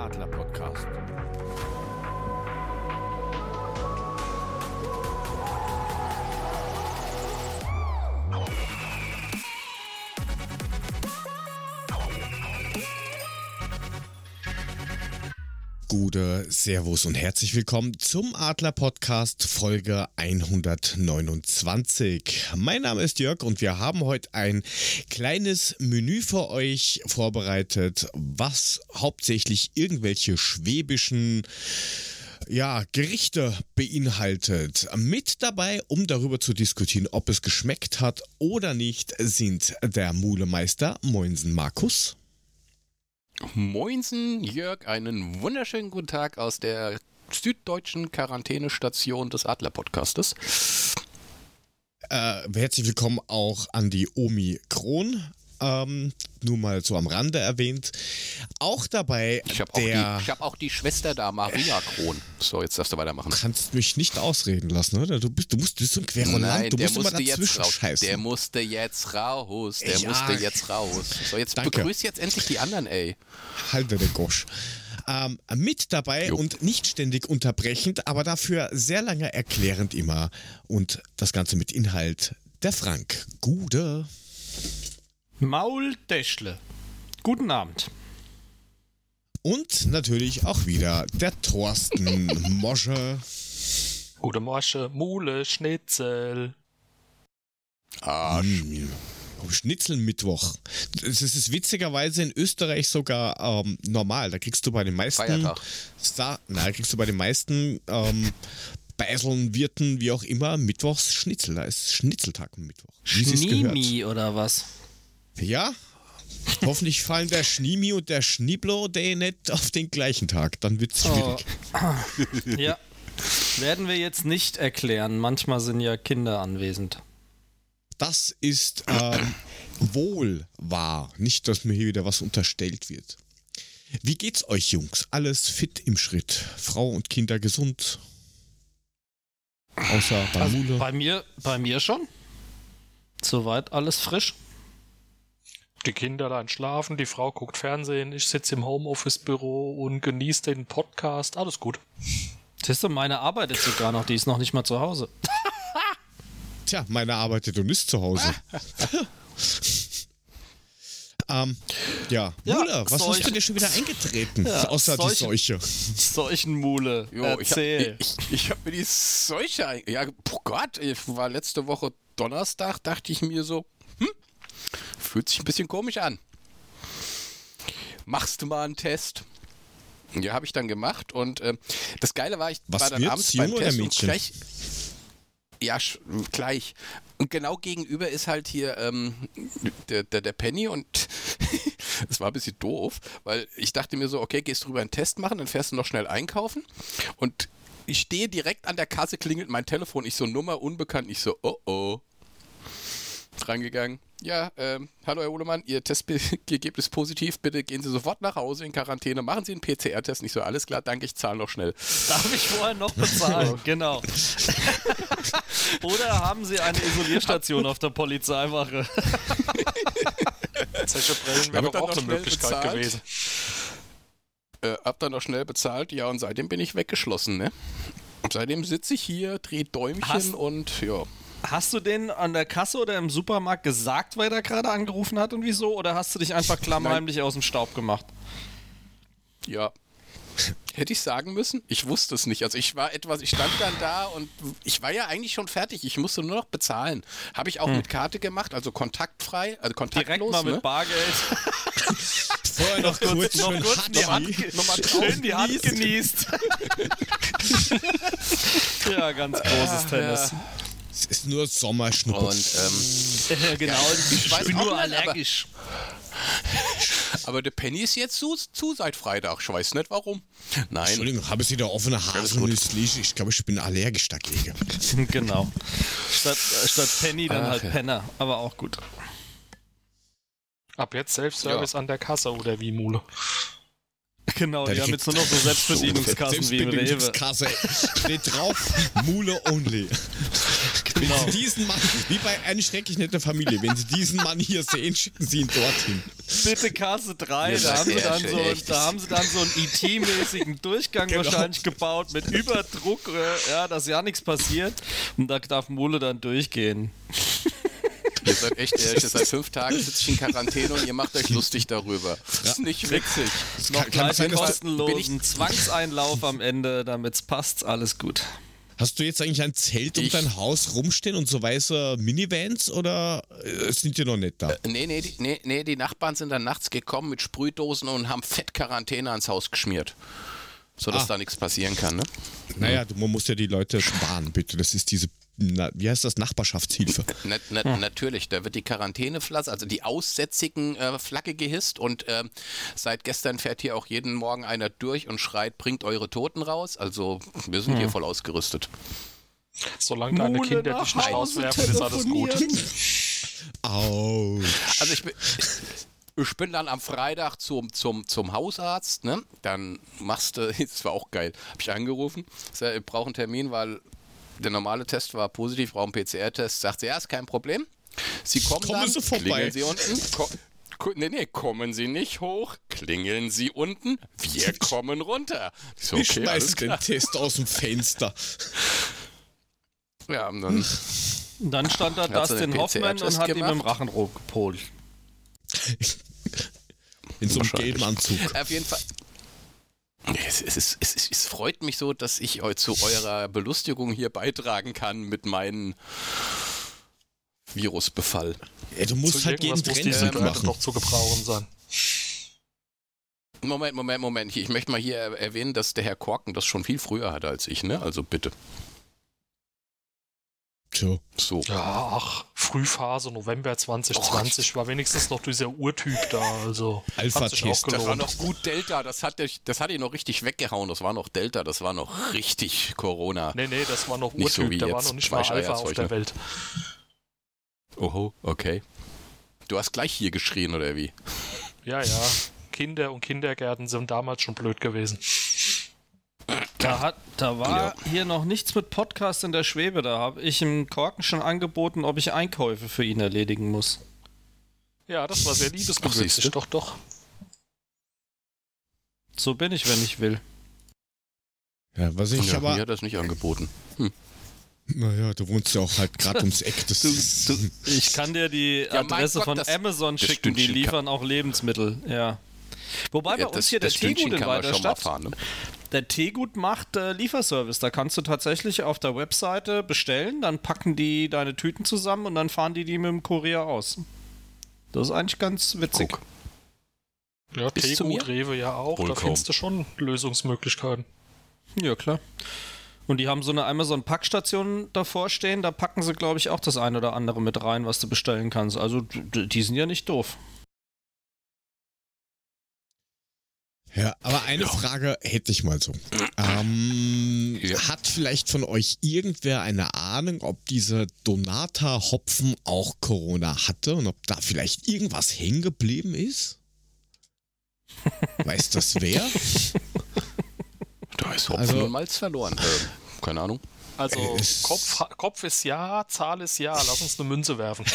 Adler Podcast. Gute Servus und herzlich willkommen zum Adler Podcast Folge 129. Mein Name ist Jörg und wir haben heute ein kleines Menü für euch vorbereitet, was hauptsächlich irgendwelche schwäbischen ja, Gerichte beinhaltet. Mit dabei, um darüber zu diskutieren, ob es geschmeckt hat oder nicht, sind der Mulemeister Moinsen Markus. Moinsen, Jörg, einen wunderschönen guten Tag aus der süddeutschen Quarantänestation des Adler-Podcastes. Äh, herzlich willkommen auch an die Omi Kron. Ähm, nur mal so am Rande erwähnt. Auch dabei ich habe der... Auch, hab auch die Schwester da, Maria Kron. So, jetzt darfst du weitermachen. Du kannst mich nicht ausreden lassen, oder? Du bist, du musst, du bist so ein Querulant. Nein, du der musst immer jetzt raus. scheißen. Der musste jetzt raus. Der Ja. musste jetzt raus. So, jetzt Danke. begrüß jetzt endlich die anderen, ey. Halte den Gosch. Ähm, mit dabei Jo. und nicht ständig unterbrechend, aber dafür sehr lange erklärend immer. Und das Ganze mit Inhalt. Der Frank. Gude. Maul Däschle. Guten Abend. Und natürlich auch wieder der Thorsten Mosche. Gute Morsche, Mule, Schnitzel. Arsch. Mm, oh, Schnitzelmittwoch. Das ist witzigerweise in Österreich sogar ähm, normal. Da kriegst du bei den meisten. Feiertag. Sa Nein, da kriegst du bei den meisten ähm, Beiseln, Wirten, wie auch immer, Mittwochs Schnitzel. Da ist Schnitzeltag am Mittwoch. Wie sie's gehört. Schnimi oder was? Ja. Hoffentlich fallen der Schnimi und der Schniblo Day nicht auf den gleichen Tag. Dann wird's schwierig. Ja. Werden wir jetzt nicht erklären. Manchmal sind ja Kinder anwesend. Das ist ähm, wohl wahr. Nicht, dass mir hier wieder was unterstellt wird. Wie geht's euch, Jungs? Alles fit im Schritt? Frau und Kinder gesund? Außer bei Also Mule. bei mir, bei mir schon. Soweit alles frisch. Die Kinder dann schlafen, die Frau guckt Fernsehen, ich sitze im Homeoffice-Büro und genieße den Podcast. Alles gut. Siehst du, meine arbeitet sogar noch. Die ist noch nicht mal zu Hause. Tja, meine arbeitet und ist zu Hause. ähm, ja, Ja, Mule, was Seuche. hast du dir schon wieder eingetreten? Ja, Außer die Seuche. Seuche. Seuchenmule. Jo, ich habe Erzähl. ich, ich hab mir die Seuche. Ja, oh Gott, ich war letzte Woche Donnerstag, dachte ich mir so, hm, fühlt sich ein bisschen komisch an. Machst du mal einen Test? Ja, habe ich dann gemacht und ähm, das Geile war, ich Was war dann wird's, abends beim Test und gleich. Ja, gleich. Und genau gegenüber ist halt hier ähm, der, der, der Penny und es war ein bisschen doof, weil ich dachte mir so, okay, gehst drüber einen Test machen, dann fährst du noch schnell einkaufen und ich stehe direkt an der Kasse, klingelt mein Telefon, ich so Nummer unbekannt, ich so, oh oh. Reingegangen. Ja, ähm, hallo Herr Uhlemann, Ihr Testergebnis ist positiv, bitte gehen Sie sofort nach Hause in Quarantäne, machen Sie einen PCR-Test. Nicht so, alles klar, danke, ich zahle noch schnell. Darf ich vorher noch bezahlen? genau. Oder haben Sie eine Isolierstation auf der Polizeiwache? Solche Brillen wäre auch noch eine Möglichkeit bezahlt? gewesen. Äh, hab dann noch schnell bezahlt, ja, und seitdem bin ich weggeschlossen, ne? Und seitdem sitze ich hier, drehe Däumchen Hast- und ja. Hast du den an der Kasse oder im Supermarkt gesagt, weil er gerade angerufen hat und wieso? Oder hast du dich einfach klammheimlich aus dem Staub gemacht? Ja. Hätte ich sagen müssen? Ich wusste es nicht. Also ich war etwas, ich stand dann da und ich war ja eigentlich schon fertig. Ich musste nur noch bezahlen. Habe ich auch mit Karte gemacht, also kontaktfrei, also kontaktlos. Direkt mal mit ne? Bargeld. Vorher noch kurz, noch kurz die Hand, Hatschi. nochmal schön die Hand genießt. ja, ganz großes Tennis. Es ist nur Sommerschnuppe. Und ähm, Ja, genau, ich, weiß bin nur nicht, allergisch. aber der Penny ist jetzt zu, zu seit Freitag. Ich weiß nicht warum. Nein. Entschuldigung, haben Sie da offene Haselnüsse? Ich glaube, ich bin allergisch dagegen. genau. Statt, statt Penny dann Ach, halt ja. Penner, aber auch gut. Ab jetzt Self-Service an der Kasse oder wie Mule. Genau, Da die haben jetzt nur noch so Selbstbedienungskassen wie im Rewe. Steht drauf, Mule only. Genau. Wenn Sie diesen Mann, wie bei eine schrecklich nette Familie, wenn Sie diesen Mann hier sehen, schicken Sie ihn dorthin. Bitte Kasse 3, Ihr da haben, sie dann so, da haben sie dann so einen IT-mäßigen Durchgang Genau. wahrscheinlich gebaut mit Überdruck, äh, ja, dass ja nichts passiert. Und da darf Mule dann durchgehen. Ihr seid echt ehrlich, ihr seit fünf Tagen sitze ich in Quarantäne und ihr macht euch lustig darüber. Das ist nicht witzig. Noch kann gleich einen du- kostenlosen Zwangseinlauf am Ende, damit's passt, alles gut. Hast du jetzt eigentlich ein Zelt um Ich- dein Haus rumstehen und so weiße Minivans oder äh, sind die noch nicht da? Nee, nee, die, nee, nee, die Nachbarn sind dann nachts gekommen mit Sprühdosen und haben fett Quarantäne ans Haus geschmiert. Sodass Ah. da nichts passieren kann, ne? Naja, du, man muss ja die Leute sparen, bitte. Das ist diese, na, wie heißt das, Nachbarschaftshilfe. Na, na, Natürlich, da wird die Quarantäneflasche, also die aussätzigen äh, Flagge gehisst und ähm, seit gestern fährt hier auch jeden Morgen einer durch und schreit, bringt eure Toten raus. Also wir sind hier voll ausgerüstet. Solange deine Mule Kinder dich nicht rauswerfen, ist alles gut. Autsch. Also ich bin, ich bin dann am Freitag zum, zum, zum Hausarzt, ne? Dann machst du, das war auch geil, habe ich angerufen, sag, ich brauche einen Termin, weil der normale Test war positiv, brauche einen PCR-Test. Sagt sie, ja, ist kein Problem. Sie kommen, Kommen dann, Sie vorbei. klingeln Sie unten. Ko nee, nee, kommen Sie nicht hoch, klingeln Sie unten, wir kommen runter. Ich so, Wir okay, alles schmeißen den. Test aus dem Fenster. Ja, und dann Und dann stand da Dustin den Hoffman und hat ihm im gemacht? Rachenrohr gepolt. In so einem gelben Anzug. Auf jeden Fall. Es, es, es, es freut mich so, dass ich zu eurer Belustigung hier beitragen kann mit meinem Virusbefall. Ja, du musst Zu halt jeden Trend mitmachen. doch zu gebrauchen sein. Moment, Moment, Moment. Ich möchte mal hier erwähnen, dass der Herr Korken das schon viel früher hatte als ich, ne? Also bitte. So. So. Ja, ach, Frühphase, November 2020 war wenigstens noch dieser Urtyp da, also hat sich auch Alpha-Test. Das war noch gut Delta, das hat, dich- das hat ihn noch richtig weggehauen. Das war noch Delta, das war noch richtig Corona. Nee, nee, das war noch Nicht so Urtyp, wie der war jetzt noch nicht mal Alpha auf der ne? Welt. Oho, okay. Du hast gleich hier geschrien, oder wie? Ja, ja, Kinder und Kindergärten sind damals schon blöd gewesen. Da, hat, da war hier noch nichts mit Podcast in der Schwebe. Da habe ich im Korken schon angeboten, ob ich Einkäufe für ihn erledigen muss. Ja, das war sehr siehste. doch, doch. So bin ich, wenn ich will. Ja, was ich ja, aber. mir hat das nicht angeboten. Naja, du wohnst ja auch halt gerade ums Eck. Das Ich kann dir die Ja, Adresse Gott, von Amazon schicken, die liefern auch Lebensmittel, ja. Wobei bei Ja, uns das, hier der Teegut in Weiterstadt, fahren, ne? Der Teegut macht äh, Lieferservice. Da kannst du tatsächlich auf der Webseite bestellen, dann packen die deine Tüten zusammen und dann fahren die die mit dem Kurier aus. Das ist eigentlich ganz witzig. Guck. Ja, Bis Teegut? Rewe ja auch, Wohl da kaum. findest du schon Lösungsmöglichkeiten. Ja, klar. Und die haben so eine Amazon-Packstation davor stehen, da packen sie, glaube ich, auch das ein oder andere mit rein, was du bestellen kannst. Also, die sind ja nicht doof. Ja, aber eine Frage hätte ich mal so. Ähm, Ja. Hat vielleicht von euch irgendwer eine Ahnung, ob dieser Donata-Hopfen auch Corona hatte und ob da vielleicht irgendwas hängen geblieben ist? Weiß das wer? Da ist Hopfen Also- und Malz verloren. Äh, keine Ahnung. Also Es- Kopf, Kopf ist ja, Zahl ist ja, lass uns eine Münze werfen.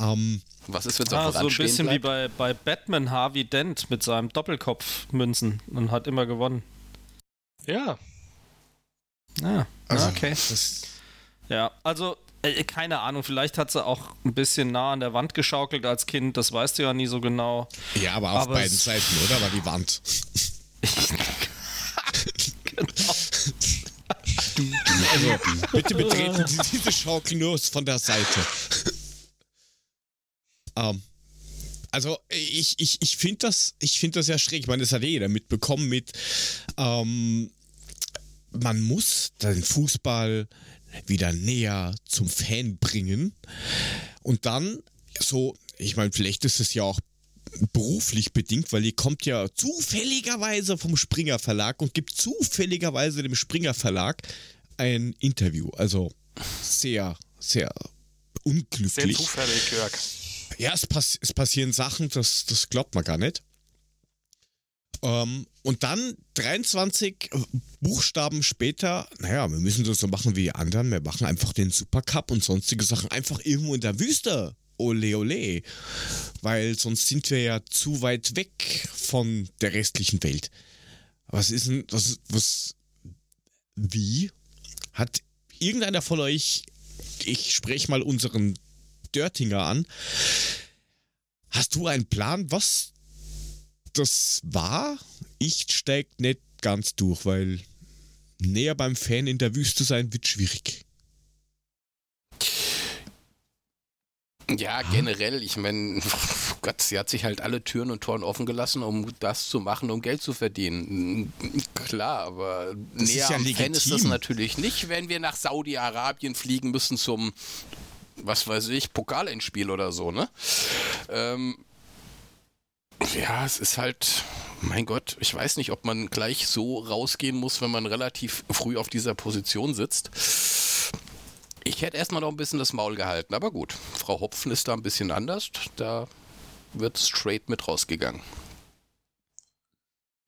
ähm, Was ist, wenn es Ah, auf so ein bisschen wie bleibt? bei, bei Batman Harvey Dent mit seinem Doppelkopf-Münzen und hat immer gewonnen. Ja, Ah, also, okay. Ja, also äh, keine Ahnung, vielleicht hat sie auch ein bisschen nah an der Wand geschaukelt als Kind, das weißt du ja nie so genau. ja, aber auf Aber beiden Seiten, oder? War die Wand. Also, bitte betreten Sie diese Schaukel nur von der Seite. Ähm, also, ich, ich, ich finde das, ich find das ja schräg. Ich meine, das hat jeder mitbekommen mit, ähm, man muss den Fußball wieder näher zum Fan bringen. Und dann so, ich meine, vielleicht ist es ja auch beruflich bedingt, weil ihr kommt ja zufälligerweise vom Springer Verlag und gibt zufälligerweise dem Springer Verlag ein Interview. Also sehr, sehr sehr unglücklich. zufällig, Jörg. Ja, es, pass es passieren Sachen, das, das glaubt man gar nicht. Ähm, und dann 23 Buchstaben später, naja, wir müssen das so machen wie die anderen. Wir machen einfach den Supercup und sonstige Sachen einfach irgendwo in der Wüste. Ole, ole. Weil sonst sind wir ja zu weit weg von der restlichen Welt. Was ist denn, was, was, wie? Hat irgendeiner von euch, ich spreche mal unseren Dörtinger an, hast du einen Plan, was das war? Ich steig nicht ganz durch, weil näher beim Fan in der Wüste sein wird schwierig. Ja, generell, ich meine, Gott, sie hat sich halt alle Türen und Toren offen gelassen, um das zu machen, um Geld zu verdienen. Klar, aber Das ist näher ja am Fan ist das natürlich nicht, wenn wir nach Saudi-Arabien fliegen müssen zum, was weiß ich, Pokalendspiel oder so, ne? Ähm, ja, es ist halt, mein Gott, ich weiß nicht, ob man gleich so rausgehen muss, wenn man relativ früh auf dieser Position sitzt. Ich hätte erstmal noch ein bisschen das Maul gehalten, aber gut. Frau Hopfen ist da ein bisschen anders. Da wird straight mit rausgegangen.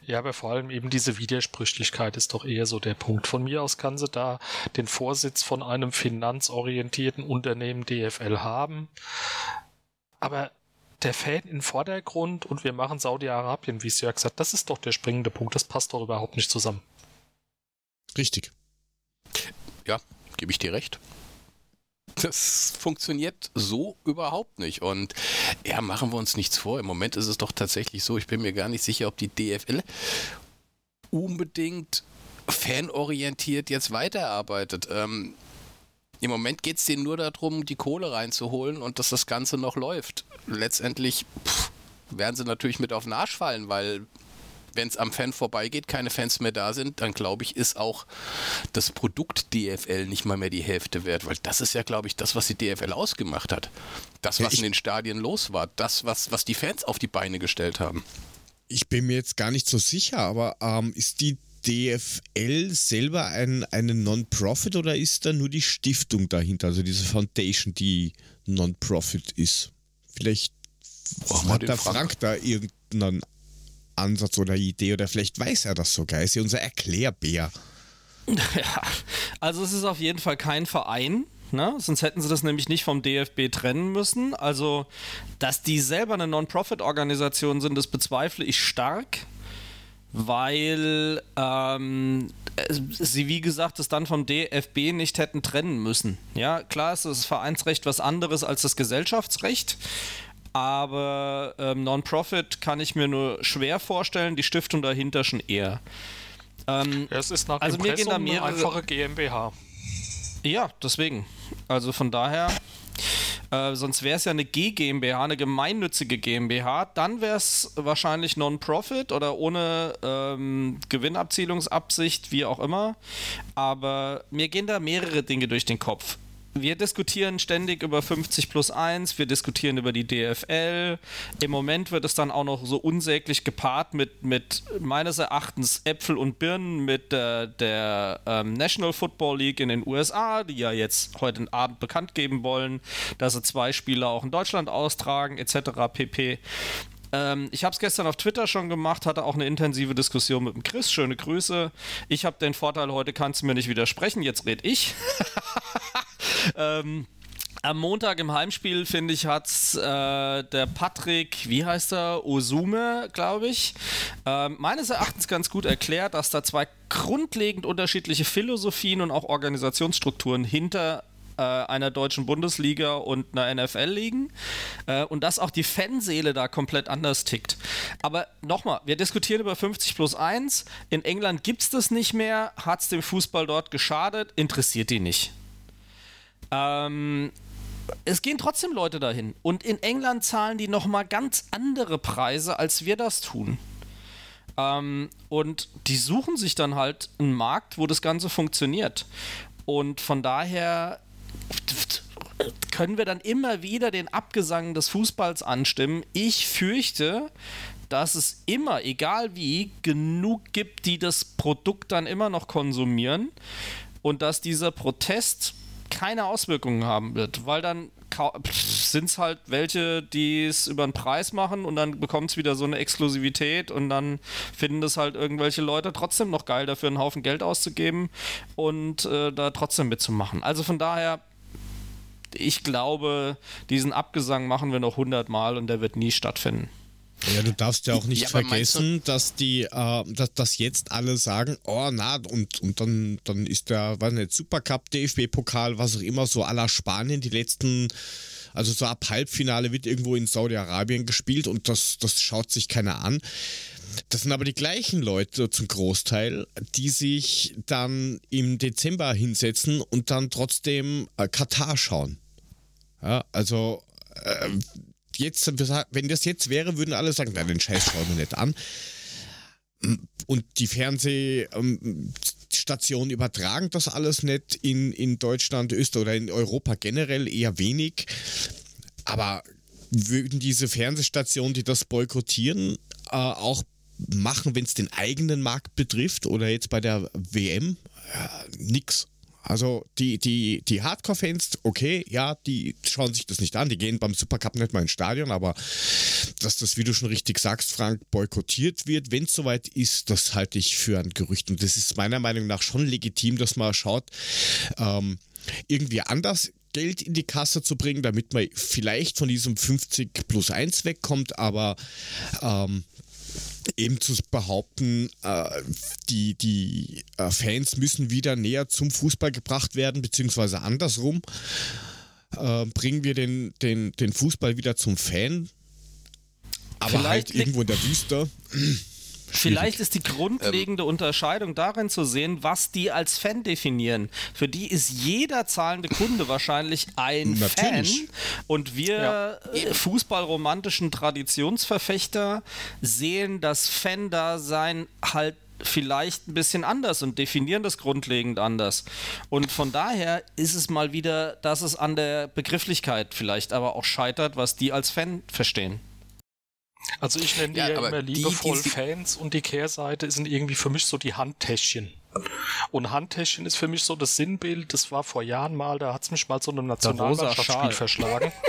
Ja, aber vor allem eben diese Widersprüchlichkeit ist doch eher so der Punkt. Von mir aus kann sie da den Vorsitz von einem finanzorientierten Unternehmen DFL haben. Aber der Fan im Vordergrund und wir machen Saudi-Arabien, wie es ja gesagt das ist doch der springende Punkt. Das passt doch überhaupt nicht zusammen. Richtig. Ja, gebe ich dir recht. Das funktioniert so überhaupt nicht. Und ja, machen wir uns nichts vor. Im Moment ist es doch tatsächlich so, ich bin mir gar nicht sicher, ob die DFL unbedingt fanorientiert jetzt weiterarbeitet. Ähm, Im Moment geht es denen nur darum, die Kohle reinzuholen und dass das Ganze noch läuft. Letztendlich pff, werden sie natürlich mit auf den Arsch fallen, weil wenn es am Fan vorbeigeht, keine Fans mehr da sind, dann glaube ich, ist auch das Produkt DFL nicht mal mehr die Hälfte wert, weil das ist ja, glaube ich, das, was die DFL ausgemacht hat. Das, Ja, was ich- in den Stadien los war, das, was, was die Fans auf die Beine gestellt haben. Ich bin mir jetzt gar nicht so sicher, aber ähm, ist die DFL selber ein, eine Non-Profit oder ist da nur die Stiftung dahinter, also diese Foundation, die Non-Profit ist? Vielleicht wir hat der Frank. Frank da irgendeinen Ansatz oder Idee oder vielleicht weiß er das sogar. Ist ja unser Erklärbär. Ja, also es ist auf jeden Fall kein Verein. Ne? Sonst hätten sie das nämlich nicht vom DFB trennen müssen. Also, dass die selber eine Non-Profit-Organisation sind, das bezweifle ich stark, weil ähm, sie, wie gesagt, es dann vom DFB nicht hätten trennen müssen. Ja, klar ist das Vereinsrecht was anderes als das Gesellschaftsrecht. Aber ähm, Non-Profit kann ich mir nur schwer vorstellen, die Stiftung dahinter schon eher. Ähm, Ja, es ist nach Also mir gehen da Impressum eine einfache GmbH. Ja, deswegen. Also von daher, äh, sonst wäre es ja eine G GmbH, eine gemeinnützige GmbH. Dann wäre es wahrscheinlich Non-Profit oder ohne ähm, Gewinnabzielungsabsicht, wie auch immer. Aber mir gehen da mehrere Dinge durch den Kopf. Wir diskutieren ständig über 50 plus 1, wir diskutieren über die DFL. Im Moment wird es dann auch noch so unsäglich gepaart mit, mit meines Erachtens Äpfel und Birnen mit äh, der ähm, National Football League in den USA, die ja jetzt heute Abend bekannt geben wollen, dass sie zwei Spiele auch in Deutschland austragen, etc. pp. Ähm, ich habe es gestern auf Twitter schon gemacht, hatte auch eine intensive Diskussion mit dem Chris. Schöne Grüße. Ich habe den Vorteil, heute kannst du mir nicht widersprechen, jetzt red ich. ähm, am Montag im Heimspiel, finde ich, hat äh, der Patrick, wie heißt er, Osume, glaube ich, ähm, meines Erachtens ganz gut erklärt, dass da zwei grundlegend unterschiedliche Philosophien und auch Organisationsstrukturen hinter äh, einer deutschen Bundesliga und einer NFL liegen äh, und dass auch die Fanseele da komplett anders tickt. Aber nochmal, wir diskutieren über 50 plus 1. In England gibt es das nicht mehr. Hat es dem Fußball dort geschadet? Interessiert die nicht. Ähm, es gehen trotzdem Leute dahin. Und in England zahlen die nochmal ganz andere Preise, als wir das tun. Ähm, und die suchen sich dann halt einen Markt, wo das Ganze funktioniert. Und von daher können wir dann immer wieder den Abgesang des Fußballs anstimmen. Ich fürchte, dass es immer, egal wie, genug gibt, die das Produkt dann immer noch konsumieren und dass dieser Protest keine Auswirkungen haben wird, weil dann sind es halt welche, die es über den Preis machen und dann bekommt es wieder so eine Exklusivität und dann finden das halt irgendwelche Leute trotzdem noch geil, dafür einen Haufen Geld auszugeben und äh, da trotzdem mitzumachen. Also von daher, ich glaube, diesen Abgesang machen wir noch 100 Mal und der wird nie stattfinden. Ja, du darfst ja auch nicht ja, vergessen, dass die, äh, dass, dass jetzt alle sagen, oh na, und, und dann, dann ist der, weiß nicht, Supercup, DFB-Pokal, was auch immer, so aller Spanien, die letzten, also so ab Halbfinale wird irgendwo in Saudi-Arabien gespielt und das, das schaut sich keiner an. Das sind aber die gleichen Leute zum Großteil, die sich dann im Dezember hinsetzen und dann trotzdem äh, Katar schauen. Ja, also äh, jetzt, wenn das jetzt wäre, würden alle sagen, nein, den Scheiß schauen wir nicht an. Und die Fernsehstationen übertragen das alles nicht in, in Deutschland, Österreich oder in Europa generell eher wenig. Aber würden diese Fernsehstationen, die das boykottieren, äh, auch machen, wenn es den eigenen Markt betrifft oder jetzt bei der WM? Ja, nix. Also die, die, die Hardcore-Fans, okay, ja, die schauen sich das nicht an, die gehen beim Supercup nicht mal ins Stadion, aber dass das, wie du schon richtig sagst, Frank, boykottiert wird, wenn es soweit ist, das halte ich für ein Gerücht. Und das ist meiner Meinung nach schon legitim, dass man schaut, ähm, irgendwie anders Geld in die Kasse zu bringen, damit man vielleicht von diesem 50 plus 1 wegkommt, aber ähm, eben zu behaupten, äh, die, die äh, Fans müssen wieder näher zum Fußball gebracht werden, beziehungsweise andersrum. Äh, bringen wir den, den, den Fußball wieder zum Fan, aber Vielleicht halt irgendwo in der Wüste. Vielleicht ist die grundlegende ähm. Unterscheidung darin zu sehen, was die als Fan definieren. Für die ist jeder zahlende Kunde wahrscheinlich ein Natürlich. Fan. Und wir ja. Äh, fußballromantischen Traditionsverfechter sehen das Fan-Dasein halt vielleicht ein bisschen anders und definieren das grundlegend anders. Und von daher ist es mal wieder, dass es an der Begrifflichkeit vielleicht aber auch scheitert, was die als Fan verstehen. Also ich nenne die ja, ja immer liebevoll die, die, Fans und die Kehrseite sind irgendwie für mich so die Handtäschchen. Und Handtäschchen ist für mich so das Sinnbild, das war vor Jahren mal, da hat es mich mal so einem Nationalmannschaftsspiel verschlagen.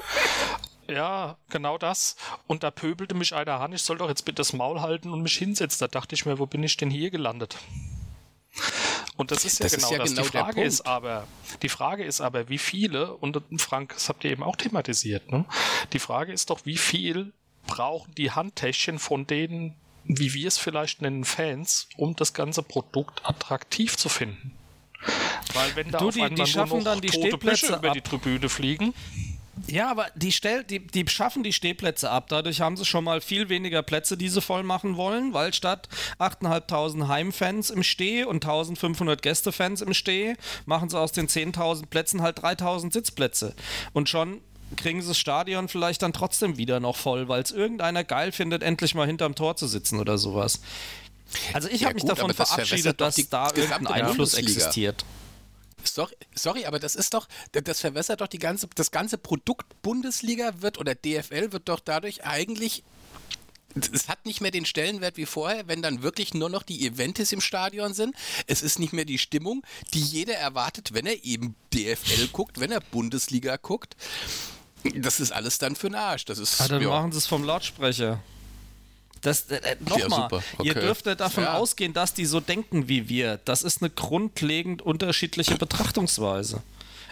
Ja, genau das. Und da pöbelte mich einer an, ich soll doch jetzt bitte das Maul halten und mich hinsetzen. Da dachte ich mir, wo bin ich denn hier gelandet? Und das ist ja das genau ist ja das. Genau die Frage ist aber, die Frage ist aber, wie viele, und Frank, das habt ihr eben auch thematisiert, ne? Die Frage ist doch, wie viel brauchen die Handtäschchen von denen, wie wir es vielleicht nennen, Fans, um das ganze Produkt attraktiv zu finden. Weil wenn da du, auf die, einmal die schaffen nur noch dann die tote Büsche über die Tribüne fliegen. Ja, aber die, stell, die, die schaffen die Stehplätze ab. Dadurch haben sie schon mal viel weniger Plätze, die sie voll machen wollen, weil statt 8.500 Heimfans im Steh und 1.500 Gästefans im Steh machen sie aus den 10.000 Plätzen halt 3.000 Sitzplätze. Und schon kriegen sie das Stadion vielleicht dann trotzdem wieder noch voll, weil es irgendeiner geil findet, endlich mal hinterm Tor zu sitzen oder sowas. Also ich ja, habe mich davon verabschiedet, dass da irgendein Einfluss existiert. Sorry, sorry, aber das ist doch, das verwässert doch die ganze, das ganze Produkt Bundesliga wird oder DFL wird doch dadurch eigentlich es hat nicht mehr den Stellenwert wie vorher, wenn dann wirklich nur noch die Events im Stadion sind. Es ist nicht mehr die Stimmung, die jeder erwartet, wenn er eben DFL guckt, wenn er Bundesliga guckt. Das ist alles dann für den Arsch. Das ist, ah, dann ja. machen sie es vom Lautsprecher. Das, äh, äh Nochmal, ja, okay. ihr dürft davon ja. ausgehen, dass die so denken wie wir. Das ist eine grundlegend unterschiedliche Betrachtungsweise.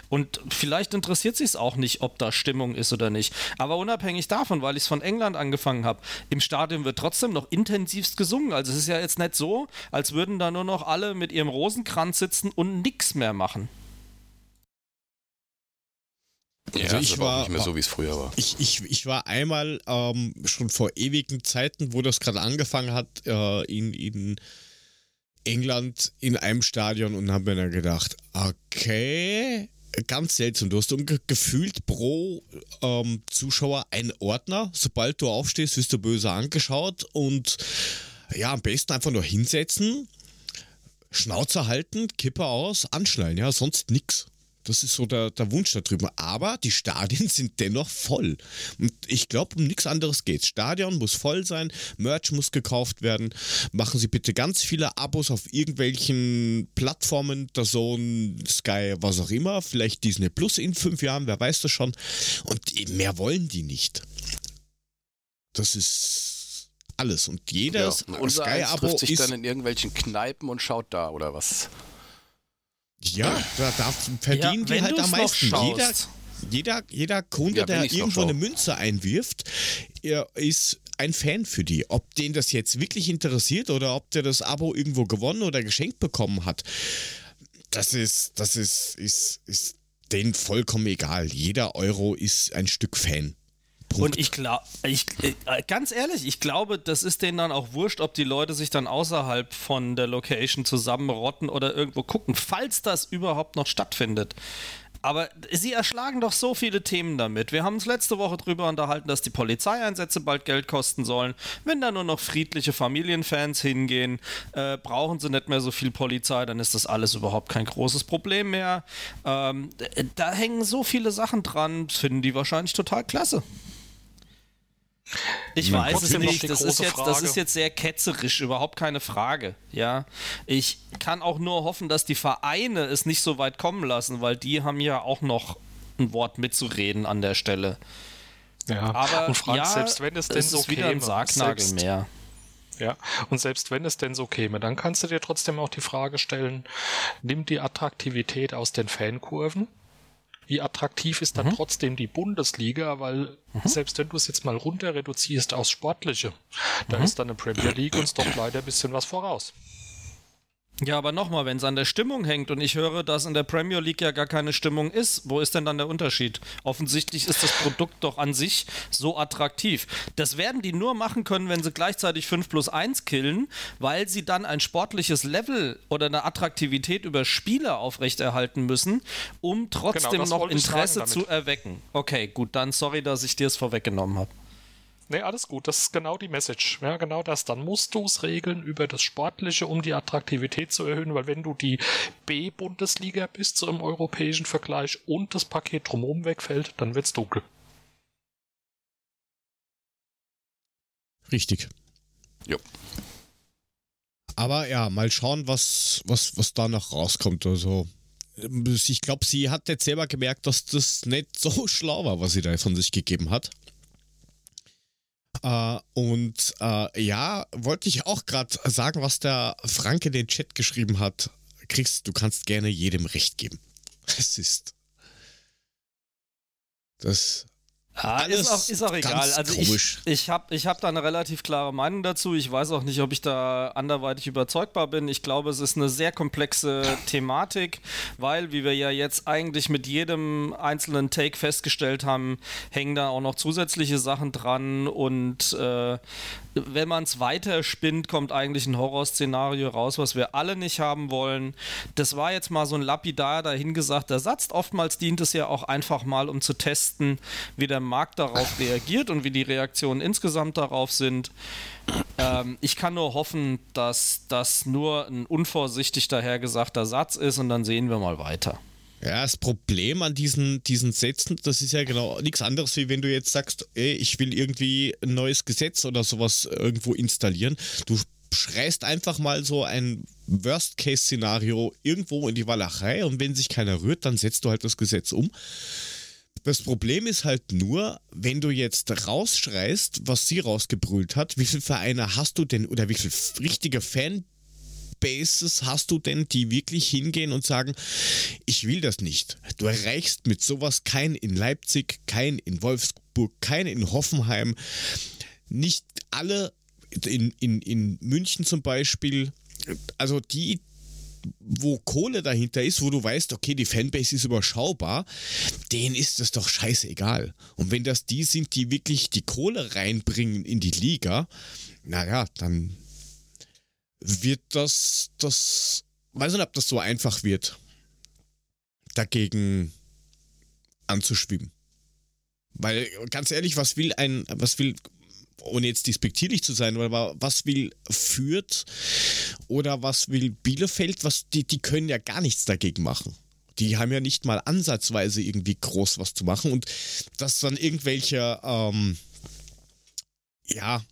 Und vielleicht interessiert sich es auch nicht, ob da Stimmung ist oder nicht. Aber unabhängig davon, weil ich es von England angefangen habe, im Stadion wird trotzdem noch intensivst gesungen. Also es ist ja jetzt nicht so, als würden da nur noch alle mit ihrem Rosenkranz sitzen und nichts mehr machen. Ja, also ich war nicht mehr so, wie es früher war. Ich, ich, ich war einmal ähm, schon vor ewigen Zeiten, wo das gerade angefangen hat, äh, in, in England in einem Stadion und habe mir dann gedacht, okay, ganz seltsam. Du hast gefühlt pro ähm, Zuschauer einen Ordner. Sobald du aufstehst, wirst du böse angeschaut und ja, am besten einfach nur hinsetzen, Schnauze halten, Kippe aus, anschnallen, ja, sonst nix. Das ist so der, der Wunsch da drüben. Aber die Stadien sind dennoch voll. Und ich glaube, um nichts anderes geht's. Stadion muss voll sein, Merch muss gekauft werden. Machen Sie bitte ganz viele Abos auf irgendwelchen Plattformen, der Zone, Sky, was auch immer. Vielleicht Disney Plus in fünf Jahren, wer weiß das schon. Und mehr wollen die nicht. Das ist alles. Und jedes ja, Sky-Abo trifft sich ist dann in irgendwelchen Kneipen und schaut da oder was? Ja, da, da verdienen Ja, die halt am meisten. Jeder, jeder, jeder Kunde, Ja, der irgendwo eine Münze einwirft, er ist ein Fan für die. Ob den das jetzt wirklich interessiert oder ob der das Abo irgendwo gewonnen oder geschenkt bekommen hat, das ist, das ist, ist, ist denen vollkommen egal. Jeder Euro ist ein Stück Fan. Und ich glaube, ich, äh, ganz ehrlich, ich glaube, das ist denen dann auch wurscht, ob die Leute sich dann außerhalb von der Location zusammenrotten oder irgendwo gucken, falls das überhaupt noch stattfindet. Aber sie erschlagen doch so viele Themen damit. Wir haben uns letzte Woche darüber unterhalten, dass die Polizeieinsätze bald Geld kosten sollen. Wenn da nur noch friedliche Familienfans hingehen, äh, brauchen sie nicht mehr so viel Polizei, dann ist das alles überhaupt kein großes Problem mehr. Ähm, d- da hängen so viele Sachen dran, finden die wahrscheinlich total klasse. Ich Ja, weiß es nicht. Das ist, jetzt, das ist jetzt sehr ketzerisch, überhaupt keine Frage. Ja, ich kann auch nur hoffen, dass die Vereine es nicht so weit kommen lassen, weil die haben ja auch noch ein Wort mitzureden an der Stelle. Ja, Aber und Frank, ja, selbst wenn es denn es so ist wieder ein käme, Sargnagel selbst, mehr. Ja, und selbst wenn es denn so käme, dann kannst du dir trotzdem auch die Frage stellen, nimmt die Attraktivität aus den Fankurven? Wie attraktiv ist dann trotzdem die Bundesliga? Weil selbst wenn du es jetzt mal runter reduzierst aufs Sportliche, da ist dann eine Premier League uns doch leider ein bisschen was voraus. Ja, aber nochmal, wenn es an der Stimmung hängt und ich höre, dass in der Premier League ja gar keine Stimmung ist, wo ist denn dann der Unterschied? Offensichtlich ist das Produkt doch an sich so attraktiv. Das werden die nur machen können, wenn sie gleichzeitig 5 plus 1 killen, weil sie dann ein sportliches Level oder eine Attraktivität über Spiele aufrechterhalten müssen, um trotzdem Genau, noch Interesse zu erwecken. Okay, gut, dann sorry, dass ich dir es vorweggenommen habe. Nee, alles gut, das ist genau die Message. Ja, genau das. Dann musst du es regeln über das Sportliche, um die Attraktivität zu erhöhen, weil wenn du die B-Bundesliga bist, so im europäischen Vergleich, und das Paket drumherum wegfällt, dann wird's dunkel. Richtig. Jo. Aber ja, mal schauen, was, was, was da noch rauskommt. Also, ich glaube, sie hat jetzt selber gemerkt, dass das nicht so schlau war, was sie da von sich gegeben hat. Äh, und äh, ja, wollte ich auch gerade sagen, was der Frank in den Chat geschrieben hat. Chris, du kannst gerne jedem Recht geben. Es ist. Das. Ah, ist auch, ist auch egal. Also komisch. ich, ich habe ich hab da eine relativ klare Meinung dazu. Ich weiß auch nicht, ob ich da anderweitig überzeugbar bin. Ich glaube, es ist eine sehr komplexe Thematik, weil, wie wir ja jetzt eigentlich mit jedem einzelnen Take festgestellt haben, hängen da auch noch zusätzliche Sachen dran und äh, wenn man es weiter spinnt, kommt eigentlich ein Horrorszenario raus, was wir alle nicht haben wollen. Das war jetzt mal so ein lapidar dahingesagter Satz. Oftmals dient es ja auch einfach mal, um zu testen, wie der Markt darauf reagiert und wie die Reaktionen insgesamt darauf sind. Ähm, ich kann nur hoffen, dass das nur ein unvorsichtig dahergesagter Satz ist und dann sehen wir mal weiter. Ja, das Problem an diesen, diesen Sätzen, das ist ja genau nichts anderes, wie wenn du jetzt sagst, ey, ich will irgendwie ein neues Gesetz oder sowas irgendwo installieren. Du schreist einfach mal so ein Worst-Case-Szenario irgendwo in die Walachei und wenn sich keiner rührt, dann setzt du halt das Gesetz um. Das Problem ist halt nur, wenn du jetzt rausschreist, was sie rausgebrüllt hat, wie viele Vereine hast du denn oder wie viele richtige Fan Bases hast du denn, die wirklich hingehen und sagen, ich will das nicht. Du erreichst mit sowas keinen in Leipzig, keinen in Wolfsburg, keinen in Hoffenheim. Nicht alle in, in, in München zum Beispiel. Also die, wo Kohle dahinter ist, wo du weißt, okay, die Fanbase ist überschaubar, denen ist das doch scheißegal. Und wenn das die sind, die wirklich die Kohle reinbringen in die Liga, naja, dann wird das, das, weiß nicht, ob das so einfach wird, dagegen anzuschwimmen. Weil, ganz ehrlich, was will ein, was will, ohne jetzt despektierlich zu sein, aber was will Fürth oder was will Bielefeld, was, die, die können ja gar nichts dagegen machen. Die haben ja nicht mal ansatzweise irgendwie groß was zu machen und dass dann irgendwelche, ähm, ja,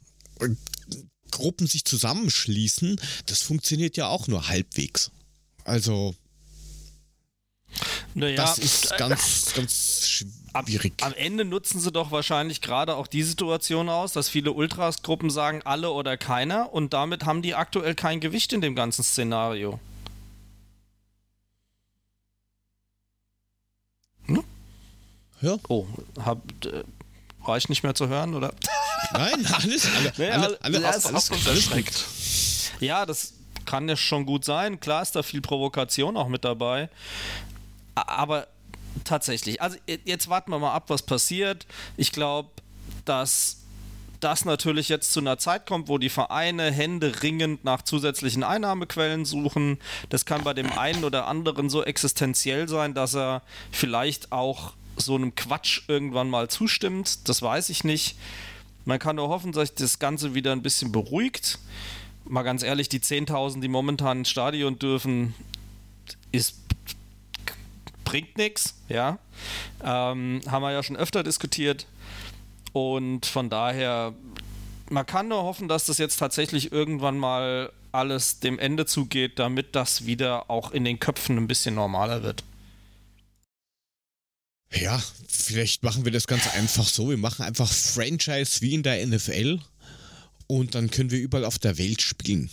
Gruppen sich zusammenschließen, das funktioniert ja auch nur halbwegs. Also, naja, das ist ganz, ganz schwierig. Am, am Ende nutzen sie doch wahrscheinlich gerade auch die Situation aus, dass viele Ultras-Gruppen sagen, alle oder keiner und damit haben die aktuell kein Gewicht in dem ganzen Szenario. Hm? Ja. Oh, hab, reicht nicht mehr zu hören, oder? Nein, alles, alle, Nee, alle, alle- ja, alles, es alles, alles. Ja, das kann ja schon gut sein. Klar ist da viel Provokation auch mit dabei. Aber tatsächlich, also jetzt warten wir mal ab, was passiert. Ich glaube, dass das natürlich jetzt zu einer Zeit kommt, wo die Vereine händeringend nach zusätzlichen Einnahmequellen suchen. Das kann bei dem einen oder anderen so existenziell sein, dass er vielleicht auch so einem Quatsch irgendwann mal zustimmt. Das weiß ich nicht. Man kann nur hoffen, dass sich das Ganze wieder ein bisschen beruhigt. Mal ganz ehrlich, die 10.000, die momentan ins Stadion dürfen, ist bringt nichts, ja. Ähm, haben wir ja schon öfter diskutiert. Und von daher, man kann nur hoffen, dass das jetzt tatsächlich irgendwann mal alles dem Ende zugeht, damit das wieder auch in den Köpfen ein bisschen normaler wird. Ja, vielleicht machen wir das ganz einfach so. Wir machen einfach Franchise wie in der NFL und dann können wir überall auf der Welt spielen.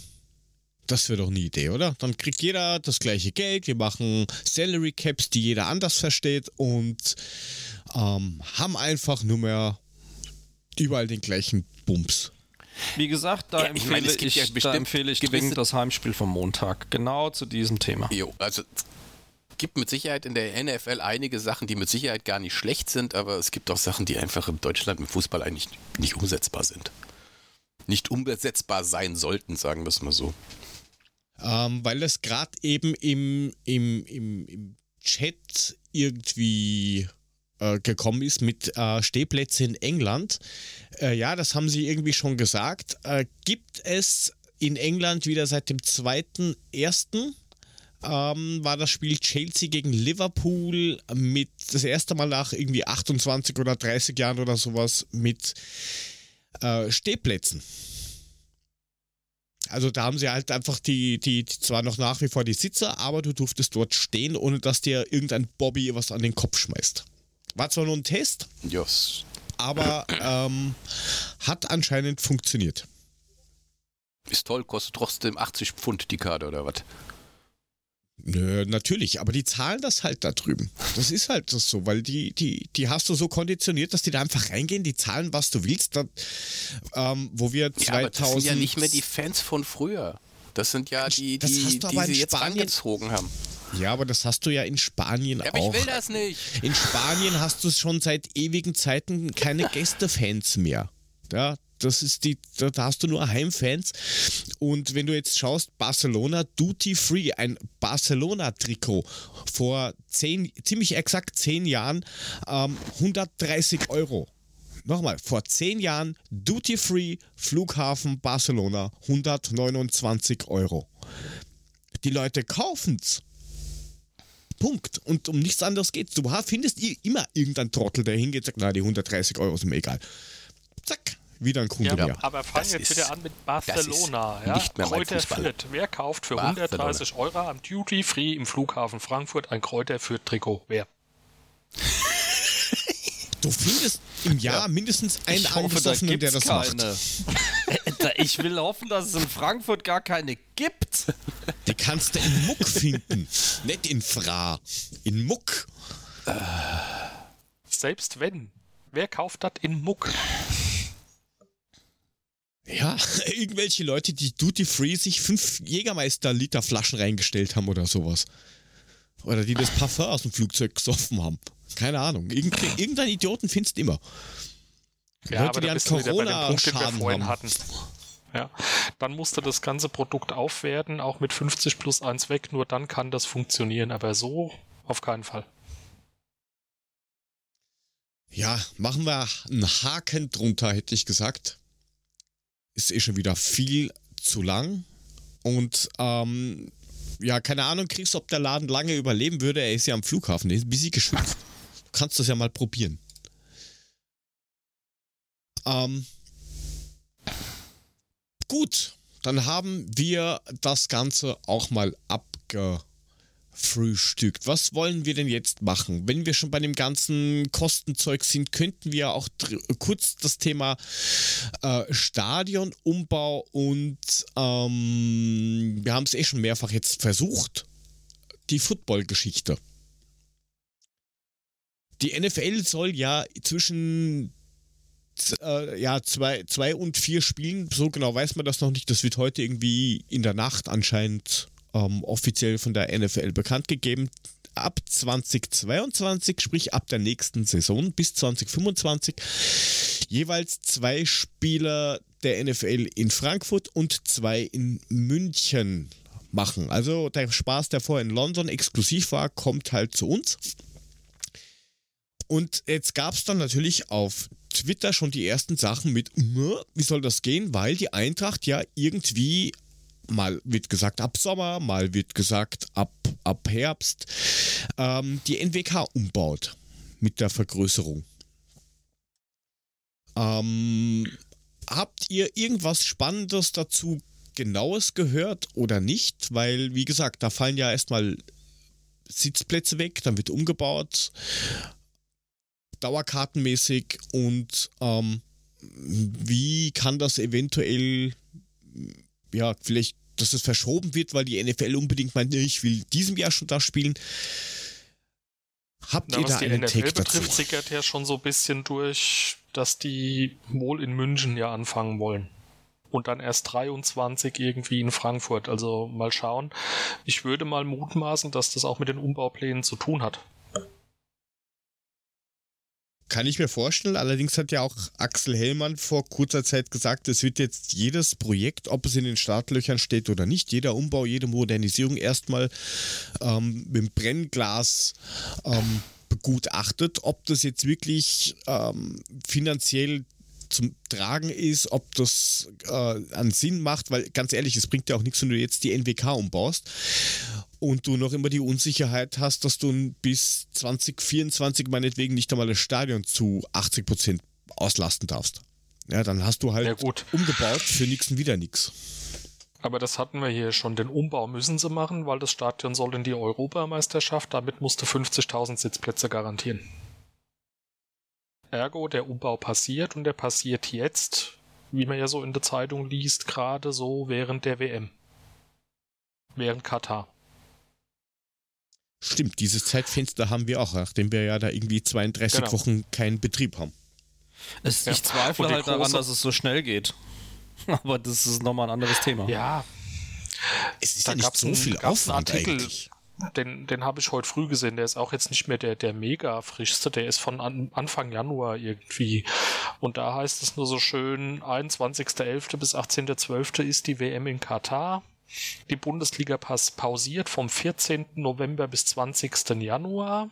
Das wäre doch eine Idee, oder? Dann kriegt jeder das gleiche Geld. Wir machen Salary Caps, die jeder anders versteht und ähm, haben einfach nur mehr überall den gleichen Bums. Wie gesagt, da Ja, ich empfehle meine, ich, ja da empfehle ich dringend das Heimspiel vom Montag. Genau zu diesem Thema. Jo, also gibt mit Sicherheit in der NFL einige Sachen, die mit Sicherheit gar nicht schlecht sind, aber es gibt auch Sachen, die einfach in Deutschland mit Fußball eigentlich nicht umsetzbar sind. Nicht umsetzbar sein sollten, sagen wir es mal so. Ähm, weil das gerade eben im, im, im, im Chat irgendwie äh, gekommen ist mit äh, Stehplätze in England. Äh, ja, das haben sie irgendwie schon gesagt. Äh, gibt es in England wieder seit dem 2.1. Ähm, war das Spiel Chelsea gegen Liverpool mit das erste Mal nach irgendwie 28 oder 30 Jahren oder sowas mit äh, Stehplätzen. Also da haben sie halt einfach die, die, die zwar noch nach wie vor die Sitze, aber du durftest dort stehen, ohne dass dir irgendein Bobby was an den Kopf schmeißt. War zwar nur ein Test, Jos. aber ähm, hat anscheinend funktioniert. Ist toll, kostet trotzdem 80 Pfund die Karte oder was? Nö, natürlich, aber die zahlen das halt da drüben. Das ist halt das so, weil die, die, die hast du so konditioniert, dass die da einfach reingehen, die zahlen, was du willst. Da, ähm, wo wir 2000. Ja, aber das sind ja nicht mehr die Fans von früher. Das sind ja die, die, die in sie jetzt angezogen haben. Ja, aber das hast du ja in Spanien Ja, aber auch. ich will das nicht. In Spanien hast du schon seit ewigen Zeiten keine Gästefans mehr. Ja, das ist die, da hast du nur Heimfans. Und wenn du jetzt schaust, Barcelona Duty Free, ein Barcelona-Trikot vor zehn, ziemlich exakt zehn Jahren, ähm, 130 Euro. Nochmal, vor zehn Jahren Duty Free Flughafen Barcelona, 129 Euro. Die Leute kaufen's. Punkt. Und um nichts anderes geht's. Du ha- findest immer irgendeinen Trottel, der hingeht und sagt, na, die 130 Euro sind mir egal. Zack, wieder ein Kunde Ja, aber fang Das jetzt ist- wieder an mit das Barcelona. ist Ja? nicht mehr mein Kräuter Fußball. Fürth. Wer kauft für Barcelona. 130 Euro am Duty Free im Flughafen Frankfurt ein Kräuter Fürth Trikot? Wer? Du findest im Jahr mindestens einen hoffe, da Angesoffenen, der das keine. macht. Da- ich will hoffen, dass es in Frankfurt gar keine gibt. Die kannst du in Muck finden. Nicht in Fra. In Muck. Selbst wenn. Wer kauft das in Muck? Ja, irgendwelche Leute, die Duty Free sich fünf Jägermeister-Liter Flaschen reingestellt haben oder sowas. Oder die das Parfum aus dem Flugzeug gesoffen haben. Keine Ahnung. Irgend, irgendeinen Idioten findest du immer. Ja, Leute, aber die an Corona-Schaden haben. hatten. Ja, dann musste das ganze Produkt aufwerten, auch mit 50 plus 1 weg, nur dann kann das funktionieren, aber so auf keinen Fall. Ja, machen wir einen Haken drunter, hätte ich gesagt. Ist eh schon wieder viel zu lang. Und ähm, ja, keine Ahnung kriegst, ob der Laden lange überleben würde. Er ist ja am Flughafen, er ist ein bisschen geschützt. Du kannst das ja mal probieren. Ähm, gut, dann haben wir das Ganze auch mal abgefrühstückt. Was wollen wir denn jetzt machen? Wenn wir schon bei dem ganzen Kostenzeug sind, könnten wir auch kurz das Thema äh, Stadionumbau und ähm, wir haben es eh schon mehrfach jetzt versucht, die Football-Geschichte. Die NFL soll ja zwischen äh, ja, zwei, zwei und vier Spielen. So genau weiß man das noch nicht. Das wird heute irgendwie in der Nacht anscheinend ähm, offiziell von der NFL bekannt gegeben. Ab 2022, sprich ab der nächsten Saison bis 2025, jeweils zwei Spieler der NFL in Frankfurt und zwei in München machen. Also der Spaß, der vorher in London exklusiv war, kommt halt zu uns. Und jetzt gab es dann natürlich auf Twitter schon die ersten Sachen mit, wie soll das gehen? Weil die Eintracht ja irgendwie mal wird gesagt ab Sommer, mal wird gesagt ab, ab Herbst, ähm, die NWK umbaut mit der Vergrößerung. Ähm, habt ihr irgendwas Spannendes dazu genaues gehört oder nicht? Weil, wie gesagt, da fallen ja erstmal Sitzplätze weg, dann wird umgebaut dauerkartenmäßig und ähm, wie kann das eventuell, ja, vielleicht, dass es verschoben wird, weil die NFL unbedingt meint, ich will diesem Jahr schon das spielen. Habt Na, ihr da was einen die NFL betrifft, sickert ja schon so ein bisschen durch, dass die wohl in München ja anfangen wollen und dann erst 23 irgendwie in Frankfurt. Also mal schauen. Ich würde mal mutmaßen, dass das auch mit den Umbauplänen zu tun hat. Kann ich mir vorstellen. Allerdings hat ja auch Axel Hellmann vor kurzer Zeit gesagt, es wird jetzt jedes Projekt, ob es in den Startlöchern steht oder nicht, jeder Umbau, jede Modernisierung erstmal ähm, mit dem Brennglas ähm, begutachtet, ob das jetzt wirklich ähm, finanziell zum Tragen ist, ob das äh, einen Sinn macht, weil ganz ehrlich, es bringt ja auch nichts, wenn du jetzt die NWK umbaust und du noch immer die Unsicherheit hast, dass du bis 2024 meinetwegen nicht einmal das Stadion zu 80 Prozent auslasten darfst. Ja, dann hast du halt umgebaut für nichts und wieder nichts. Aber das hatten wir hier schon. Den Umbau müssen sie machen, weil das Stadion soll in die Europameisterschaft. Damit musste 50.000 Sitzplätze garantieren. Ergo, der Umbau passiert und der passiert jetzt, wie man ja so in der Zeitung liest, gerade so während der WM. Während Katar. Stimmt, dieses Zeitfenster haben wir auch, nachdem wir ja da irgendwie 32 genau. Wochen keinen Betrieb haben. Es, ja. Ich zweifle halt daran, dass es so schnell geht. Aber das ist nochmal ein anderes Thema. Ja. Es ist da ja nicht so viel Aufwand Artikel, eigentlich. Den, den habe ich heute früh gesehen. Der ist auch jetzt nicht mehr der, der mega frischste. Der ist von an, Anfang Januar irgendwie. Und da heißt es nur so schön, 21.11. bis 18.12. ist die WM in Katar. Die Bundesliga pausiert vom 14. November bis 20. Januar.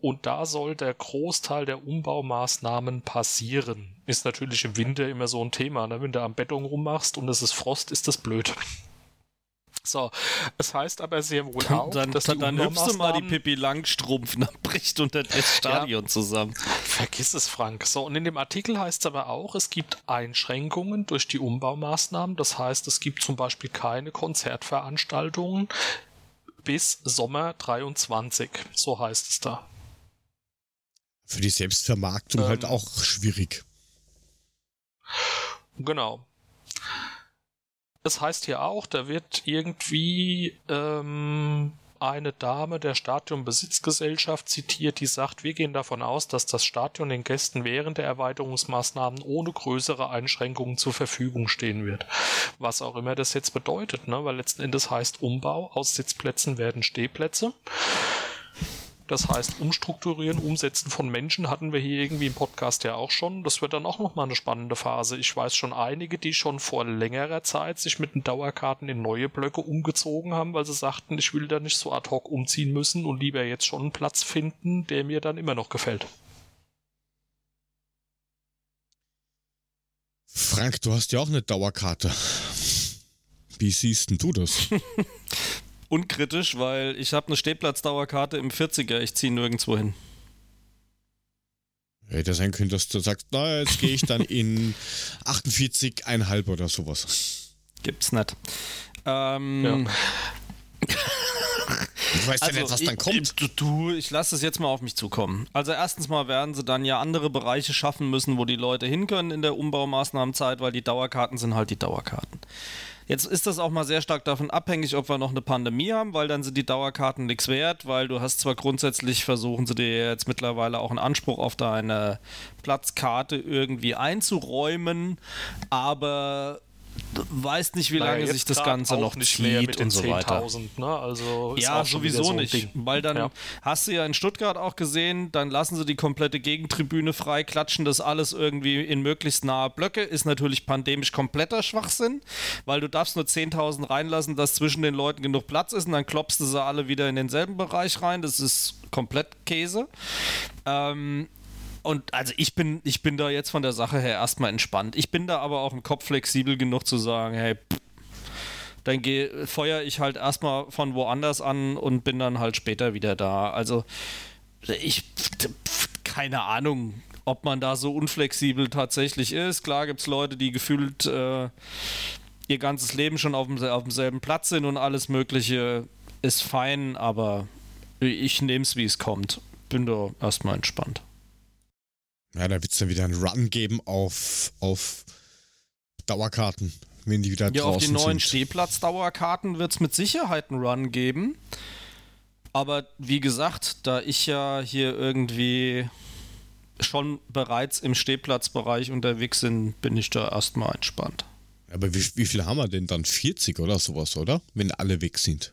Und da soll der Großteil der Umbaumaßnahmen passieren. Ist natürlich im Winter immer so ein Thema. Ne? Wenn du am Beton rummachst und es ist Frost, ist das blöd. So, es heißt aber sehr wohl auch, dann, dass dann, dann hüpfst du mal die Pippi Langstrumpf, dann bricht unter das Stadion ja, zusammen. Vergiss es, Frank. So, und in dem Artikel heißt es aber auch, es gibt Einschränkungen durch die Umbaumaßnahmen. Das heißt, es gibt zum Beispiel keine Konzertveranstaltungen bis Sommer 23. So heißt es da. Für die Selbstvermarktung halt ähm, halt auch schwierig. Genau. Es heißt hier auch, da wird irgendwie ähm, eine Dame der Stadionbesitzgesellschaft zitiert, die sagt, wir gehen davon aus, dass das Stadion den Gästen während der Erweiterungsmaßnahmen ohne größere Einschränkungen zur Verfügung stehen wird. Was auch immer das jetzt bedeutet, ne? weil letzten Endes heißt Umbau, aus Sitzplätzen werden Stehplätze. Das heißt, umstrukturieren, umsetzen von Menschen hatten wir hier irgendwie im Podcast ja auch schon. Das wird dann auch nochmal eine spannende Phase. Ich weiß schon einige, die schon vor längerer Zeit sich mit den Dauerkarten in neue Blöcke umgezogen haben, weil sie sagten, ich will da nicht so ad hoc umziehen müssen und lieber jetzt schon einen Platz finden, der mir dann immer noch gefällt. Frank, du hast ja auch eine Dauerkarte. Wie siehst denn du das? unkritisch, weil ich habe eine Stehplatzdauerkarte im 40er, ich ziehe nirgendwo hin. Hätte sein können, dass du sagst, na, jetzt gehe ich dann in 48,5 oder sowas. Gibt's nicht. Ähm, Ich weiß ja nicht, was dann kommt. Ich, du, ich lasse es jetzt mal auf mich zukommen. Also erstens mal werden sie dann ja andere Bereiche schaffen müssen, wo die Leute hin können in der Umbaumaßnahmenzeit, weil die Dauerkarten sind halt die Dauerkarten. Jetzt ist das auch mal sehr stark davon abhängig, ob wir noch eine Pandemie haben, weil dann sind die Dauerkarten nichts wert, weil du hast zwar grundsätzlich versuchen sie dir jetzt mittlerweile auch einen Anspruch auf deine Platzkarte irgendwie einzuräumen, aber du weißt nicht, wie Naja, lange sich das Ganze noch nicht mehr zieht und so weiter. 10.000, Ne? Also Ja, sowieso so nicht. Ding. Weil dann Ja. hast du ja in Stuttgart auch gesehen, dann lassen sie die komplette Gegentribüne frei, klatschen das alles irgendwie in möglichst nahe Blöcke. Ist natürlich pandemisch kompletter Schwachsinn, weil du darfst nur 10.000 reinlassen, dass zwischen den Leuten genug Platz ist und dann klopfst du sie alle wieder in denselben Bereich rein. Das ist komplett Käse. Ähm, und also ich bin, ich bin da jetzt von der Sache her erstmal entspannt. Ich bin da aber auch im Kopf flexibel genug zu sagen, hey, pff, dann geh, feuer ich halt erstmal von woanders an und bin dann halt später wieder da. Also ich, pff, keine Ahnung, ob man da so unflexibel tatsächlich ist. Klar gibt es Leute, die gefühlt äh, ihr ganzes Leben schon auf, dem, auf demselben Platz sind und alles Mögliche ist fein, aber ich nehme es, wie es kommt. Bin da erstmal entspannt. Ja, da wird es dann wieder einen Run geben auf, auf Dauerkarten, wenn die wieder Ja, auf die draußen neuen sind. Stehplatzdauerkarten wird es mit Sicherheit einen Run geben. Aber wie gesagt, da ich ja hier irgendwie schon bereits im Stehplatzbereich unterwegs bin, bin ich da erstmal entspannt. Aber wie, wie viel haben wir denn dann? 40 oder sowas, oder? Wenn alle weg sind.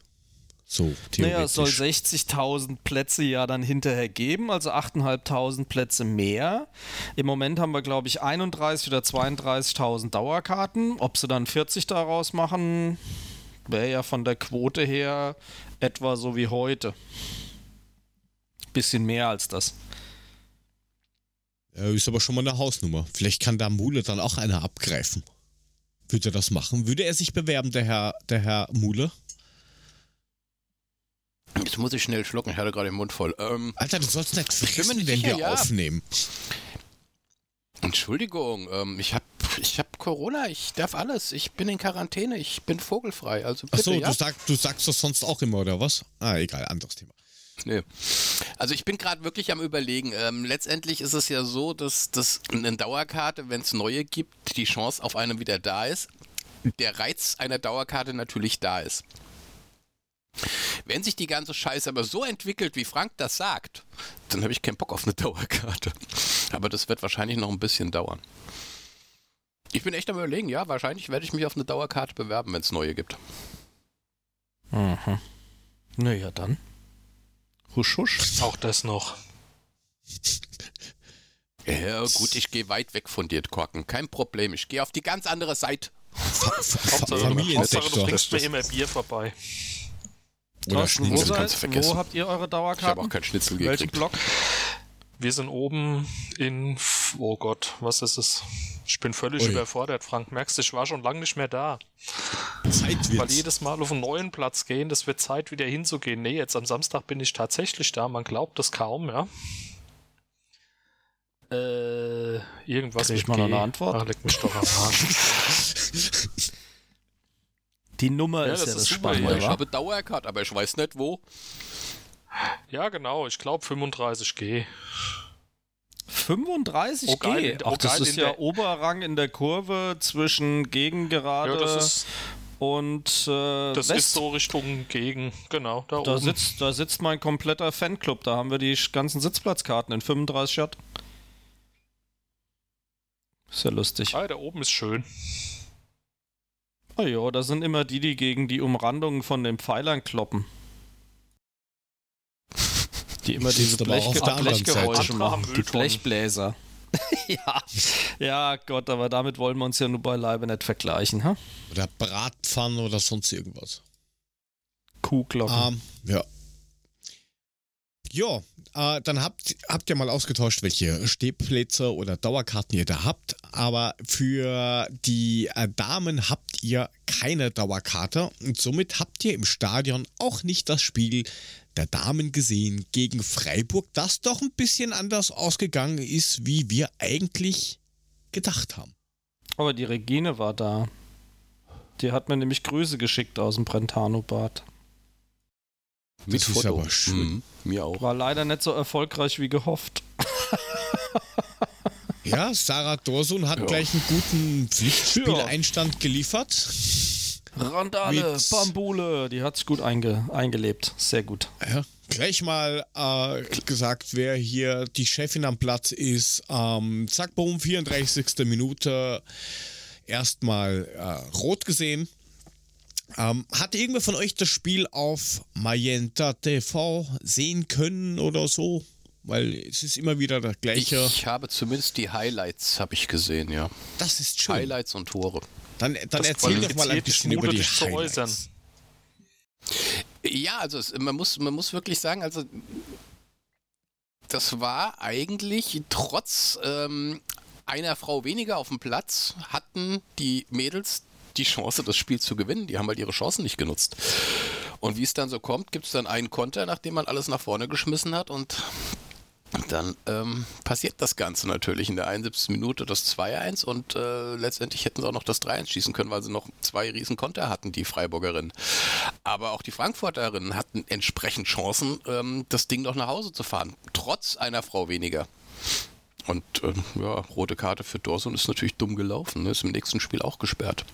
So, Naja, es soll theoretisch. 60.000 Plätze ja dann hinterher geben, also 8.500 Plätze mehr. Im Moment haben wir, glaube ich, 31 oder 32.000 Dauerkarten. Ob sie dann 40 daraus machen, wäre ja von der Quote her etwa so wie heute. Bisschen mehr als das. Ist aber schon mal eine Hausnummer. Vielleicht kann da Mule dann auch einer abgreifen. Würde er das machen? Würde er sich bewerben, der Herr, der Herr Mule? Jetzt muss ich schnell schlucken, ich hatte gerade den Mund voll. Ähm, Alter, du sollst nicht fressen, wenn wir ja. aufnehmen. Entschuldigung, ähm, ich habe ich hab Corona, ich darf alles. Ich bin in Quarantäne, ich bin vogelfrei. Also bitte, Achso, ja? du, sag, du sagst das sonst auch immer, oder was? Ah, egal, anderes Thema. Nee. Also ich bin gerade wirklich am überlegen. Ähm, letztendlich ist es ja so, dass, dass eine Dauerkarte, wenn es neue gibt, die Chance auf eine wieder da ist. Der Reiz einer Dauerkarte natürlich da ist. Wenn sich die ganze Scheiße aber so entwickelt, wie Frank das sagt, dann habe ich keinen Bock auf eine Dauerkarte. Aber das wird wahrscheinlich noch ein bisschen dauern. Ich bin echt am überlegen, ja, wahrscheinlich werde ich mich auf eine Dauerkarte bewerben, wenn es neue gibt. Mhm. Naja, dann. Husch, husch. Auch das noch. Ja, gut, ich gehe weit weg von dir, Korken. Kein Problem. Ich gehe auf die ganz andere Seite. Hauptsache, Hauptsache du bringst mir immer Bier vorbei. Oder Thorsten, wo, Schnitzel. kannst du vergessen. wo habt ihr eure Ich habe Dauerkarten? auch keinen Schnitzel Welchen gekriegt. Block? Wir sind oben in, oh Gott, was ist es? Ich bin völlig Ui. überfordert, Frank. Merkst du, ich war schon lange nicht mehr da. Zeit Weil wird's. jedes Mal auf einen neuen Platz gehen, das wird Zeit, wieder hinzugehen. Nee, jetzt am Samstag bin ich tatsächlich da. Man glaubt das kaum, ja. Äh, irgendwas Krieg ich mal noch G. eine Antwort? Ach, leck mich doch am Arsch. Die Nummer Ja, ist das ja ist das super, Spannende, ja. Ich habe Dauerkarte, aber ich weiß nicht wo. ja, genau. Ich glaube 35G. 35 Oh, geil, G. in- Ach, oh, das geil, ist ja der- Oberrang in der Kurve zwischen Gegengerade Ja, das ist, und äh, das West. ist so Richtung gegen, genau, da, da, oben. sitzt, da sitzt mein kompletter Fanclub. Da haben wir die ganzen Sitzplatzkarten in 35 Stadt. Ist ja lustig. Ah, da oben ist schön. Oh ja, da sind immer die, die gegen die Umrandungen von den Pfeilern kloppen. Die immer diese Blech Blechgeräusche machen. Die. Blechbläser. ja. ja, Gott, aber damit wollen wir uns ja nur beileibe nicht vergleichen, ha? Oder Bratpfannen oder sonst irgendwas. Kuhglocken. Ähm, ja. Ja, äh, dann habt, habt ihr mal ausgetauscht, welche Stehplätze oder Dauerkarten ihr da habt. Aber für die äh, Damen habt ihr keine Dauerkarte und somit habt ihr im Stadion auch nicht das Spiel der Damen gesehen gegen Freiburg, das doch ein bisschen anders ausgegangen ist, wie wir eigentlich gedacht haben. Aber die Regine war da. Die hat mir nämlich Grüße geschickt aus dem Brentano-Bad. Mit Das ist Foto. aber schön. Mhm, mir auch. War leider nicht so erfolgreich wie gehofft. Ja, Sarah Dorsun hat Ja. gleich einen guten Pflichtspieleinstand geliefert. Randale, Mit- Bambule, die hat sich gut einge eingelebt. Sehr gut. Ja, gleich mal äh, gesagt, wer hier die Chefin am Platz ist. Ähm, zack, boom, 34. Minute. Erstmal äh, rot gesehen. Ähm, hat irgendwer von euch das Spiel auf Magenta TV sehen können oder so? Weil es ist immer wieder das gleiche. Ich habe zumindest die Highlights habe ich gesehen, ja. das ist schön. Highlights und Tore. Dann, dann erzähl doch mal ein bisschen über die Highlights. äußern. Ja, also es, man, muss, man muss wirklich sagen, also das war eigentlich trotz ähm, einer Frau weniger auf dem Platz, hatten die Mädels die Chance, das Spiel zu gewinnen. Die haben halt ihre Chancen nicht genutzt. Und wie es dann so kommt, gibt es dann einen Konter, nachdem man alles nach vorne geschmissen hat und dann ähm, passiert das Ganze natürlich in der 71. Minute das 2-1 und äh, letztendlich hätten sie auch noch das 3-1 schießen können, weil sie noch zwei riesen Konter hatten, die Freiburgerinnen. Aber auch die Frankfurterinnen hatten entsprechend Chancen, ähm, das Ding noch nach Hause zu fahren, trotz einer Frau weniger. Und ähm, ja, rote Karte für Dorson ist natürlich dumm gelaufen, ne? ist im nächsten Spiel auch gesperrt.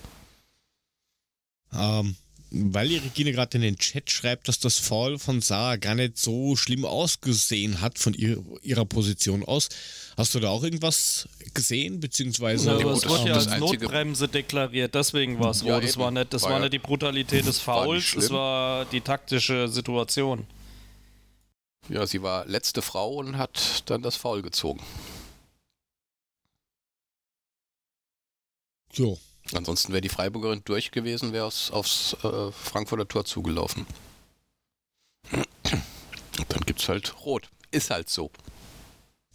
Ähm, weil die Regine gerade in den Chat schreibt, dass das Foul von Sarah gar nicht so schlimm ausgesehen hat von ihr, ihrer Position aus. Hast du da auch irgendwas gesehen, beziehungsweise? Ja, aber es wurde ja das als einzige- Notbremse deklariert, deswegen war es Ja, rot. Das eben. war nicht, das War war ja- nicht die Brutalität des Fouls, es war die taktische Situation. Ja, sie war letzte Frau und hat dann das Foul gezogen. Jo. Ansonsten wäre die Freiburgerin durch gewesen, wäre aufs, aufs äh, Frankfurter Tor zugelaufen. Und dann gibt's halt Rot. Ist halt so.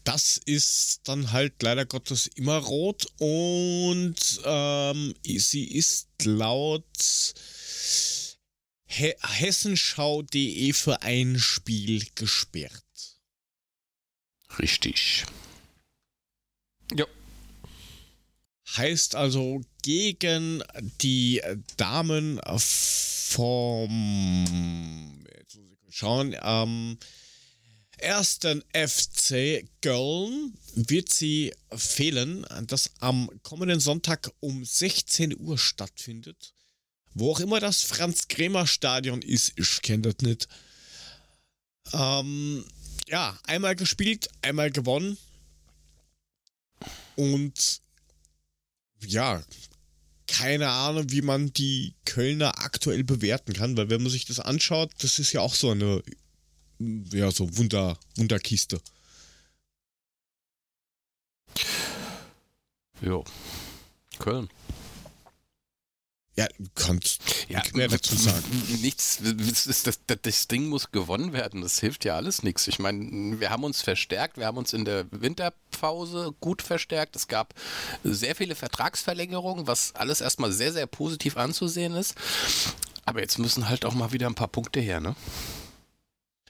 Das ist dann halt leider Gottes immer rot und ähm, sie ist laut He hessenschau.de für ein Spiel gesperrt. Richtig. Ja. Heißt also gegen die Damen vom schauen, ähm, ersten FC Köln wird sie fehlen, das am kommenden Sonntag um 16 Uhr stattfindet. Wo auch immer das Franz-Kremer-Stadion ist, ich kenne das nicht. Ähm, ja, einmal gespielt, einmal gewonnen. Und ja, keine Ahnung, wie man die Kölner aktuell bewerten kann, weil wenn man sich das anschaut, das ist ja auch so eine ja, so Wunder, Wunderkiste. Jo. Köln. Ja, du kannst Ja, mehr dazu sagen. Nichts, das, das, das, Ding muss gewonnen werden. Das hilft ja alles nichts. Ich meine, wir haben uns verstärkt, wir haben uns in der Winterpause gut verstärkt. Es gab sehr viele Vertragsverlängerungen, was alles erstmal sehr, sehr positiv anzusehen ist. Aber jetzt müssen halt auch mal wieder ein paar Punkte her, ne?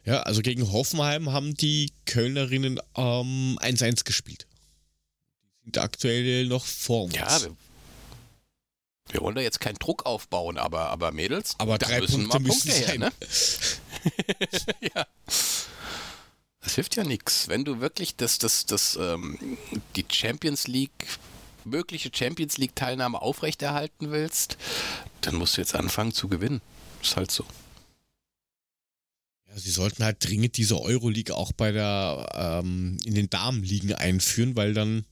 Ja, also gegen Hoffenheim haben die Kölnerinnen ähm, 1-1 gespielt. Die sind aktuell noch vor uns. Ja, wir, wir wollen da jetzt keinen Druck aufbauen, aber, aber Mädels, Aber da drei müssen Punkte mal müssen Punkte her, ne? ja. Das hilft ja nichts. Wenn du wirklich das, das, das, ähm, die Champions League, mögliche Champions League Teilnahme aufrechterhalten willst, dann musst du jetzt anfangen zu gewinnen. Ist halt so. Ja, sie sollten halt dringend diese Euroleague auch bei der ähm, in den Damenligen einführen, weil dann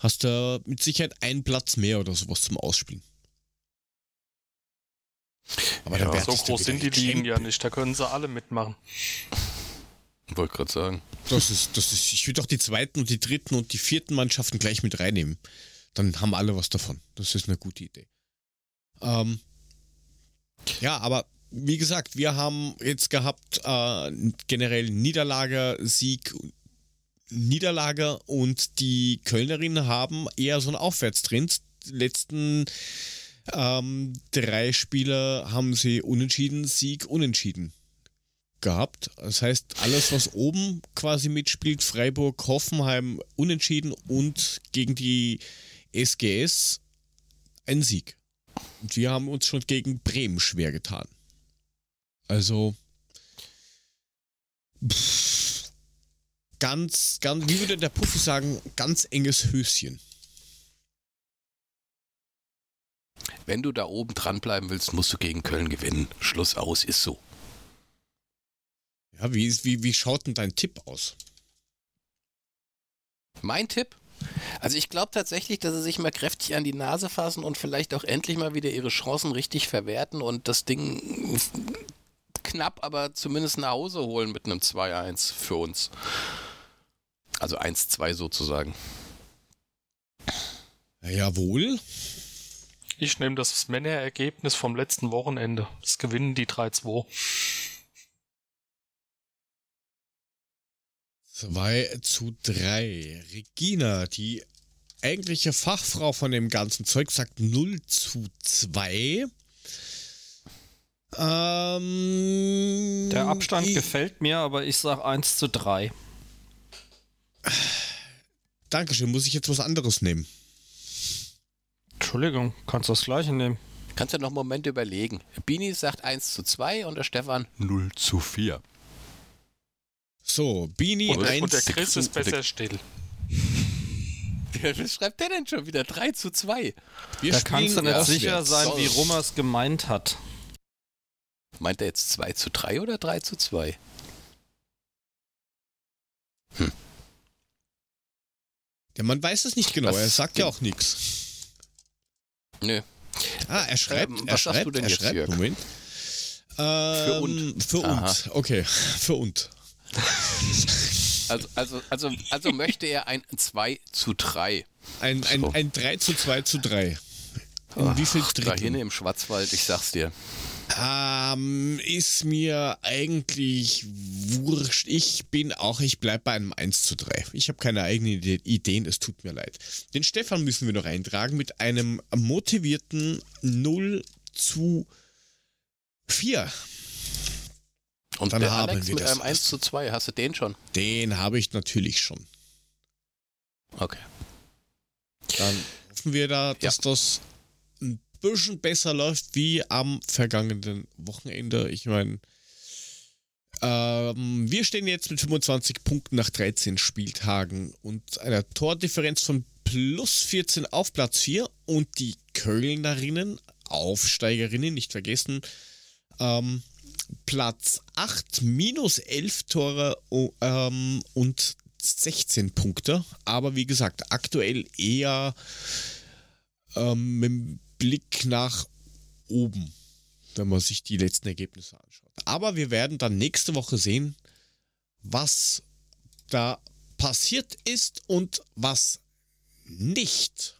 hast du mit Sicherheit einen Platz mehr oder sowas zum Ausspielen. Aber Ja, So groß sind die Ligen ja nicht, da können sie alle mitmachen. Wollte gerade sagen. Das ist, das ist, ich würde auch die zweiten und die dritten und die vierten Mannschaften gleich mit reinnehmen. Dann haben alle was davon. Das ist eine gute Idee. Ähm, ja, aber wie gesagt, wir haben jetzt gehabt äh, generell Niederlage, Sieg, Niederlage und die Kölnerinnen haben eher so einen Aufwärtstrend. Die letzten ähm, drei Spiele haben sie unentschieden, Sieg, unentschieden gehabt. Das heißt, alles, was oben quasi mitspielt, Freiburg, Hoffenheim unentschieden und gegen die SGS ein Sieg. Und wir haben uns schon gegen Bremen schwer getan. Also pff, ganz, ganz, wie würde der Puffi sagen, ganz enges Höschen. Wenn du da oben dranbleiben willst, musst du gegen Köln gewinnen. Schluss aus, ist so. Ja, wie, wie, wie schaut denn dein Tipp aus? Mein Tipp? Also ich glaube tatsächlich, dass sie sich mal kräftig an die Nase fassen und vielleicht auch endlich mal wieder ihre Chancen richtig verwerten und das Ding knapp, aber zumindest nach Hause holen mit einem 2-1 für uns. Also 1-2 sozusagen. Jawohl. Ich nehme das Männerergebnis vom letzten Wochenende. Das gewinnen die 3-2. 2 zu 3. Regina, die eigentliche Fachfrau von dem ganzen Zeug, sagt 0 zu 2. Ähm, Der Abstand ich- gefällt mir, aber ich sag 1 zu 3. Dankeschön, muss ich jetzt was anderes nehmen? Entschuldigung, kannst du das gleiche nehmen? Kannst du noch einen Moment überlegen. Bini sagt 1 zu 2 und der Stefan 0 zu 4. So, Bini Und, 1 und der Chris zu- ist besser still. Was schreibt der denn schon wieder? 3 zu 2. Wir Da kannst du nicht sicher sein, wie. Rummers gemeint hat. Meint er jetzt 2 zu 3 oder 3 zu 2? Der Mann weiß es nicht genau, Was- er sagt ja auch nichts. Nö. Ah, er schreibt, Ähm, er was sagst schreibt, du denn er jetzt, schreibt, Jörg? Moment. Ähm, und. Für Aha. und, okay, für und. Also, also, also, also möchte er ein 2 zu 3. Ein, ein, So. ein 3 zu 2 zu 3. In wie viel Ach, Da hinten Drittel? im Schwarzwald, ich sag's dir. Ähm, ist mir eigentlich wurscht. Ich bin auch, ich bleib bei einem 1 zu 3. Ich habe keine eigenen Ide- Ideen, es tut mir leid. Den Stefan müssen wir noch eintragen mit einem motivierten 0 zu 4. Und Dann der haben Alex wir mit das einem 1 alles. zu 2, hast du den schon? Den habe ich natürlich schon. Okay. Dann hoffen wir da, dass das ein bisschen besser läuft wie am vergangenen Wochenende. Ich meine, ähm, wir stehen jetzt mit 25 Punkten nach 13 Spieltagen und einer Tordifferenz von plus 14 auf Platz 4 und die Kölnerinnen, Aufsteigerinnen, nicht vergessen, ähm, Platz 8 minus 11 Tore oh, ähm, und 16 Punkte. Aber wie gesagt, aktuell eher ähm, Blick nach oben, wenn man sich die letzten Ergebnisse anschaut. Aber wir werden dann nächste Woche sehen, was da passiert ist und was nicht.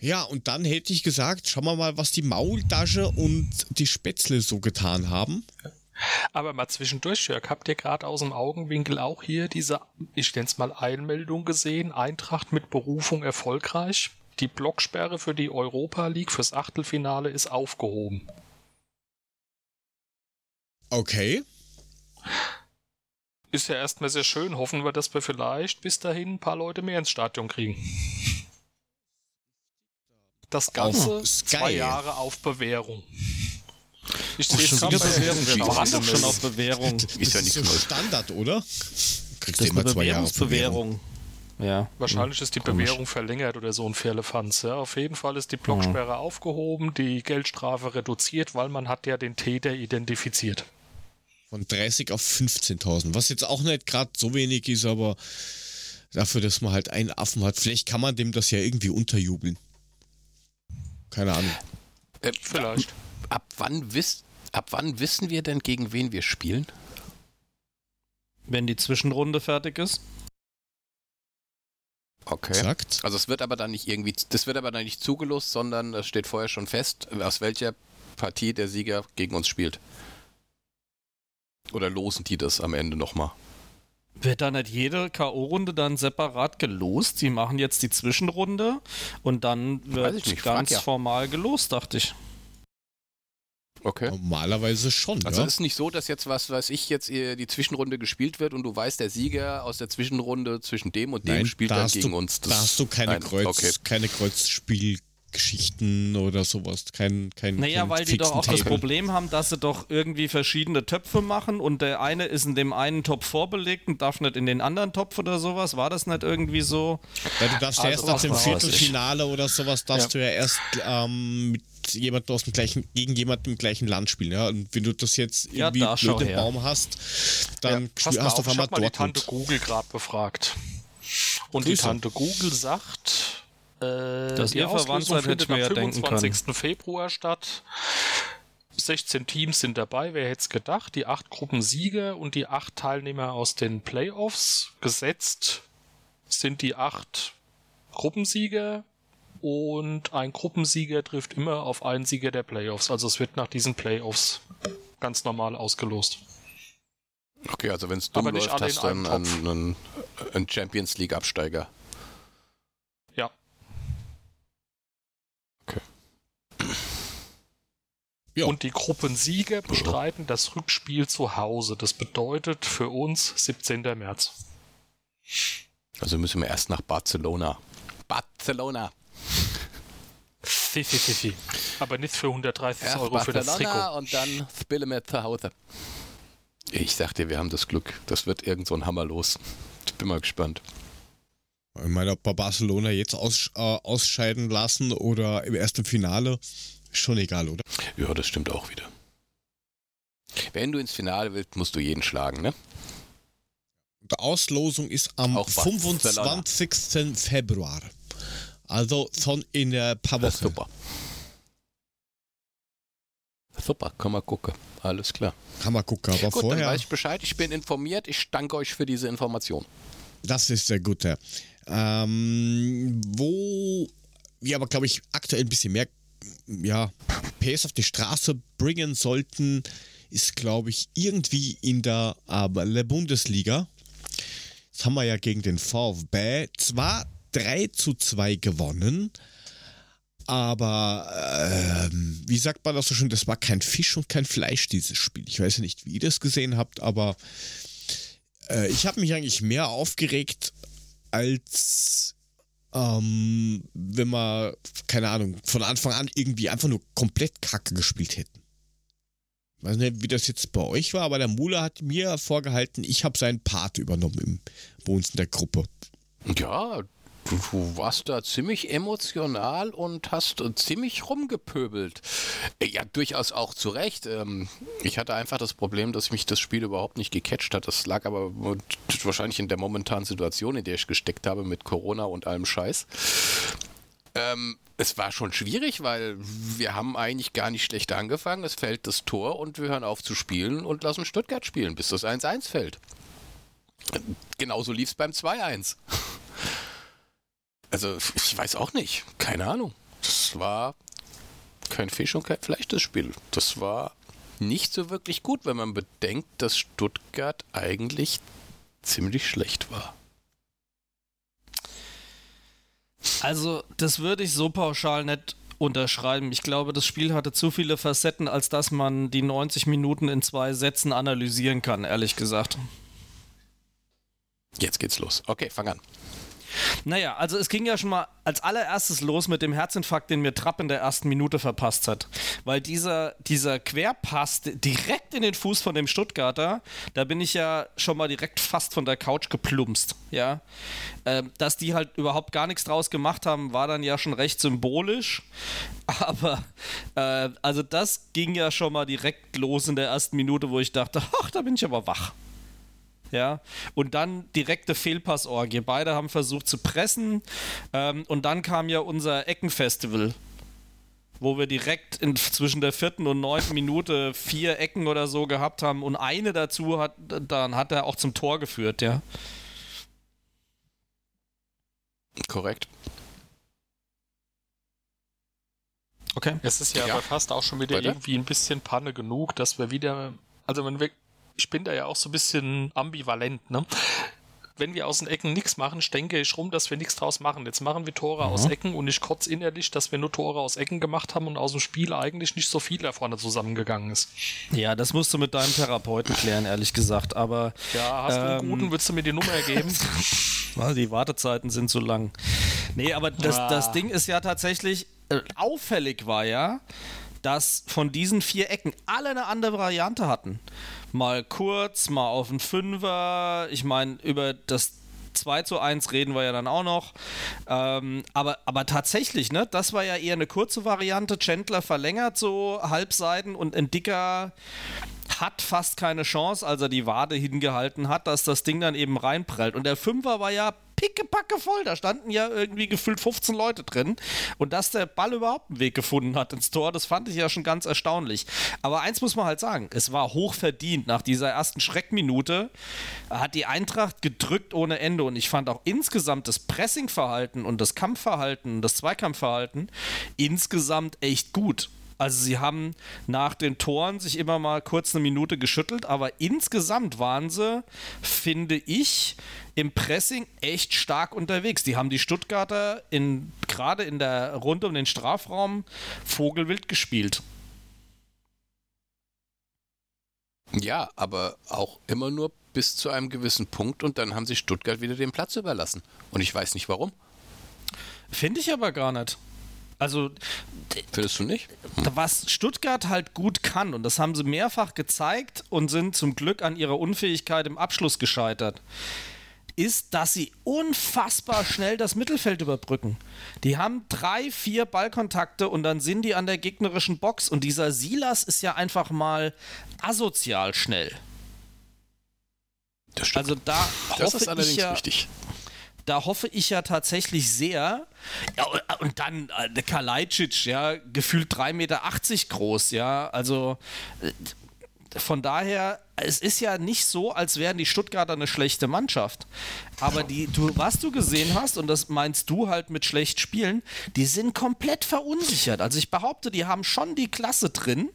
Ja, und dann hätte ich gesagt, schauen wir mal, was die Maultasche und die Spätzle so getan haben. Aber mal zwischendurch, Jörg, habt ihr gerade aus dem Augenwinkel auch hier diese, ich nenne es mal Einmeldung gesehen, Eintracht mit Berufung erfolgreich? Die Blocksperre für die Europa League fürs Achtelfinale ist aufgehoben. Okay. Ist ja erstmal sehr schön. Hoffen wir, dass wir vielleicht bis dahin ein paar Leute mehr ins Stadion kriegen. Das Ganze Auf Sky. zwei Jahre auf Bewährung. Ich Oh, sehe schon es wieder Bewährung. Wir waren doch schon auf Bewährung. Das Ist ja ist nichts so. Standard, oder? Kriegst Das ist eine zwei Jahre Bewährungsbewährung. Ja. Wahrscheinlich ist die Komisch. Bewährung verlängert oder so ein Firlefanz. Ja, auf jeden Fall ist die Blocksperre aufgehoben, die Geldstrafe reduziert, weil man hat ja den Täter identifiziert. Von 30 auf 15.000. Was jetzt auch nicht gerade so wenig ist, aber dafür, dass man halt einen Affen hat. Vielleicht kann man dem das ja irgendwie unterjubeln. Keine Ahnung. Äh, Vielleicht. Ab wann, wisst, ab wann wissen wir denn, gegen wen wir spielen? Wenn die Zwischenrunde fertig ist. Okay. Sagt. Also es wird aber dann nicht irgendwie, das wird aber dann nicht zugelost, sondern das steht vorher schon fest, aus welcher Partie der Sieger gegen uns spielt. Oder losen die das am Ende nochmal? Wird da nicht jede K.O.-Runde dann separat gelost? Sie machen jetzt die Zwischenrunde und dann wird nicht, frag ganz ja. formal gelost, dachte ich. Okay. Normalerweise schon, Also ja. es ist nicht so, dass jetzt was, weiß ich, jetzt äh, die Zwischenrunde gespielt wird und du weißt, der Sieger aus der Zwischenrunde zwischen dem und dem Nein, spielt da dann hast gegen du, uns. Das- da hast du keine, Nein, Kreuz, Okay. keine Kreuzspielgeschichten oder sowas. Kein, kein, Naja, kein weil die doch auch das Table. Problem haben, dass sie doch irgendwie verschiedene Töpfe machen und der eine ist in dem einen Topf vorbelegt und darf nicht in den anderen Topf oder sowas. War das nicht irgendwie so? Ja, du darfst ja Also erst nach dem Viertelfinale oder sowas, darfst du ja erst ähm, mit jemandem aus dem gleichen, gegen jemanden im gleichen Land spielen. Ja? Und wenn du das jetzt Ja, irgendwie da schau blöd im. Baum hast, dann Ja, mal hast du auf ich einmal hab mal die Tante. Google gerade befragt. Und die Grüße. Tante Google sagt, äh, Dass die ihr verwandt seid, findet ich am ja denken 25. Februar statt. 16 Teams sind dabei, wer hätte es gedacht? Die acht Gruppensieger und die acht Teilnehmer aus den Playoffs. Gesetzt sind die acht Gruppensieger und ein Gruppensieger trifft immer auf einen Sieger der Playoffs. Also es wird nach diesen Playoffs ganz normal ausgelost. Okay, also wenn es dumm läuft, hast du einen, einen, einen Champions League Absteiger. Ja. Ja. Und die Gruppensieger bestreiten das Rückspiel zu Hause. Das bedeutet für uns 17. März. Also müssen wir erst nach Barcelona. Barcelona. Fifi, fifi. Aber nicht für 130 Erst Euro für das Trikot. und dann spielen wir zu Hause. Ich sag dir, wir haben das Glück. Das wird irgend so ein Hammer los. Ich bin mal gespannt. Ich meine, ob wir Barcelona jetzt aus, äh, ausscheiden lassen oder im ersten Finale, ist schon egal, oder? Ja, das stimmt auch wieder. Wenn du ins Finale willst, musst du jeden schlagen, ne? Die Auslosung ist am Auch Barcelona. 25. Februar. Also schon in ein paar Wochen. super. Super, kann man gucken. Alles klar. Kann man gucken, aber Gut, dann vorher. weiß ich Bescheid. Ich bin informiert. Ich danke euch für diese Information. Das ist sehr gut, ja. Ähm, wo wir aber, glaube ich, aktuell ein bisschen mehr ja, PS auf die Straße bringen sollten, ist, glaube ich, irgendwie in der äh, Bundesliga. Das haben wir ja gegen den VfB zwar 3 zu 2 gewonnen, aber ähm, wie sagt man das so schön, das war kein Fisch und kein Fleisch, dieses Spiel. Ich weiß ja nicht, wie ihr das gesehen habt, aber äh, ich habe mich eigentlich mehr aufgeregt, als ähm, wenn wir, keine Ahnung, von Anfang an irgendwie einfach nur komplett Kacke gespielt hätten. Ich weiß nicht, wie das jetzt bei euch war, aber der Mula hat mir vorgehalten, ich habe seinen Part übernommen im, bei uns in der Gruppe. Ja, du, warst da ziemlich emotional und hast ziemlich rumgepöbelt. Ja, durchaus auch zu Recht. Ähm, Ich hatte einfach das Problem, dass mich das Spiel überhaupt nicht gecatcht hat. Das lag aber wahrscheinlich in der momentanen Situation, in der ich gesteckt habe mit Corona und allem Scheiß. Ähm, es war schon schwierig, weil wir haben eigentlich gar nicht schlecht angefangen. Es fällt das Tor und wir hören auf zu spielen und lassen Stuttgart spielen, bis das 1-1 fällt. Genauso lief es beim 2-1. Also, ich weiß auch nicht. Keine Ahnung. Das war kein Fisch und kein Fleisch, das Spiel. Das war nicht so wirklich gut, wenn man bedenkt, dass Stuttgart eigentlich ziemlich schlecht war. Also, das würde ich so pauschal nicht unterschreiben. Ich glaube, das Spiel hatte zu viele Facetten, als dass man die 90 Minuten in zwei Sätzen analysieren kann, ehrlich gesagt. Jetzt geht's los. Okay, fang an. Naja, also es ging ja schon mal als allererstes los mit dem Herzinfarkt, den mir Trapp in der ersten Minute verpasst hat. Weil dieser, dieser Querpass direkt in den Fuß von dem Stuttgarter, da bin ich ja schon mal direkt fast von der Couch geplumpst. Ja? Ähm, dass die halt überhaupt gar nichts draus gemacht haben, war dann ja schon recht symbolisch. Aber äh, also das ging ja schon mal direkt los in der ersten Minute, wo ich dachte, ach, da bin ich aber wach. Ja, und dann direkte Fehlpassorgie. Beide haben versucht zu pressen. Ähm, und dann kam ja unser Eckenfestival, wo wir direkt in, zwischen der vierten und neunten Minute vier Ecken oder so gehabt haben. Und eine dazu hat, dann hat er auch zum Tor geführt, ja. Korrekt. Okay. Es ist ja, Ja. aber fast auch schon wieder Weiter? irgendwie ein bisschen Panne genug, dass wir wieder, also wenn wir, ich bin da ja auch so ein bisschen ambivalent, ne? Wenn wir aus den Ecken nichts machen, denke ich rum, dass wir nichts draus machen. Jetzt machen wir Tore aus Ecken und ich kotze innerlich, dass wir nur Tore aus Ecken gemacht haben und aus dem Spiel eigentlich nicht so viel da vorne zusammengegangen ist. Ja, das musst du mit deinem Therapeuten klären, ehrlich gesagt. Aber Ja, hast du einen Ähm, guten, würdest du mir die Nummer geben? Ah, Die Wartezeiten sind zu lang. Nee, aber das, Ah. das Ding ist ja tatsächlich, äh, auffällig war ja, dass von diesen vier Ecken alle eine andere Variante hatten. Mal kurz, mal auf den Fünfer. Ich meine, über das 2 zu 1 reden wir ja dann auch noch. Ähm, aber, aber tatsächlich, ne, das war ja eher eine kurze Variante. Chandler verlängert so Halbseiten und ein dicker hat fast keine Chance, als er die Wade hingehalten hat, dass das Ding dann eben reinprellt. Und der Fünfer war ja pickepacke voll. Da standen ja irgendwie gefühlt 15 Leute drin. Und dass der Ball überhaupt einen Weg gefunden hat ins Tor, das fand ich ja schon ganz erstaunlich. Aber eins muss man halt sagen, es war hoch verdient. Nach dieser ersten Schreckminute hat die Eintracht gedrückt ohne Ende. Und ich fand auch insgesamt das Pressingverhalten und das Kampfverhalten, das Zweikampfverhalten insgesamt echt gut. Also sie haben nach den Toren sich immer mal kurz eine Minute geschüttelt, aber insgesamt waren sie, finde ich, im Pressing echt stark unterwegs. Die haben die Stuttgarter in, gerade in der Runde um den Strafraum Vogelwild gespielt. Ja, aber auch immer nur bis zu einem gewissen Punkt und dann haben sie Stuttgart wieder den Platz überlassen. Und ich weiß nicht warum. Finde ich aber gar nicht. Also Findest du nicht? was Stuttgart halt gut kann, und das haben sie mehrfach gezeigt und sind zum Glück an ihrer Unfähigkeit im Abschluss gescheitert, ist, dass sie unfassbar schnell das Mittelfeld überbrücken. Die haben drei, vier Ballkontakte und dann sind die an der gegnerischen Box. Und dieser Silas ist ja einfach mal asozial schnell. Das stimmt. Also da das hoffe ist allerdings ich ja, richtig. da hoffe ich ja tatsächlich sehr. Ja, und, dann äh, Kalajdzic, ja, gefühlt 3,80 Meter groß, ja. Also äh, von daher, es ist ja nicht so, als wären die Stuttgarter eine schlechte Mannschaft. Aber die, du, was du gesehen hast, und das meinst du halt mit schlecht spielen, die sind komplett verunsichert. Also ich behaupte, die haben schon die Klasse drin.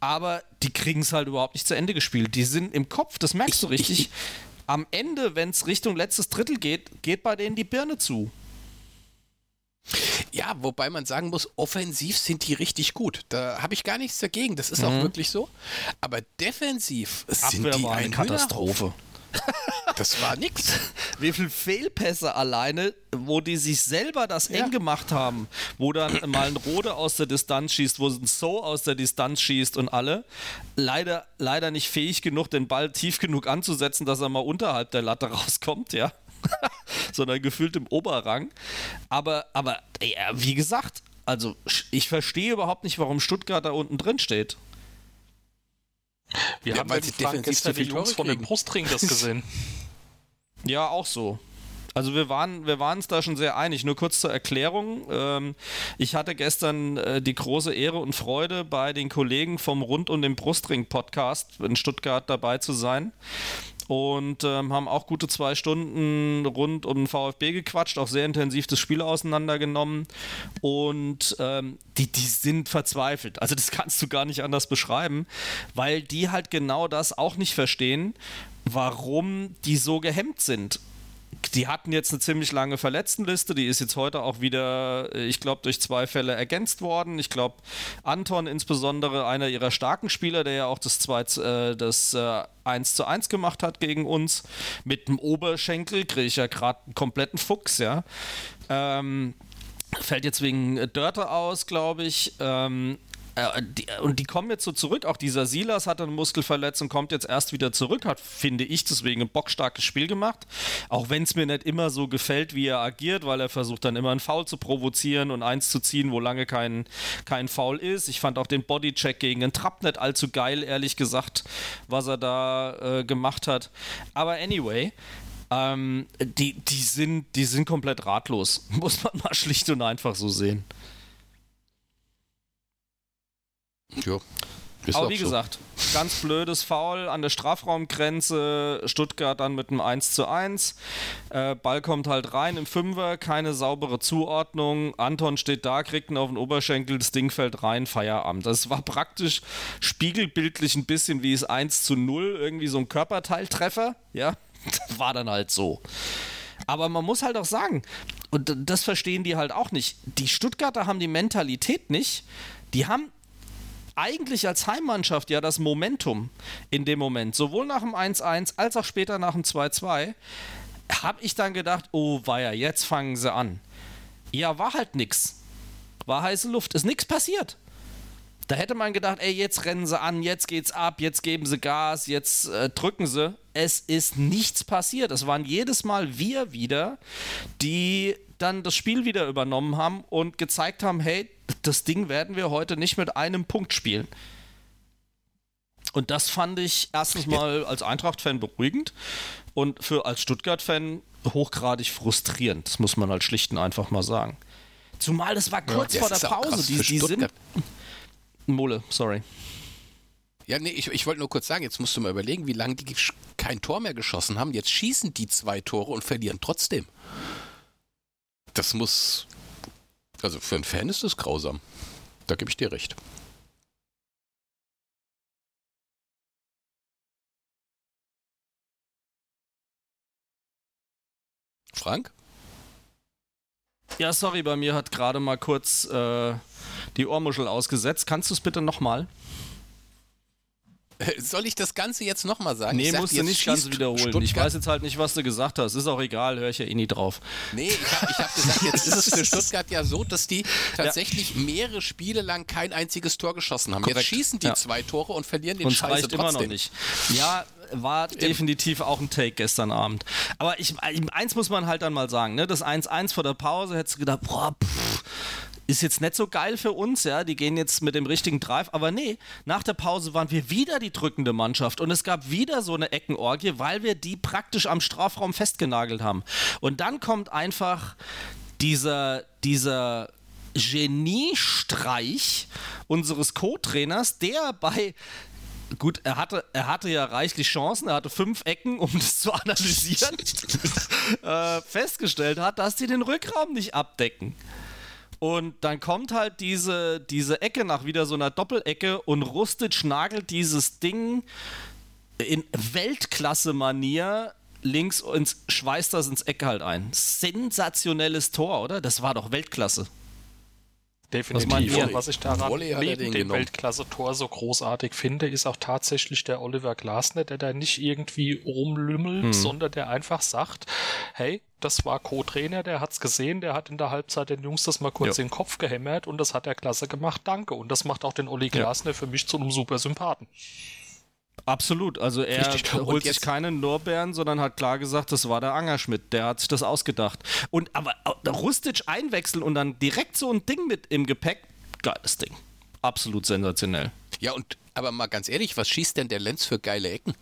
Aber die kriegen es halt überhaupt nicht zu Ende gespielt. Die sind im Kopf, das merkst du Ich- ich- richtig. Am Ende, wenn es Richtung letztes Drittel geht, geht bei denen die Birne zu. Ja, wobei man sagen muss, offensiv sind die richtig gut. Da habe ich gar nichts dagegen. Das ist auch wirklich so. Aber defensiv sind Abwehr die eine ein Katastrophe. Das war nix. Wie viel Fehlpässe alleine, wo die sich selber das Ja. eng gemacht haben, wo dann mal ein Rode aus der Distanz schießt, wo ein So aus der Distanz schießt und alle. Leider, leider nicht fähig genug, den Ball tief genug anzusetzen, dass er mal unterhalb der Latte rauskommt, ja. Sondern gefühlt im Oberrang. Aber, aber ja, wie gesagt, also ich verstehe überhaupt nicht, warum Stuttgart da unten drin steht. Wir Ja, haben weil sie defensiv zu viel die Jungs von dem. Brustring das gesehen. Ja, auch so. Also wir waren, wir waren uns da schon sehr einig. Nur kurz zur Erklärung. Ähm, ich hatte gestern äh, die große Ehre und Freude, bei den Kollegen vom Rund um den Brustring Podcast in Stuttgart dabei zu sein. Und ähm, haben auch gute zwei Stunden rund um den VfB gequatscht, auch sehr intensiv das Spiel auseinandergenommen. Und ähm, die, die sind verzweifelt. Also das kannst du gar nicht anders beschreiben, weil die halt genau das auch nicht verstehen, warum die so gehemmt sind die hatten jetzt eine ziemlich lange Verletztenliste, die ist jetzt heute auch wieder, äh, ich glaube, durch zwei Fälle ergänzt worden. Ich glaube, Anton insbesondere, einer ihrer starken Spieler, der ja auch das, 2, äh, das äh, 1 zu 1 gemacht hat gegen uns, mit dem Oberschenkel, kriege ich ja gerade einen kompletten Fuchs, ja. Ähm, fällt jetzt wegen Dörte aus, glaube ich. Ähm, äh, die, und die kommen jetzt so zurück. Auch dieser Silas hat eine Muskelverletzung, kommt jetzt erst wieder zurück, hat, finde ich, deswegen ein bockstarkes Spiel gemacht. Auch wenn es mir nicht immer so gefällt, wie er agiert, weil er versucht dann immer einen Foul zu provozieren und eins zu ziehen, wo lange kein, kein Foul ist. Ich fand auch den Bodycheck gegen den Trapp nicht allzu geil, ehrlich gesagt, was er da äh, gemacht hat. Aber anyway, ähm, die, die, sind, die sind komplett ratlos. Muss man mal schlicht und einfach so sehen. Jo. Ist Aber wie so. gesagt, ganz blödes Foul an der Strafraumgrenze. Stuttgart dann mit einem 1 zu 1. Äh, Ball kommt halt rein im Fünfer, keine saubere Zuordnung. Anton steht da, kriegt ihn auf den Oberschenkel, das Ding fällt rein, Feierabend. Das war praktisch spiegelbildlich ein bisschen wie es 1 zu 0, irgendwie so ein Körperteiltreffer. Ja, war dann halt so. Aber man muss halt auch sagen, und das verstehen die halt auch nicht, die Stuttgarter haben die Mentalität nicht. Die haben eigentlich als Heimmannschaft ja das Momentum in dem Moment, sowohl nach dem 1-1 als auch später nach dem 2-2, habe ich dann gedacht, oh weia, jetzt fangen sie an. Ja, war halt nix. War heiße Luft, ist nix passiert. Da hätte man gedacht, ey, jetzt rennen sie an, jetzt geht's ab, jetzt geben sie Gas, jetzt äh, drücken sie. Es ist nichts passiert. Es waren jedes Mal wir wieder, die dann das Spiel wieder übernommen haben und gezeigt haben, hey, das Ding werden wir heute nicht mit einem Punkt spielen. Und das fand ich erstens mal als Eintracht-Fan beruhigend und für als Stuttgart-Fan hochgradig frustrierend. Das muss man halt schlicht und einfach mal sagen. Zumal das war kurz Ja, vor das der ist auch Pause. Die, die sind. Mole, sorry. Ja, nee, ich, ich wollte nur kurz sagen, jetzt musst du mal überlegen, wie lange die kein Tor mehr geschossen haben. Jetzt schießen die zwei Tore und verlieren trotzdem. Das muss. Also für einen Fan ist das grausam. Da gebe ich dir recht. Frank? Ja, sorry, bei mir hat gerade mal kurz äh, die Ohrmuschel ausgesetzt. Kannst du es bitte nochmal? Soll ich das Ganze jetzt nochmal sagen? Nee, Ich sagte, musst du nicht ganz wiederholen. Ich Stuttgart- weiß jetzt halt nicht, was du gesagt hast. Ist auch egal, höre ich ja eh nie drauf. Nee, ich habe ich hab gesagt, jetzt ist es für Stuttgart ja so, dass die tatsächlich mehrere Spiele lang kein einziges Tor geschossen haben. Korrekt. Jetzt schießen die Ja. zwei Tore und verlieren den Und Scheiße reicht trotzdem. immer noch nicht. Ja, war definitiv auch ein Take gestern Abend. Aber ich, eins muss man halt dann mal sagen, ne? Das 1-1 vor der Pause, hättest du gedacht, boah, pff, ist jetzt nicht so geil für uns, ja, die gehen jetzt mit dem richtigen Drive, aber nee, nach der Pause waren wir wieder die drückende Mannschaft. Und es gab wieder so eine Eckenorgie, weil wir die praktisch am Strafraum festgenagelt haben. Und dann kommt einfach dieser, dieser Geniestreich unseres Co-Trainers, der bei Gut, er hatte, er hatte ja reichlich Chancen, er hatte fünf Ecken, um das zu analysieren, äh, festgestellt hat, dass die den Rückraum nicht abdecken. Und dann kommt halt diese, diese Ecke nach wieder so einer Doppelecke und Rustic nagelt dieses Ding in Weltklasse-Manier links ins, schweißt das ins Eck halt ein. Sensationelles Tor, oder? Das war doch Weltklasse. Definitiv. Was? Und was ich daran Volley er neben den dem genommen. Weltklasse-Tor so großartig finde, ist auch tatsächlich der Oliver Glasner, der da nicht irgendwie rumlümmelt, Hm. sondern der einfach sagt, hey, das war Co-Trainer, der hat's gesehen, der hat in der Halbzeit den Jungs das mal kurz Ja. in den Kopf gehämmert und das hat er klasse gemacht, danke. Und das macht auch den Olli Glasner für mich zu einem super Sympathen. Absolut. Also er Richtig. Holt sich jetzt- keine Lorbeeren, sondern hat klar gesagt, das war der Angerschmidt. Der hat sich das ausgedacht. Und aber Rustic einwechseln und dann direkt so ein Ding mit im Gepäck, geiles Ding. Absolut sensationell. Ja, und aber mal ganz ehrlich, was schießt denn der Lenz für geile Ecken?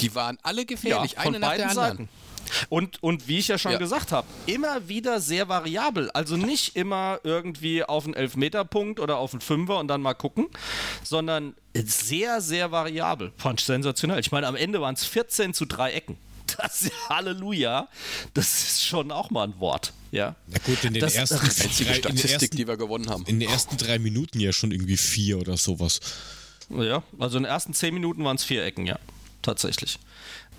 Die waren alle gefährlich, eine nach der anderen. Und, und wie ich ja schon Ja. gesagt habe, immer wieder sehr variabel. Also nicht immer irgendwie auf einen Elfmeterpunkt oder auf einen Fünfer und dann mal gucken, sondern sehr, sehr variabel. Fand ich sensationell. Ich meine, am Ende waren es 14 zu 3 Ecken. Das ist Halleluja. Das ist schon auch mal ein Wort. Ja. Na gut, in den Das- ersten das- Einzige drei, Statistik, ersten, die wir gewonnen haben. in den ersten drei Minuten ja schon irgendwie vier oder sowas. Ja, also in den ersten 10 Minuten waren es vier Ecken, ja. Tatsächlich.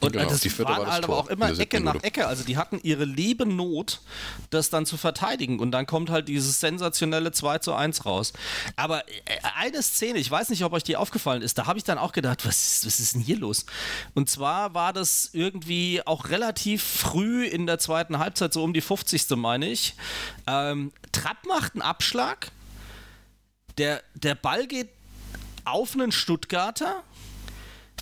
Und Genau, das die waren halt aber auch immer Ecke nach. Ecke. Also die hatten ihre liebe Not, das dann zu verteidigen. Und dann kommt halt dieses sensationelle 2 zu 1 raus. Aber äh, eine Szene, ich weiß nicht, ob euch die aufgefallen ist, da habe ich dann auch gedacht, was ist, was ist denn hier los? Und zwar war das irgendwie auch relativ früh in der zweiten Halbzeit, so um die 50. meine ich. Ähm, Trapp macht einen Abschlag. Der, der Ball geht auf einen Stuttgarter.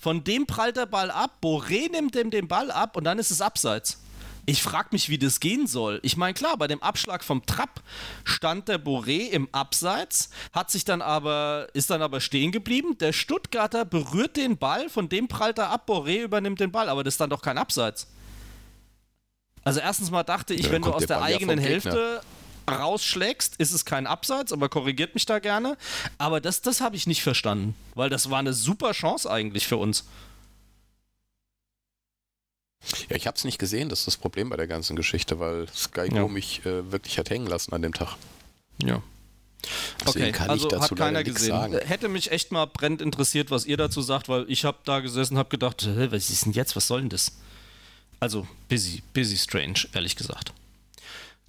Von dem prallt der Ball ab. Boré nimmt dem den Ball ab und dann ist es abseits. Ich frage mich, wie das gehen soll. Ich meine, klar, bei dem Abschlag vom Trapp stand der Boré im Abseits, hat sich dann aber, ist dann aber stehen geblieben. Der Stuttgarter berührt den Ball, von dem prallt er ab, Boré übernimmt den Ball, aber das ist dann doch kein Abseits. Also erstens mal dachte ich, Ja, wenn du aus der der ja eigenen vom Hälfte rausschlägst, ist es kein Abseits, aber korrigiert mich da gerne. Aber das, das habe ich nicht verstanden, weil das war eine super Chance eigentlich für uns. Ja, ich habe es nicht gesehen, das ist das Problem bei der ganzen Geschichte, weil Sky Ja. mich äh, wirklich hat hängen lassen an dem Tag. Ja. Deswegen Okay, kann also ich dazu hat keiner gesehen. sagen. Hätte mich echt mal brennend interessiert, was ihr dazu sagt, weil ich habe da gesessen, habe gedacht, was ist denn jetzt, was soll denn das? Also busy, busy strange, ehrlich gesagt.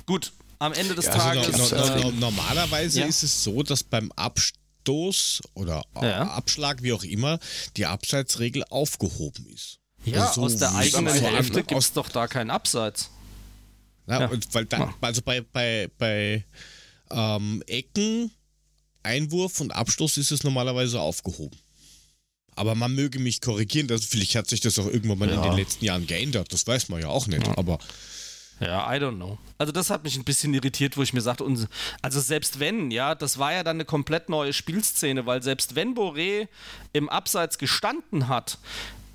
Gut, am Ende des Ja, also Tages. no, no, no, äh, normalerweise ja. ist es so, dass beim Abstoß oder Ja. Abschlag, wie auch immer, die Abseitsregel aufgehoben ist. ja, Also aus der eigenen Hälfte gibt es doch da keinen Abseits. Und weil dann, also bei, bei, bei ähm, Ecken, Einwurf und Abstoß ist es normalerweise aufgehoben. Aber man möge mich korrigieren, dass, vielleicht hat sich das auch irgendwann mal in den letzten Jahren geändert. Das weiß man ja auch nicht. Aber Ja, I don't know. Also das hat mich ein bisschen irritiert, wo ich mir sagte, also selbst wenn, ja, das war ja dann eine komplett neue Spielszene, weil selbst wenn Boré im Abseits gestanden hat,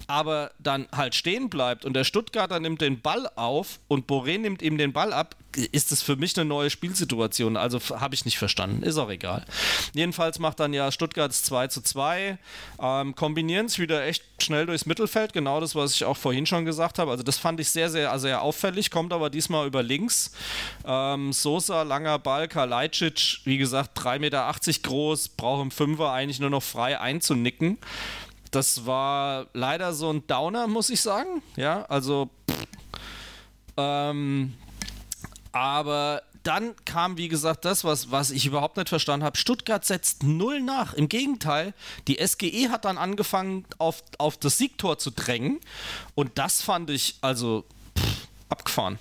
aber dann halt stehen bleibt und der Stuttgarter nimmt den Ball auf und Boré nimmt ihm den Ball ab, ist das für mich eine neue Spielsituation. Also habe ich nicht verstanden. Ist auch egal. Jedenfalls macht dann ja Stuttgart 2 zu 2, ähm, kombinieren es wieder echt schnell durchs Mittelfeld. Genau das, was ich auch vorhin schon gesagt habe. Also das fand ich sehr, sehr, sehr auffällig. Kommt aber diesmal über links. Ähm, Sosa, langer Ball, Kalajdzic, wie gesagt, 3,80 Meter groß, braucht im Fünfer eigentlich nur noch frei einzunicken. Das war leider so ein Downer, muss ich sagen. Ja, also. Ähm, aber dann kam, wie gesagt, das, was, was ich überhaupt nicht verstanden habe. Stuttgart setzt null nach. Im Gegenteil, die SGE hat dann angefangen, auf, auf das Siegtor zu drängen. Und das fand ich also pff, abgefahren.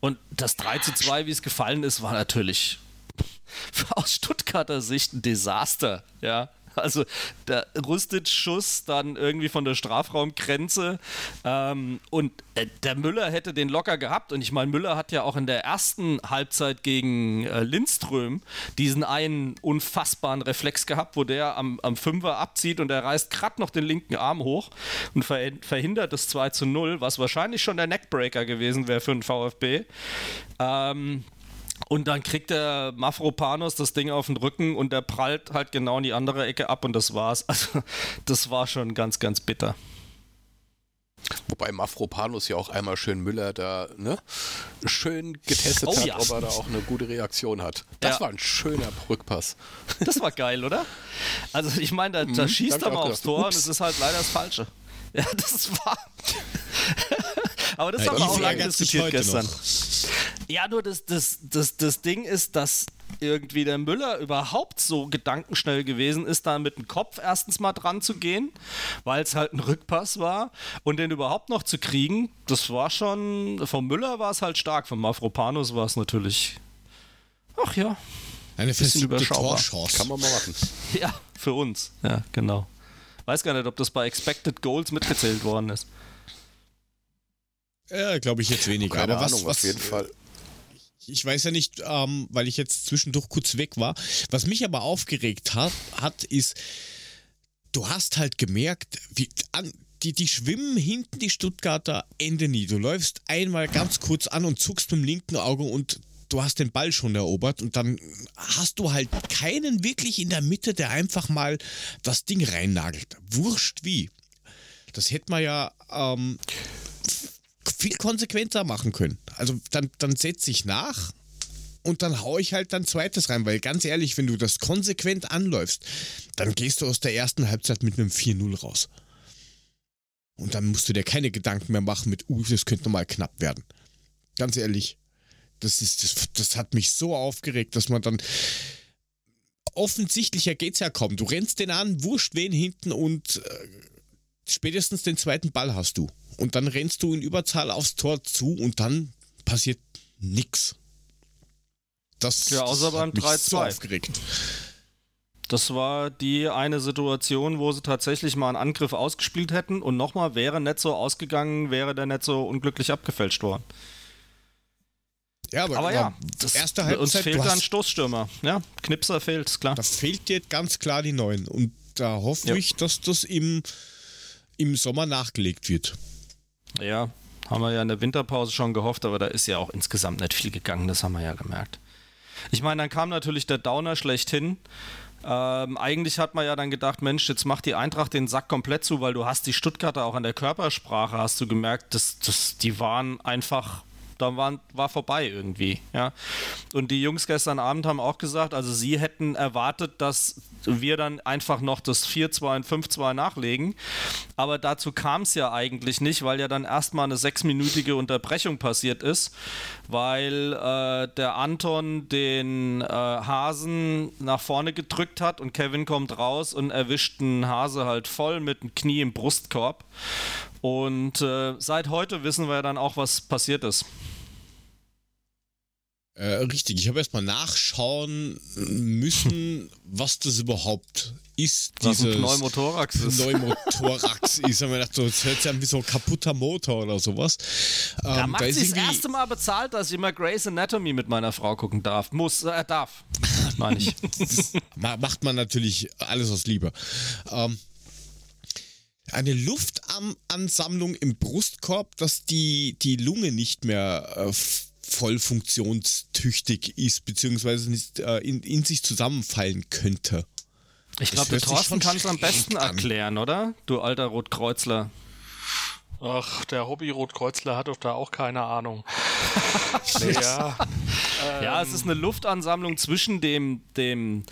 Und das 3 zu 2, wie es gefallen ist, war natürlich aus Stuttgarter Sicht ein Desaster. Ja. Also der Rustic-Schuss dann irgendwie von der Strafraumgrenze ähm, und äh, der Müller hätte den locker gehabt und ich meine, Müller hat ja auch in der ersten Halbzeit gegen äh, Lindström diesen einen unfassbaren Reflex gehabt, wo der am, am Fünfer abzieht und er reißt gerade noch den linken Arm hoch und ver verhindert das 2 zu 0, was wahrscheinlich schon der Neckbreaker gewesen wäre für den VfB. Ähm, und dann kriegt der Mafropanos das Ding auf den Rücken und der prallt halt genau in die andere Ecke ab und das war's. Also, das war schon ganz, ganz bitter. Wobei Mafropanus ja auch einmal schön Müller da ne, schön getestet Oh hat, ja. ob er da auch eine gute Reaktion hat. Das Ja. war ein schöner Rückpass. Das war geil, oder? Also, ich meine, da, da Mhm, schießt er mal aufs gedacht. Tor Ups. und es ist halt leider das Falsche. Ja, das war. Aber das Ja, haben wir auch lange diskutiert gestern. noch. Ja, nur das, das, das, das Ding ist, dass irgendwie der Müller überhaupt so gedankenschnell gewesen ist, da mit dem Kopf erstens mal dran zu gehen, weil es halt ein Rückpass war und den überhaupt noch zu kriegen, das war schon, vom Müller war es halt stark, von Mafropanus war es natürlich, ach ja, eine Bisschen überschaubar. Torchance. Kann man mal machen. ja, für uns, ja, genau. Weiß gar nicht, ob das bei Expected Goals mitgezählt worden ist. Ja, glaube ich jetzt weniger. Keine Aber was, Ahnung, was, auf jeden Fall. Ich weiß ja nicht, ähm, weil ich jetzt zwischendurch kurz weg war. Was mich aber aufgeregt hat, hat ist, du hast halt gemerkt, wie an, die, die schwimmen hinten die Stuttgarter Ende nie. Du läufst einmal ganz kurz an und zuckst mit dem linken Auge und du hast den Ball schon erobert und dann hast du halt keinen wirklich in der Mitte, der einfach mal das Ding reinnagelt. Wurscht wie. Das hätte man ja ähm, viel konsequenter machen können. Also dann, dann setze ich nach und dann haue ich halt dann zweites rein, weil ganz ehrlich, wenn du das konsequent anläufst, dann gehst du aus der ersten Halbzeit mit einem 4-0 raus. Und dann musst du dir keine Gedanken mehr machen mit, uh, das könnte nochmal knapp werden. Ganz ehrlich, das, ist, das, das hat mich so aufgeregt, dass man dann. Offensichtlicher geht's ja kaum. Du rennst den an, wurscht wen hinten und äh, spätestens den zweiten Ball hast du. Und dann rennst du in Überzahl aufs Tor zu und dann passiert nix. Das, Ja, außer das beim hat mich 3-2. so aufgeregt. Das war die eine Situation, wo sie tatsächlich mal einen Angriff ausgespielt hätten und nochmal wäre so ausgegangen, wäre der so unglücklich abgefälscht worden. Ja, aber, Aber ja, das, erste uns Halbzeit, fehlt du da ein hast, Stoßstürmer. Ja, Knipser fehlt, ist klar. da fehlt dir ganz klar die Neuen. Und da hoffe Ja. ich, dass das im, im Sommer nachgelegt wird. Ja, haben wir ja in der Winterpause schon gehofft, aber da ist ja auch insgesamt nicht viel gegangen, das haben wir ja gemerkt. Ich meine, dann kam natürlich der Downer schlechthin. Ähm, eigentlich hat man ja dann gedacht, Mensch, jetzt macht die Eintracht den Sack komplett zu, weil du hast die Stuttgarter auch an der Körpersprache, hast du gemerkt, dass, dass die waren einfach da waren, war vorbei irgendwie. Ja. Und die Jungs gestern Abend haben auch gesagt, also sie hätten erwartet, dass wir dann einfach noch das 4-2 und 5-2 nachlegen. Aber dazu kam es ja eigentlich nicht, weil ja dann erstmal eine sechsminütige Unterbrechung passiert ist, weil äh, der Anton den äh, Hasen nach vorne gedrückt hat und Kevin kommt raus und erwischt einen Hase halt voll mit dem Knie im Brustkorb. Und äh, seit heute wissen wir dann auch, was passiert ist. Äh, richtig, ich habe erstmal nachschauen müssen, was das überhaupt ist. Was ein Pneumothorax ist. Pneumothorax ist. Und mir gedacht, so, das hört sich an wie so ein kaputter Motor oder sowas. Ähm, da macht da sie das erste Mal bezahlt, dass ich immer Grey's Anatomy mit meiner Frau gucken darf. Muss, äh, darf. Meine ich. macht man natürlich alles aus Liebe. Ähm, eine Luftansammlung im Brustkorb, dass die, die Lunge nicht mehr äh, voll funktionstüchtig ist, beziehungsweise nicht, äh, in, in sich zusammenfallen könnte. Ich glaube, der Thorsten kann es am besten an. erklären, oder? Du alter Rotkreuzler. Ach, der Hobby-Rotkreuzler hat doch da auch keine Ahnung. ja. ja, es ist eine Luftansammlung zwischen dem, dem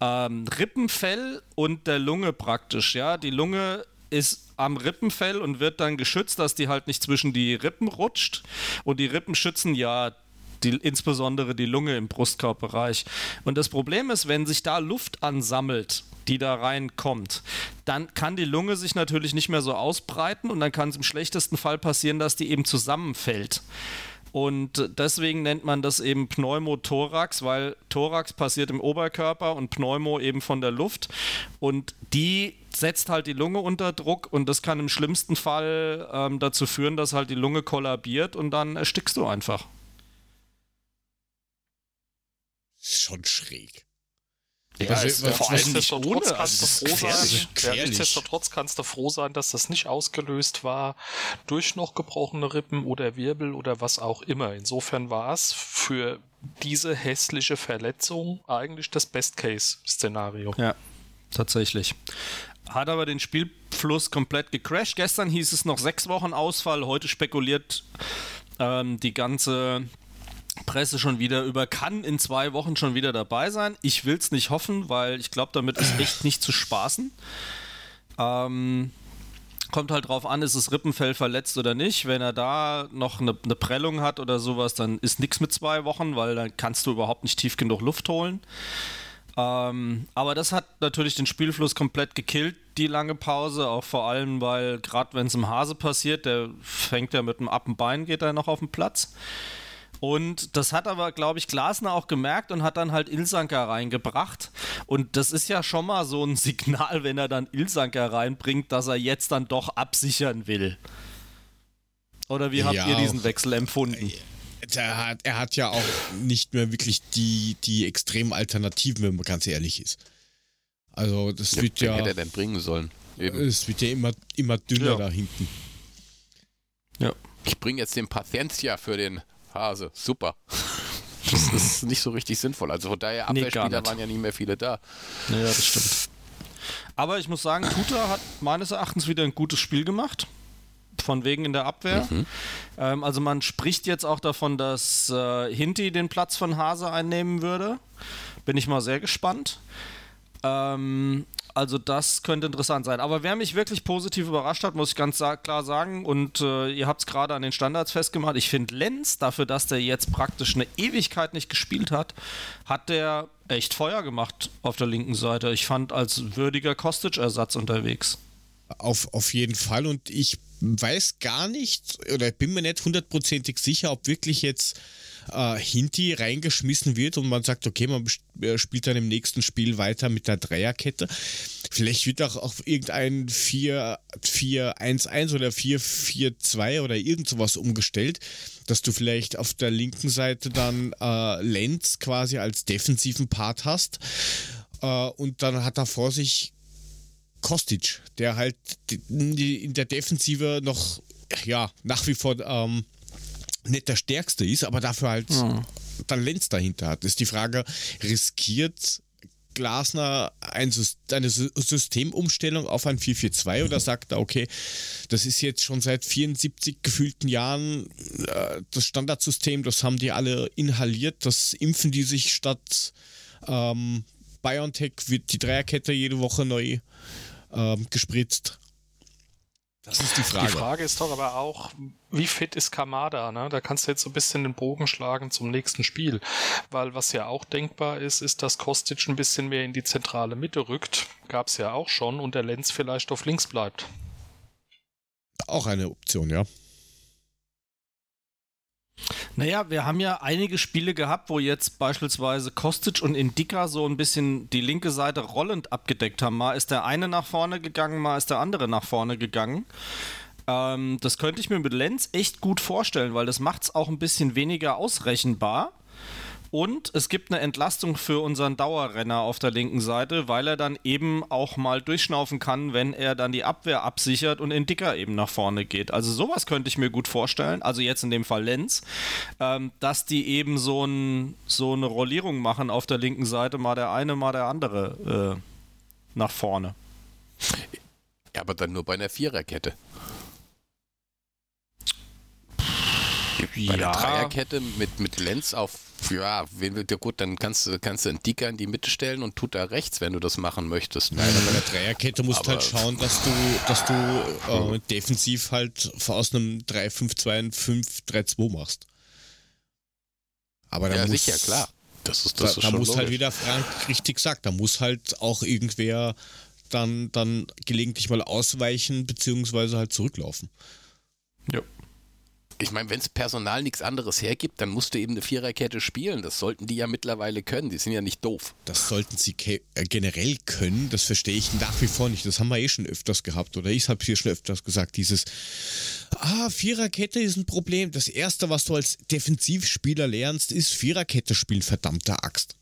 ähm, Rippenfell und der Lunge praktisch. Ja, die Lunge ist am Rippenfell und wird dann geschützt, dass die halt nicht zwischen die Rippen rutscht. Und die Rippen schützen ja die, insbesondere die Lunge im Brustkorbbereich. Und das Problem ist, wenn sich da Luft ansammelt, die da reinkommt, dann kann die Lunge sich natürlich nicht mehr so ausbreiten und dann kann es im schlechtesten Fall passieren, dass die eben zusammenfällt. Und deswegen nennt man das eben Pneumothorax, weil Thorax passiert im Oberkörper und Pneumo eben von der Luft. Und die setzt halt die Lunge unter Druck und das kann im schlimmsten Fall ähm, dazu führen, dass halt die Lunge kollabiert und dann erstickst du einfach. Schon schräg. Ja, also, es, vor allem nichtsdestotrotz kannst, du froh sein, ja, nichtsdestotrotz kannst du froh sein, dass das nicht ausgelöst war durch noch gebrochene Rippen oder Wirbel oder was auch immer. Insofern war es für diese hässliche Verletzung eigentlich das Best-Case-Szenario. Ja, tatsächlich. Hat aber den Spielfluss komplett gecrashed. Gestern hieß es noch sechs Wochen Ausfall, heute spekuliert ähm, die ganze Presse schon wieder über, kann in zwei Wochen schon wieder dabei sein. Ich will es nicht hoffen, weil ich glaube, damit ist echt nicht zu spaßen. Ähm, kommt halt drauf an, ist das Rippenfell verletzt oder nicht. Wenn er da noch eine, eine Prellung hat oder sowas, dann ist nichts mit zwei Wochen, weil dann kannst du überhaupt nicht tief genug Luft holen. Ähm, aber das hat natürlich den Spielfluss komplett gekillt, die lange Pause, auch vor allem, weil gerade wenn es im Hase passiert, der fängt ja mit dem Appenbein, geht er noch auf den Platz. Und das hat aber, glaube ich, Glasner auch gemerkt und hat dann halt Ilsanker reingebracht. Und das ist ja schon mal so ein Signal, wenn er dann Ilsanker reinbringt, dass er jetzt dann doch absichern will. Oder wie habt ja, ihr diesen Wechsel empfunden? Er hat, er hat ja auch nicht mehr wirklich die, die extremen Alternativen, wenn man ganz ehrlich ist. Also das ja, wird ja. hätte er denn bringen sollen? Eben. Es wird ja immer, immer dünner ja. da hinten. Ja. Ich bringe jetzt den Paciencia für den Hase, super. Das ist nicht so richtig sinnvoll. Also von daher, Abwehrspieler nee, waren ja nicht mehr viele da. Ja, das stimmt. Aber ich muss sagen, Tuta hat meines Erachtens wieder ein gutes Spiel gemacht. Von wegen in der Abwehr. Mhm. Ähm, also man spricht jetzt auch davon, dass äh, Hinti den Platz von Hase einnehmen würde. Bin ich mal sehr gespannt. Ähm, also das könnte interessant sein. Aber wer mich wirklich positiv überrascht hat, muss ich ganz klar sagen, und äh, ihr habt es gerade an den Standards festgemacht, ich finde Lenz, dafür, dass der jetzt praktisch eine Ewigkeit nicht gespielt hat, hat der echt Feuer gemacht auf der linken Seite. Ich fand als würdiger Kostic-Ersatz unterwegs. Auf, auf jeden Fall und ich weiß gar nicht oder bin mir nicht hundertprozentig sicher, ob wirklich jetzt äh, Hinti reingeschmissen wird und man sagt, okay, man äh, spielt dann im nächsten Spiel weiter mit der Dreierkette. Vielleicht wird auch auf irgendein 4-1-1 oder 4-4-2 oder irgend sowas umgestellt, dass du vielleicht auf der linken Seite dann äh, Lenz quasi als defensiven Part hast äh, und dann hat er vor sich Kostic, der halt in der Defensive noch ja, nach wie vor ähm, nicht der stärkste ist, aber dafür halt ja. dann Lenz dahinter hat. Ist die Frage, riskiert Glasner ein, eine Systemumstellung auf ein 442 oder sagt er, okay, das ist jetzt schon seit 74 gefühlten Jahren äh, das Standardsystem, das haben die alle inhaliert, das impfen die sich statt ähm, BioNTech wird die Dreierkette jede Woche neu ähm, gespritzt. Das ist die Frage. Die Frage ist doch aber auch, wie fit ist Kamada? Ne? Da kannst du jetzt so ein bisschen den Bogen schlagen zum nächsten Spiel. Weil was ja auch denkbar ist, ist, dass Kostic ein bisschen mehr in die zentrale Mitte rückt. Gab es ja auch schon und der Lenz vielleicht auf links bleibt. Auch eine Option, ja. Naja, wir haben ja einige Spiele gehabt, wo jetzt beispielsweise Kostic und Indika so ein bisschen die linke Seite rollend abgedeckt haben. Mal ist der eine nach vorne gegangen, mal ist der andere nach vorne gegangen. Ähm, das könnte ich mir mit Lenz echt gut vorstellen, weil das macht es auch ein bisschen weniger ausrechenbar. Und es gibt eine Entlastung für unseren Dauerrenner auf der linken Seite, weil er dann eben auch mal durchschnaufen kann, wenn er dann die Abwehr absichert und in Dicker eben nach vorne geht. Also sowas könnte ich mir gut vorstellen, also jetzt in dem Fall Lenz, ähm, dass die eben so, ein, so eine Rollierung machen auf der linken Seite, mal der eine, mal der andere äh, nach vorne. Ja, aber dann nur bei einer Viererkette. Bei ja. der Dreierkette mit, mit Lenz auf, ja, wen will dir gut, dann kannst du, kannst du einen Dicker in die Mitte stellen und tut da rechts, wenn du das machen möchtest. Nein, aber bei der Dreierkette musst du halt schauen, dass du, dass du äh, defensiv halt aus einem 3-5-2 ein 5-3-2 machst. Aber da ja, muss, sicher, klar. Das ist, das da, da muss halt wieder Frank richtig sagt, da muss halt auch irgendwer dann, dann gelegentlich mal ausweichen, beziehungsweise halt zurücklaufen. Ja ich meine, wenn es Personal nichts anderes hergibt, dann musst du eben eine Viererkette spielen. Das sollten die ja mittlerweile können. Die sind ja nicht doof. Das sollten sie äh, generell können. Das verstehe ich nach wie vor nicht. Das haben wir eh schon öfters gehabt. Oder ich habe hier schon öfters gesagt. Dieses, ah, Viererkette ist ein Problem. Das Erste, was du als Defensivspieler lernst, ist Viererkette spielen, verdammte Axt.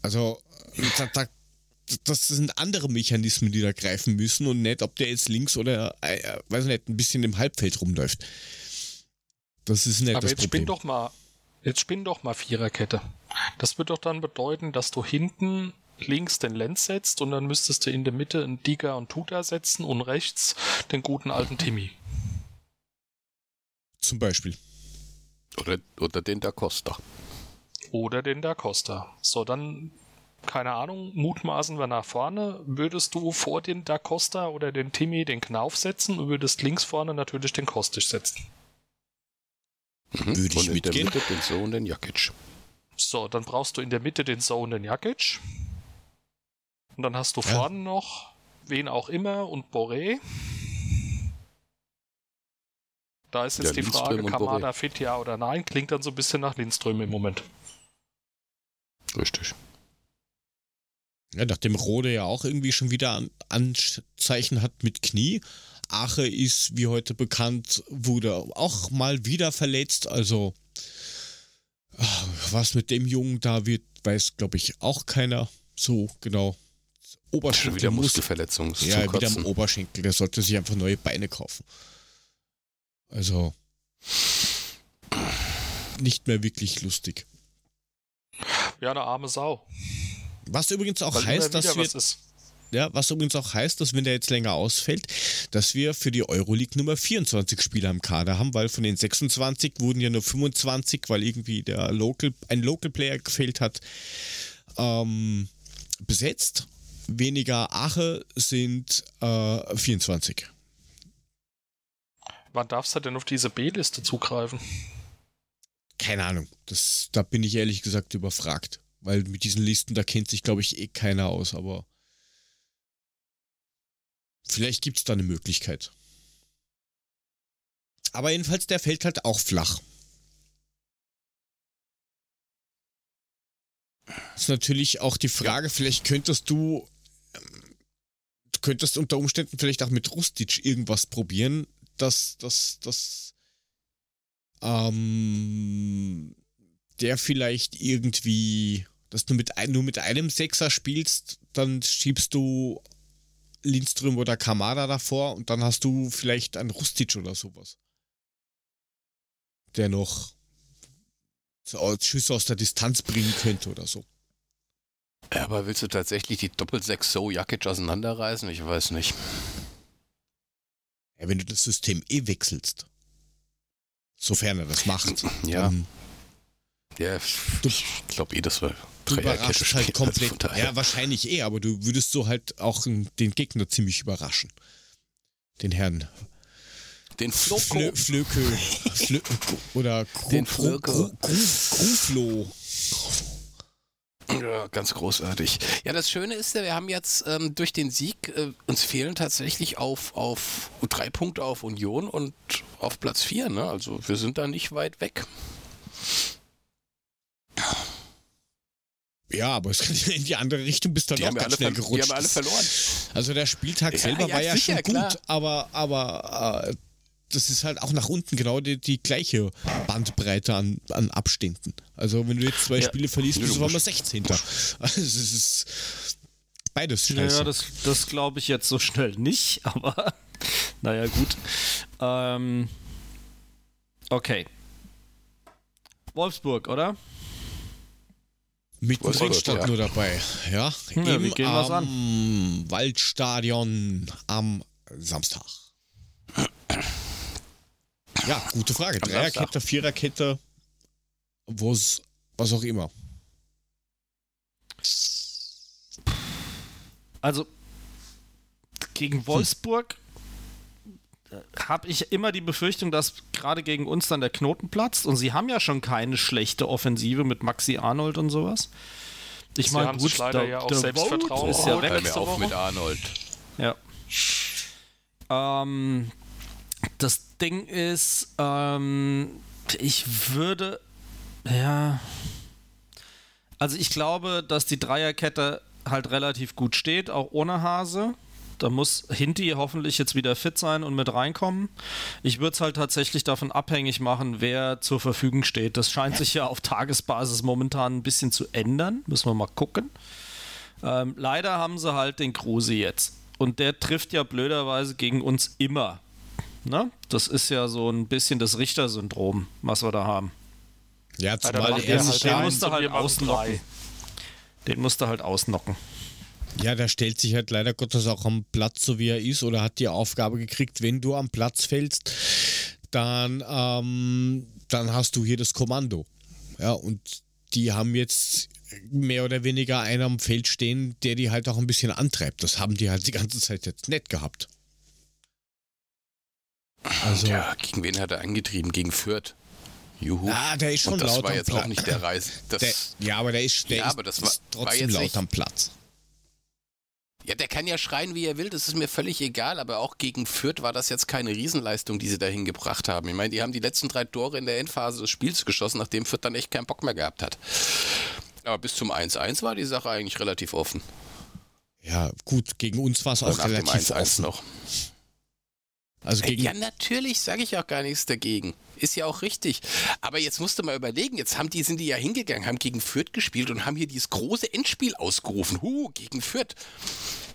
Also, da, da das sind andere Mechanismen, die da greifen müssen und nicht, ob der jetzt links oder, äh, weiß nicht, ein bisschen im Halbfeld rumläuft. Das ist nicht Aber das jetzt Problem. spinn doch mal, jetzt spinn doch mal Viererkette. Das wird doch dann bedeuten, dass du hinten links den Lenz setzt und dann müsstest du in der Mitte einen Digger und Tuta setzen und rechts den guten alten Timmy. Zum Beispiel. Oder, oder den Da Costa. Oder den Da Costa. So, dann keine Ahnung, mutmaßen wir nach vorne, würdest du vor den Da Costa oder den Timmy den Knauf setzen und würdest links vorne natürlich den Kostic setzen. Mhm. Würde ich und mitgehen. In der Mitte den So und den Jakic. So, dann brauchst du in der Mitte den So und den Jakic. Und dann hast du ja. vorne noch wen auch immer und Boré. Da ist jetzt ja, die Frage, Kamada fit ja oder nein, klingt dann so ein bisschen nach Lindström im Moment. Richtig. Ja, nachdem Rode ja auch irgendwie schon wieder An Anzeichen hat mit Knie. Ache ist, wie heute bekannt, wurde auch mal wieder verletzt. Also, ah, was mit dem Jungen da wird, weiß, glaube ich, auch keiner so genau. Oberschenkel. Wieder Muskelverletzung. Ja, wieder am Oberschenkel. Der sollte sich einfach neue Beine kaufen. Also, nicht mehr wirklich lustig. Ja, eine arme Sau. Was übrigens auch Weil heißt, dass wir. Ja, was übrigens auch heißt, dass wenn der jetzt länger ausfällt, dass wir für die Euroleague Nummer 24 Spieler im Kader haben, weil von den 26 wurden ja nur 25, weil irgendwie der Local, ein Local Player gefehlt hat, ähm, besetzt. Weniger Ache sind äh, 24. Wann darfst du denn auf diese B-Liste zugreifen? Keine Ahnung. Das, da bin ich ehrlich gesagt überfragt. Weil mit diesen Listen, da kennt sich, glaube ich, eh keiner aus, aber vielleicht gibt es da eine Möglichkeit. Aber jedenfalls, der fällt halt auch flach. Ist natürlich auch die Frage, vielleicht könntest du, du könntest unter Umständen vielleicht auch mit Rustic irgendwas probieren, dass, dass, dass, ähm, der vielleicht irgendwie dass du mit, nur mit einem Sechser spielst, dann schiebst du Lindström oder Kamada davor und dann hast du vielleicht einen Rustic oder sowas. Der noch Schüsse aus der Distanz bringen könnte oder so. Ja, aber willst du tatsächlich die Doppel-6 So Jakic auseinanderreißen? Ich weiß nicht. Ja, wenn du das System eh wechselst, sofern er das macht, Ja. Ja, Du- ich glaube eh, das war du überraschst halt komplett. also daher. ja, wahrscheinlich eh, aber du würdest so halt auch den Gegner ziemlich überraschen. Den Herrn Den Floko. Flö, Flöke Flö, oder Den Gru- Flöke. Gruflo. Ja, ganz großartig. Ja, das Schöne ist ja, wir haben jetzt ähm, durch den Sieg, äh, uns fehlen tatsächlich auf, auf drei Punkte auf Union und auf Platz vier. Ne? Also wir sind da nicht weit weg. Ja, aber es kann ja in die andere Richtung bist dann Die auch ja ganz schnell ver- die gerutscht. haben alle verloren. Also der Spieltag Ja, selber ja, war ja sicher, schon gut, klar. aber, aber äh, das ist halt auch nach unten genau die, die gleiche Bandbreite an, an Abständen. Also wenn du jetzt zwei Ja. Spiele verliest, Ja, bist du auf einmal musst- 16. Also es ist beides scheiße. Naja, das, das glaube ich jetzt so schnell nicht, aber naja, gut. Ähm, okay. Wolfsburg, oder? Mittendrin stand ja. nur dabei. Ja, Ja, im am Waldstadion am Samstag. Ja, gute Frage. Am Dreierkette, Viererkette, was auch immer. Also gegen Wolfsburg habe ich immer die Befürchtung, dass gerade gegen uns dann der Knoten platzt und sie haben ja schon keine schlechte Offensive mit Maxi Arnold und sowas. Ich meine, gut, leider der, ja auch der Selbstvertrauen ist ja weg. Hör auf mit Arnold. Ja. Ähm, das Ding ist, ähm, ich würde, ja, also ich glaube, dass die Dreierkette halt relativ gut steht, auch ohne Hase. Da muss Hinti hoffentlich jetzt wieder fit sein und mit reinkommen. Ich würde es halt tatsächlich davon abhängig machen, wer zur Verfügung steht. Das scheint sich ja auf Tagesbasis momentan ein bisschen zu ändern. Müssen wir mal gucken. Ähm, leider haben sie halt den Kruse jetzt. Und der trifft ja blöderweise gegen uns immer. Ne? Das ist ja so ein bisschen das Richter-Syndrom, was wir da haben. Ja, Ja, zumal er wir den sich halt den ja, musst du halt ausnocken. Den musst du halt ausnocken. Ja, der stellt sich halt leider Gottes auch am Platz, so wie er ist, oder hat die Aufgabe gekriegt, wenn du am Platz fällst, dann, ähm, dann hast du hier das Kommando. Ja, und die haben jetzt mehr oder weniger einen am Feld stehen, der die halt auch ein bisschen antreibt. Das haben die halt die ganze Zeit jetzt nicht gehabt. Also, Ja, gegen wen hat er angetrieben? Gegen Fürth. Juhu. ah, der ist schon Und das laut war am jetzt Platz. auch nicht der Reis. Das, Der, ja, aber der ist, der Ja, ist, aber das war- ist war trotzdem jetzt laut nicht- am Platz. Ja, der kann ja schreien, wie er will, das ist mir völlig egal, aber auch gegen Fürth war das jetzt keine Riesenleistung, die sie dahin gebracht haben. Ich meine, die haben die letzten drei Tore in der Endphase des Spiels geschossen, nachdem Fürth dann echt keinen Bock mehr gehabt hat. Aber bis zum 1-1 war die Sache eigentlich relativ offen. Ja, gut, gegen uns war es auch nach dem relativ 1-1 offen. noch. Also gegen, Ja, natürlich, sage ich auch gar nichts dagegen. Ist ja auch richtig. Aber jetzt musst du mal überlegen, jetzt haben die, sind die ja hingegangen, haben gegen Fürth gespielt und haben hier dieses große Endspiel ausgerufen. Huh, gegen Fürth.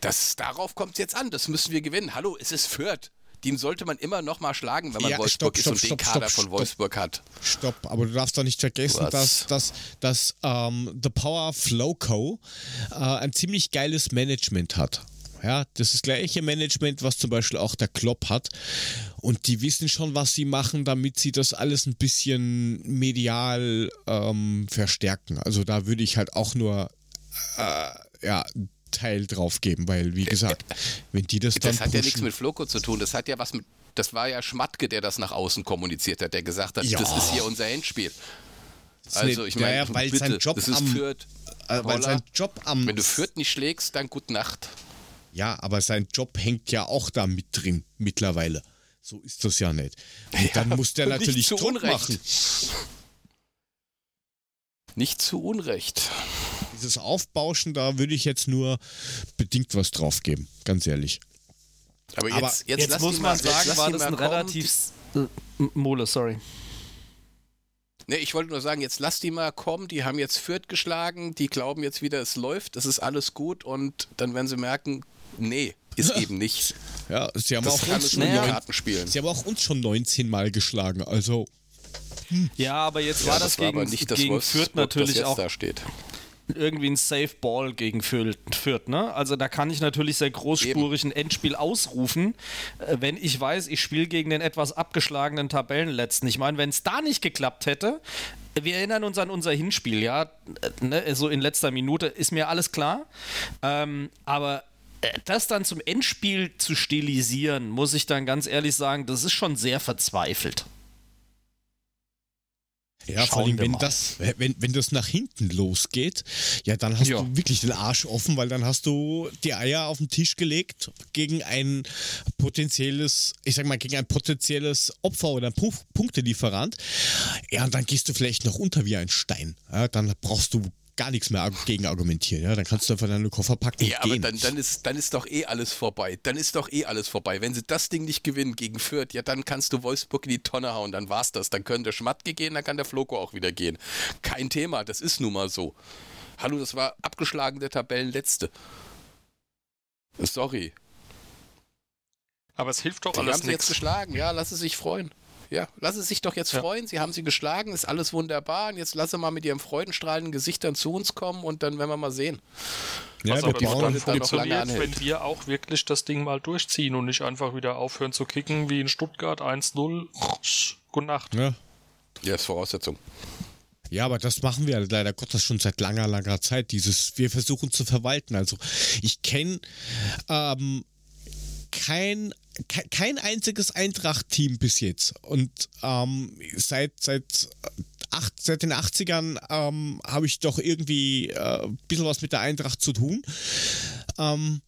Das, darauf kommt es jetzt an. Das müssen wir gewinnen. Hallo, es ist Fürth. Den sollte man immer noch mal schlagen, wenn man Ja, Wolfsburg stopp, ist und stopp, den stopp, Kader stopp, von Wolfsburg hat. Stopp, aber du darfst doch nicht vergessen, Was? dass, dass, dass ähm, The Power Flow Co. Äh, ein ziemlich geiles Management hat. Ja, das ist das gleiche Management, was zum Beispiel auch der Klopp hat. Und die wissen schon, was sie machen, damit sie das alles ein bisschen medial ähm, verstärken. Also da würde ich halt auch nur äh, ja, Teil drauf geben, weil wie gesagt, wenn die das dann Das hat ja nichts pushen- mit Floco zu tun. Das hat ja was mit. Das war ja Schmatke, der das nach außen kommuniziert hat, der gesagt hat, Ja. das ist hier unser Endspiel. Also ich meine, ja, ja, weil bitte, sein Job das ist am, Fürth. äh, weil sein Job am Wenn du Fürth nicht schlägst, dann gute Nacht. Ja, aber sein Job hängt ja auch da mit drin mittlerweile. So ist das ja nicht. Und dann muss der natürlich zu Druck Unrecht. machen. Nicht zu Unrecht. Dieses Aufbauschen, da würde ich jetzt nur bedingt was drauf geben, ganz ehrlich. Aber jetzt, Aber jetzt, Jetzt, lass muss die man mal, jetzt sagen, war das ein relativ. äh, Mole, sorry. Ne, ich wollte nur sagen, jetzt lass die mal kommen. Die haben jetzt Fürth geschlagen. Die glauben jetzt wieder, es läuft. Es ist alles gut. Und dann werden sie merken, nee, ist eben nicht. Ja, sie haben, Das auch uns es schon Naja. neun, Karten spielen. sie haben auch uns schon 19 Mal geschlagen. Also, hm. Ja, aber jetzt war das, war gegen, nicht das gegen Fürth natürlich das auch da steht. irgendwie ein Safe Ball gegen Fürth, ne? Also da kann ich natürlich sehr großspurig ein Endspiel ausrufen, äh, wenn ich weiß, ich spiele gegen den etwas abgeschlagenen Tabellenletzten. Ich meine, wenn es da nicht geklappt hätte, wir erinnern uns an unser Hinspiel, ja, äh, ne? so in letzter Minute, ist mir alles klar. Ähm, aber das dann zum Endspiel zu stilisieren, muss ich dann ganz ehrlich sagen, das ist schon sehr verzweifelt. Ja, vor allem, wenn das, wenn, wenn das nach hinten losgeht, ja, dann hast Ja. du wirklich den Arsch offen, weil dann hast du die Eier auf den Tisch gelegt gegen ein potenzielles, ich sag mal, gegen ein potenzielles Opfer oder Pu Punktelieferant. Ja, und dann gehst du vielleicht noch unter wie ein Stein. Ja, dann brauchst du gar nichts mehr gegen argumentieren. Ja, dann kannst du einfach deine Koffer packen und Ja, aber gehen. dann, dann, ist, dann ist doch eh alles vorbei. Dann ist doch eh alles vorbei. Wenn sie das Ding nicht gewinnen gegen Fürth, ja, dann kannst du Wolfsburg in die Tonne hauen. Dann war's das. Dann können der Schmatke gehen, dann kann der Floko auch wieder gehen. Kein Thema, das ist nun mal so. Hallo, das war abgeschlagen der Tabellenletzte. Sorry. Aber es hilft doch Die alles haben sie jetzt geschlagen. Ja, lass es sich freuen. Ja, lass es sich doch jetzt Ja. freuen. Sie haben sie geschlagen, ist alles wunderbar. Und jetzt lass sie mal mit ihrem freudenstrahlenden Gesicht dann zu uns kommen und dann werden wir mal sehen. ja, Was aber dann dann funktioniert, anhält. wenn wir auch wirklich das Ding mal durchziehen und nicht einfach wieder aufhören zu kicken wie in Stuttgart 1-0. Gute Nacht. ja. Ja, ist Voraussetzung. Ja, aber das machen wir leider Gottes schon seit langer, langer Zeit. Dieses, wir versuchen zu verwalten. Also ich kenne ähm, kein, ke- kein einziges Eintracht-Team bis jetzt. Und ähm, seit, seit, acht, seit den 80ern ähm, habe ich doch irgendwie äh, ein bisschen was mit der Eintracht zu tun. Ähm,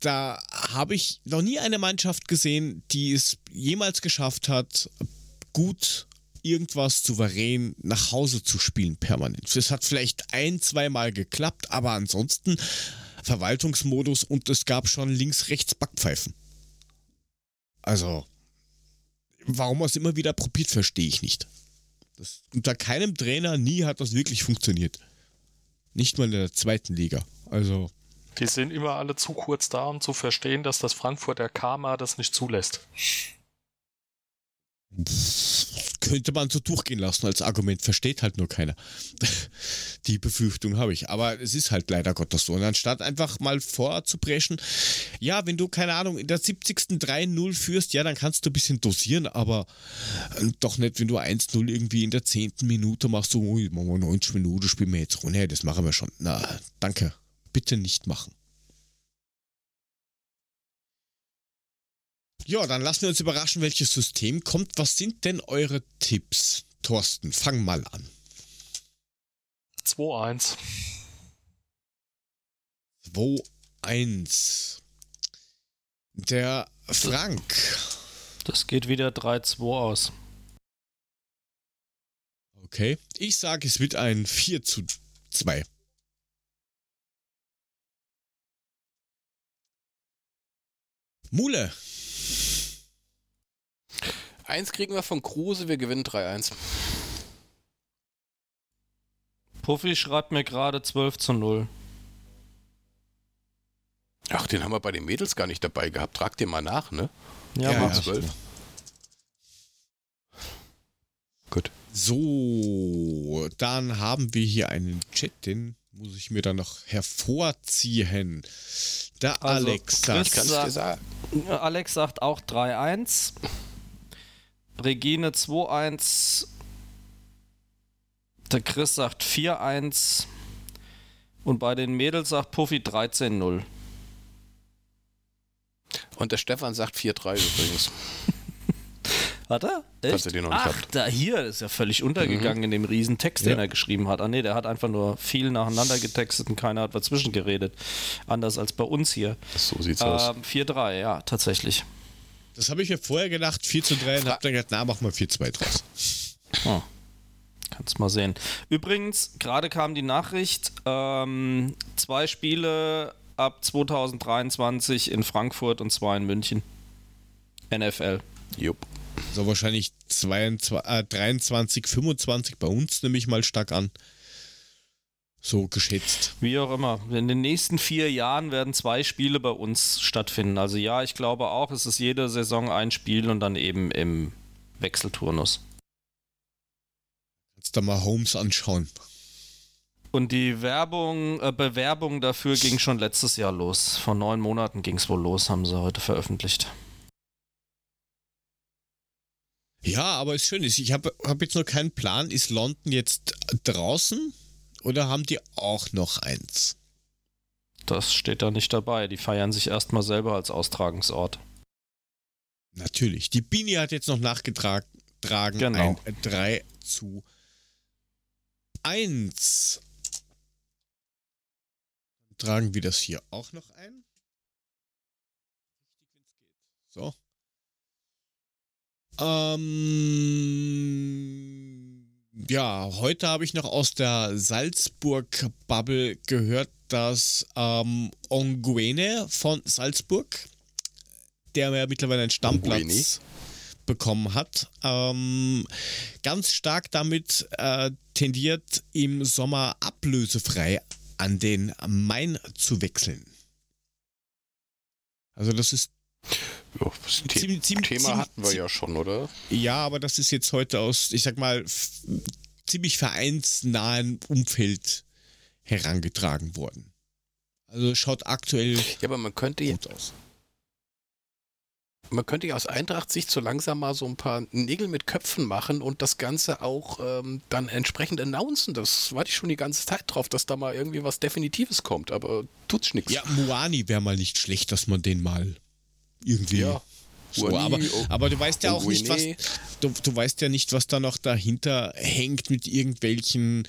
da habe ich noch nie eine Mannschaft gesehen, die es jemals geschafft hat, gut irgendwas souverän nach Hause zu spielen permanent. Das hat vielleicht ein, zweimal geklappt, aber ansonsten Verwaltungsmodus und es gab schon links-rechts Backpfeifen. Also, warum man es immer wieder probiert, verstehe ich nicht. Das, unter keinem Trainer nie hat das wirklich funktioniert. Nicht mal in der zweiten Liga. Also, Die sind immer alle zu kurz da, um zu verstehen, dass das Frankfurter Karma das nicht zulässt. Könnte man so durchgehen lassen als Argument, versteht halt nur keiner. Die Befürchtung habe ich. Aber es ist halt leider Gottes so. Und anstatt einfach mal vorzupreschen, ja, wenn du, keine Ahnung, in der 70. 3-0 führst, ja, dann kannst du ein bisschen dosieren, aber äh, doch nicht, wenn du 1-0 irgendwie in der 10. Minute machst, so, ui, machen wir 90 Minuten, spielen wir jetzt runter, das machen wir schon. Na, danke. Bitte nicht machen. Ja, dann lassen wir uns überraschen, welches System kommt. Was sind denn eure Tipps? Thorsten, fang mal an. 2-1. 2-1. Der Frank. Das geht wieder 3-2 aus. Okay. Ich sage, es wird ein 4 zu 2. Mule. Eins kriegen wir von Kruse, wir gewinnen 3-1. Puffy schreibt mir gerade 12 zu 0. Ach, den haben wir bei den Mädels gar nicht dabei gehabt. Trag den mal nach, ne? Ja, Ja, ja. ich. 12. Gut. So, dann haben wir hier einen Chat, den muss ich mir dann noch hervorziehen. Der Also, Alex sagt? Alex sagt auch 3-1. Regine 2-1. Der Chris sagt 4-1. Und bei den Mädels sagt Puffy 13-0. Und der Stefan sagt 4-3 übrigens. Hat er? Den noch nicht Ach, da hier ist ja völlig untergegangen in dem riesen Text, den Ja. er geschrieben hat. Ah nee, der hat einfach nur viel nacheinander getextet und keiner hat dazwischen geredet. Anders als bei uns hier. So sieht's aus. Ähm, 4-3, ja, tatsächlich. Das habe ich mir vorher gedacht, 4 zu 3 und Fra- hab dann gedacht, na, machen wir 4 zu 2 draus. Oh. Kannst mal sehen. Übrigens, gerade kam die Nachricht, ähm, zwei Spiele ab 2023 in Frankfurt und zwei in München. NFL. Jupp. So wahrscheinlich 22, äh, 23, 25 bei uns nehme ich mal stark an. So geschätzt. Wie auch immer. In den nächsten vier Jahren werden zwei Spiele bei uns stattfinden. Also ja, ich glaube auch, es ist jede Saison ein Spiel und dann eben im Wechselturnus. da mal Homes anschauen. Und die Werbung, äh, Bewerbung dafür ging schon letztes Jahr los. Vor neun Monaten ging es wohl los, haben sie heute veröffentlicht. Ja, aber es schön ist, ich habe hab jetzt noch keinen Plan. Ist London jetzt draußen oder haben die auch noch eins? Das steht da nicht dabei. Die feiern sich erstmal selber als Austragungsort. Natürlich. Die Bini hat jetzt noch nachgetragen. Genau. Ein 3 zu 1. Tragen wir das hier auch noch ein? So. Ähm, ja, heute habe ich noch aus der Salzburg-Bubble gehört, dass ähm, Onguene von Salzburg, der ja mittlerweile einen Stammplatz Onguene? bekommen hat, ähm, ganz stark damit äh, tendiert, im Sommer ablösefrei an den Main zu wechseln. Also das ist Ja, das Ziemlich- Thema ziemlich- hatten wir ja schon, oder? Ja, aber das ist jetzt heute aus, ich sag mal, ziemlich vereinsnahen Umfeld herangetragen worden. Also schaut aktuell Ja, aber man könnte ja, gut aus. man könnte ja aus Eintracht-Sicht so langsam mal so ein paar Nägel mit Köpfen machen und das Ganze auch ähm, dann entsprechend announcen. Das warte ich schon die ganze Zeit drauf, dass da mal irgendwie was Definitives kommt, aber tut's nichts. Ja, Muani wäre mal nicht schlecht, dass man den mal irgendwie. Ja. So, aber, O- aber du weißt ja auch nicht, was du, du weißt ja nicht, was da noch dahinter hängt mit irgendwelchen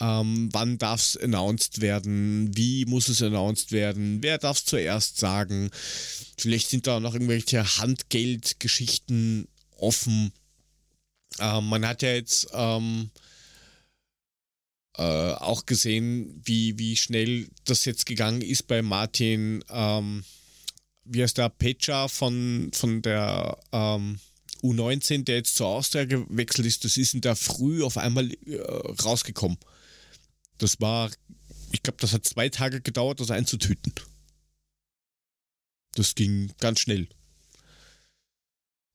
ähm, wann darf es announced werden, wie muss es announced werden, wer darf es zuerst sagen. Vielleicht sind da noch irgendwelche Handgeldgeschichten offen. Ähm, man hat ja jetzt ähm, äh, auch gesehen, wie, wie schnell das jetzt gegangen ist bei Martin, ähm, wie heißt der, Pecha von, von der ähm, U19, der jetzt zur Austria gewechselt ist, das ist in der Früh auf einmal äh, rausgekommen. Das war, ich glaube, das hat zwei Tage gedauert, das einzutüten. Das ging ganz schnell.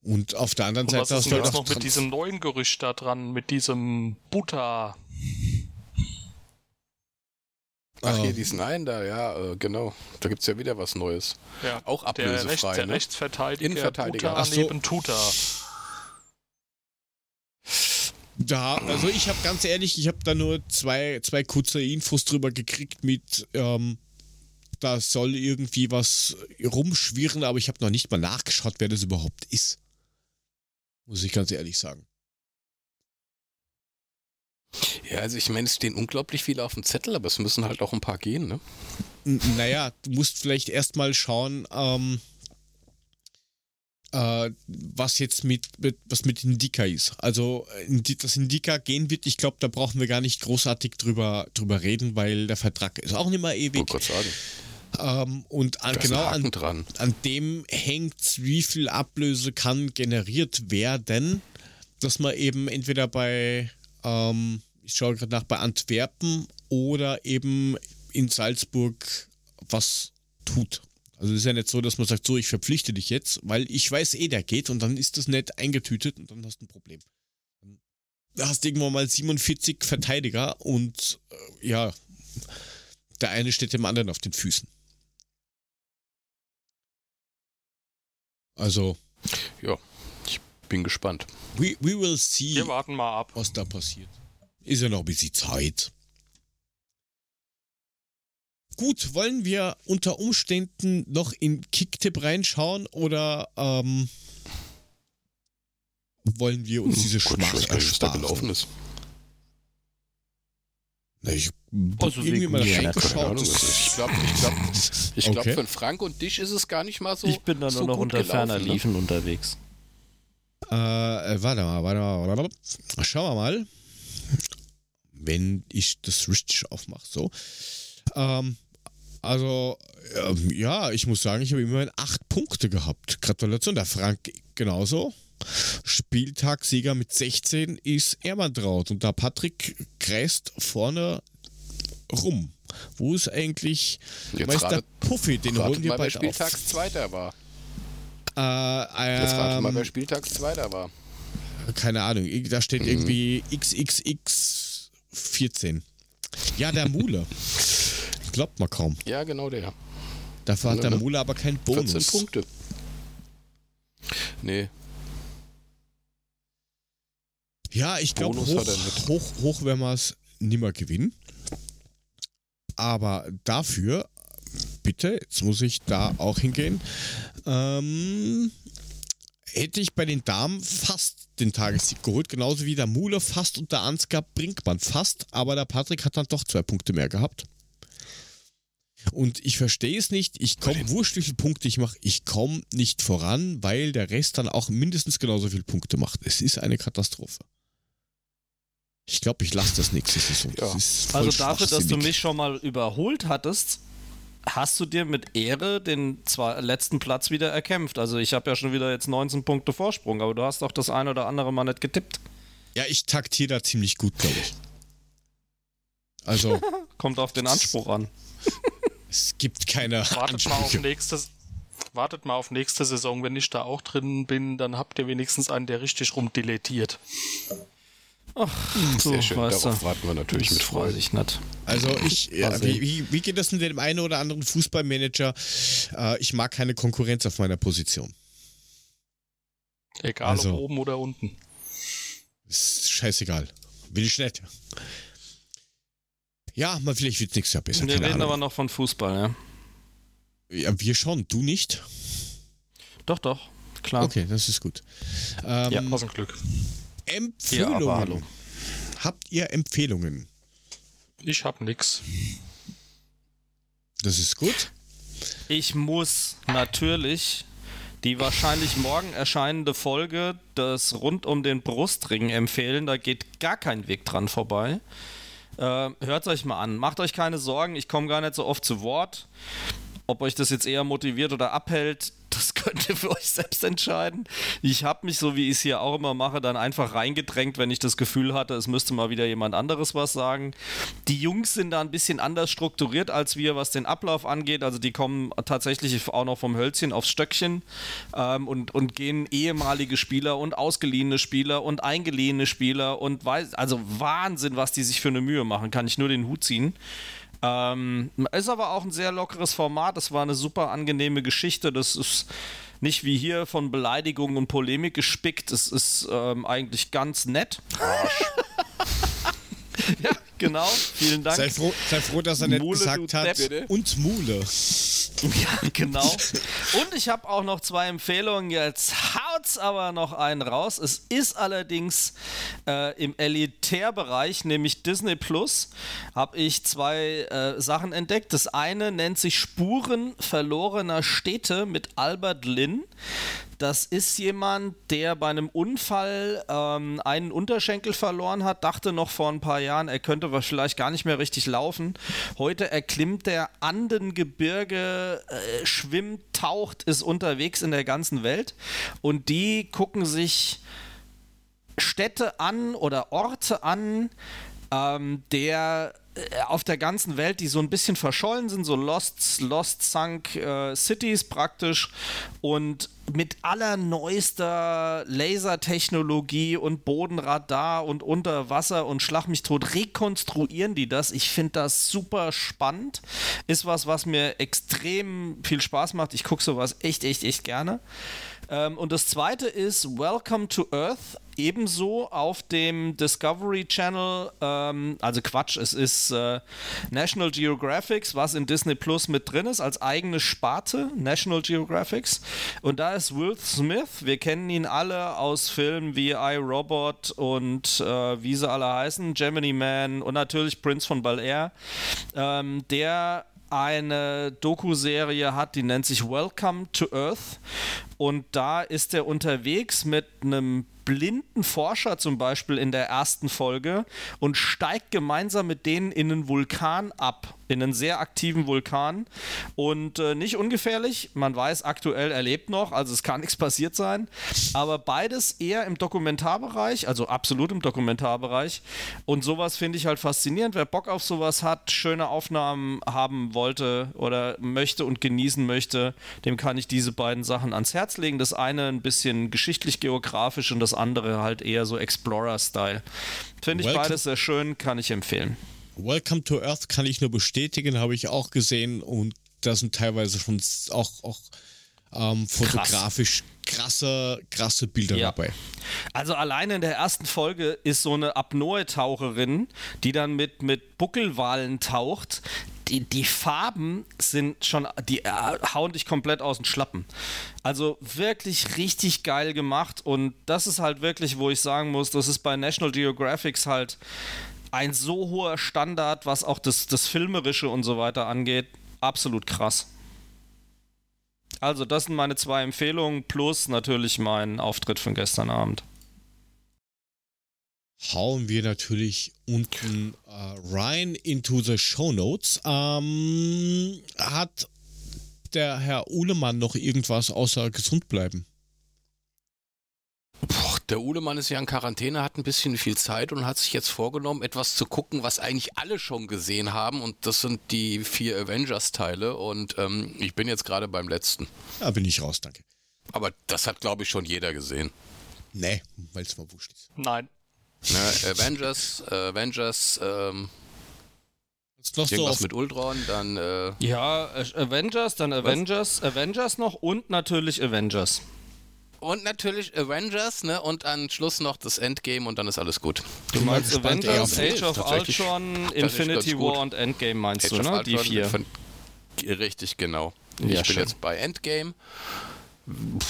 Und auf der anderen Und was Seite ist hast du halt jetzt noch mit diesem neuen Gerücht da dran, mit diesem Butter? Ach, hier diesen einen da, ja, äh, genau. Da gibt's ja wieder was Neues. Ja, Auch der, Rechts, ablösefrei, der ne? Rechtsverteidiger Innenverteidiger. Butter Ach so. neben Tuta. Da, also ich habe ganz ehrlich, ich habe da nur zwei, zwei kurze Infos drüber gekriegt mit, ähm, da soll irgendwie was rumschwirren, aber ich habe noch nicht mal nachgeschaut, wer das überhaupt ist. Muss ich ganz ehrlich sagen. Ja, also ich meine, es stehen unglaublich viele auf dem Zettel, aber es müssen halt auch ein paar gehen, ne? N naja, du musst vielleicht erstmal schauen, ähm, äh, was jetzt mit, mit, was mit Indica ist. Also, äh, Indi- das Indica gehen wird, ich glaube, da brauchen wir gar nicht großartig drüber, drüber reden, weil der Vertrag ist auch nicht mehr ewig. Wollte gerade sagen. Ähm, und an, genau an, dran. an dem hängt, wie viel Ablöse kann generiert werden, dass man eben entweder bei, ähm, ich schaue gerade nach, bei Antwerpen oder eben in Salzburg was tut. Also es ist ja nicht so, dass man sagt, so, ich verpflichte dich jetzt, weil ich weiß eh, der geht und dann ist das nicht eingetütet und dann hast du ein Problem. Da hast du irgendwann mal 47 Verteidiger und äh, ja, der eine steht dem anderen auf den Füßen. Also, Bin gespannt. we, we will see, Wir warten mal ab. was da passiert. Ist ja noch ein bisschen Zeit. Gut, wollen wir unter Umständen noch in Kicktipp reinschauen oder ähm, wollen wir uns diese Gott, ich Schmach weiß gar nicht, was da ersparen? gelaufen ist. Na, ich Also irgendwie mal reingeschaut. Ich glaube, ich glaub, ich glaub, Okay. für Frank und dich ist es gar nicht mal so. ich bin da so nur noch gut unter ferner ne? Liefen unterwegs. Äh, äh, warte mal, warte mal, warte mal. Schauen wir mal. Wenn ich das richtig aufmache, so. Ähm, also, ähm, ja, ich muss sagen, ich habe immerhin acht Punkte gehabt. Gratulation, der Frank genauso. Spieltagssieger mit 16 ist Ermantraut und der Patrick kreist vorne rum. Wo ist eigentlich Jetzt Meister Puffy? Den holen wir wer bald auf. Spieltagszweiter war. Äh, Jetzt ratet mal, ähm, wer Spieltagszweiter war. keine Ahnung, da steht irgendwie XXX14. Ja, der Mule. Glaubt man kaum. Ja, genau der. Dafür hat der Ne? Mule aber keinen 14 Bonus. Punkte. Nee, Ja, ich glaube, hoch, hoch, hoch werden wir es nimmer gewinnen. Aber dafür, bitte, jetzt muss ich da auch hingehen, ähm, hätte ich bei den Damen fast den Tagessieg geholt, genauso wie der Mule fast und der Ansgar Brinkmann fast, aber der Patrick hat dann doch zwei Punkte mehr gehabt. Und ich verstehe es nicht, ich komme, wurscht wie viele Punkte ich mache, ich komme nicht voran, weil der Rest dann auch mindestens genauso viele Punkte macht. Es ist eine Katastrophe. Ich glaube, ich lasse das nächste Saison. Das Ja. ist voll Also dafür, dass du mich schon mal überholt hattest, hast du dir mit Ehre den zwar letzten Platz wieder erkämpft. Also ich habe ja schon wieder jetzt 19 Punkte Vorsprung, aber du hast doch das eine oder andere mal nicht getippt. Ja, ich taktiere da ziemlich gut, glaube ich. Also, Kommt auf den Anspruch an. es gibt keine Wartet mal auf Ansprüche. nächstes. Wartet mal auf nächste Saison. Wenn ich da auch drin bin, dann habt ihr wenigstens einen, der richtig rumdilettiert. So, sehr schön. weißt Darauf du. warten wir natürlich mit Das Freude. weiß ich nicht. Also ich, ja, wie, wie, wie geht das denn dem einen oder anderen Fußballmanager? Äh, ich mag keine Konkurrenz auf meiner Position. Egal Also- ob oben oder unten. Ist scheißegal. Will ich nicht. Ja, mal vielleicht wird nächstes Jahr besser. Wir reden Ahnung. aber noch von Fußball, ja. Ja, wir schon, du nicht? Doch, doch, klar. Okay, das ist gut. Ähm, Ja. Was ein Glück. Empfehlungen. Ja. Habt ihr Empfehlungen? Ich hab nix. Das ist gut. Ich muss natürlich die wahrscheinlich morgen erscheinende Folge des Rund um den Brustring empfehlen. Da geht gar kein Weg dran vorbei. Äh, Hört euch mal an. Macht euch keine Sorgen. Ich komme gar nicht so oft zu Wort. Ob euch das jetzt eher motiviert oder abhält, das könnt ihr für euch selbst entscheiden. Ich habe mich, so wie ich es hier auch immer mache, dann einfach reingedrängt, wenn ich das Gefühl hatte, es müsste mal wieder jemand anderes was sagen. Die Jungs sind da ein bisschen anders strukturiert als wir, was den Ablauf angeht. Also die kommen tatsächlich auch noch vom Hölzchen aufs Stöckchen ähm, und, und gehen ehemalige Spieler und ausgeliehene Spieler und eingeliehene Spieler und weiß, also Wahnsinn, was die sich für eine Mühe machen, kann ich nur den Hut ziehen. Ähm, ist aber auch ein sehr lockeres Format. Das war eine super angenehme Geschichte. Das ist nicht wie hier von Beleidigungen und Polemik gespickt. Es ist ähm, eigentlich ganz nett. Genau. Vielen Dank. Sei froh, sei froh, dass er nicht Mule, gesagt hat. Depp. Und Mule. Ja, genau. Und ich habe auch noch zwei Empfehlungen. Jetzt haut's aber noch einen raus. Es ist allerdings äh, im Elitärbereich, nämlich Disney Plus, habe ich zwei äh, Sachen entdeckt. Das eine nennt sich Spuren verlorener Städte mit Albert Lynn. Das ist jemand, der bei einem Unfall ähm, einen Unterschenkel verloren hat, dachte noch vor ein paar Jahren, er könnte vielleicht gar nicht mehr richtig laufen. Heute erklimmt er Andengebirge, äh, schwimmt, taucht, ist unterwegs in der ganzen Welt und die gucken sich Städte an oder Orte an, ähm, der auf der ganzen Welt, die so ein bisschen verschollen sind, so Lost, Lost Sunk äh, Cities praktisch und mit allerneuester Lasertechnologie und Bodenradar und Unterwasser und Schlag mich tot rekonstruieren die das. Ich finde das super spannend. Ist was, was mir extrem viel Spaß macht. Ich gucke sowas echt, echt, echt gerne. Ähm, und das zweite ist Welcome to Earth, ebenso auf dem Discovery Channel. Ähm, also Quatsch, es ist äh, National Geographics, was in Disney Plus mit drin ist, als eigene Sparte, National Geographics. Und da ist Will Smith, wir kennen ihn alle aus Filmen wie I, Robot und äh, wie sie alle heißen, Gemini Man und natürlich Prince von Bel Air, ähm, der eine Doku-Serie hat, die nennt sich Welcome to Earth. Und da ist er unterwegs mit einem blinden Forscher zum Beispiel in der ersten Folge und steigt gemeinsam mit denen in einen Vulkan ab in einen sehr aktiven Vulkan und äh, nicht ungefährlich. Man weiß aktuell, er lebt noch, also es kann nichts passiert sein. Aber beides eher im Dokumentarbereich, also absolut im Dokumentarbereich. Und sowas finde ich halt faszinierend. Wer Bock auf sowas hat, schöne Aufnahmen haben wollte oder möchte und genießen möchte, dem kann ich diese beiden Sachen ans Herz legen. Das eine ein bisschen geschichtlich-geografisch und das andere halt eher so Explorer-Style. Finde ich Welcome- beides sehr schön, kann ich empfehlen. Welcome to Earth kann ich nur bestätigen, habe ich auch gesehen und da sind teilweise schon auch, auch ähm, fotografisch krasse, krasse Bilder Ja. dabei. Also alleine in der ersten Folge ist so eine Apnoe-Taucherin, die dann mit, mit Buckelwalen taucht. Die, die Farben sind schon, die äh, hauen dich komplett aus den Schlappen. Also wirklich richtig geil gemacht und das ist halt wirklich, wo ich sagen muss, das ist bei National Geographics halt ein so hoher Standard, was auch das, das Filmerische und so weiter angeht. Absolut krass. Also, das sind meine zwei Empfehlungen, plus natürlich mein Auftritt von gestern Abend. Hauen wir natürlich unten äh, rein into the Show Notes. Ähm, hat der Herr Uhlemann noch irgendwas außer gesund bleiben? Boah, der Uhlemann ist ja in Quarantäne, hat ein bisschen viel Zeit und hat sich jetzt vorgenommen, etwas zu gucken, was eigentlich alle schon gesehen haben. Und das sind die vier Avengers-Teile. Und ähm, ich bin jetzt gerade beim letzten. Da bin ich raus, danke. Aber das hat, glaube ich, schon jeder gesehen. Nee, weil es mal wurscht ist. Nein. Ne? Avengers, äh, Avengers, ähm, irgendwas mit Ultron, dann äh, Ja, äh, Avengers, dann Avengers, Avengers noch und natürlich Avengers. Und natürlich Avengers, ne? Und am Schluss noch das Endgame und dann ist alles gut. Du meinst Avengers, Age of Ultron, Infinity. War und Endgame meinst Age du, ne? Die vier. von- Richtig, genau. Ja, ich bin schön. jetzt bei Endgame.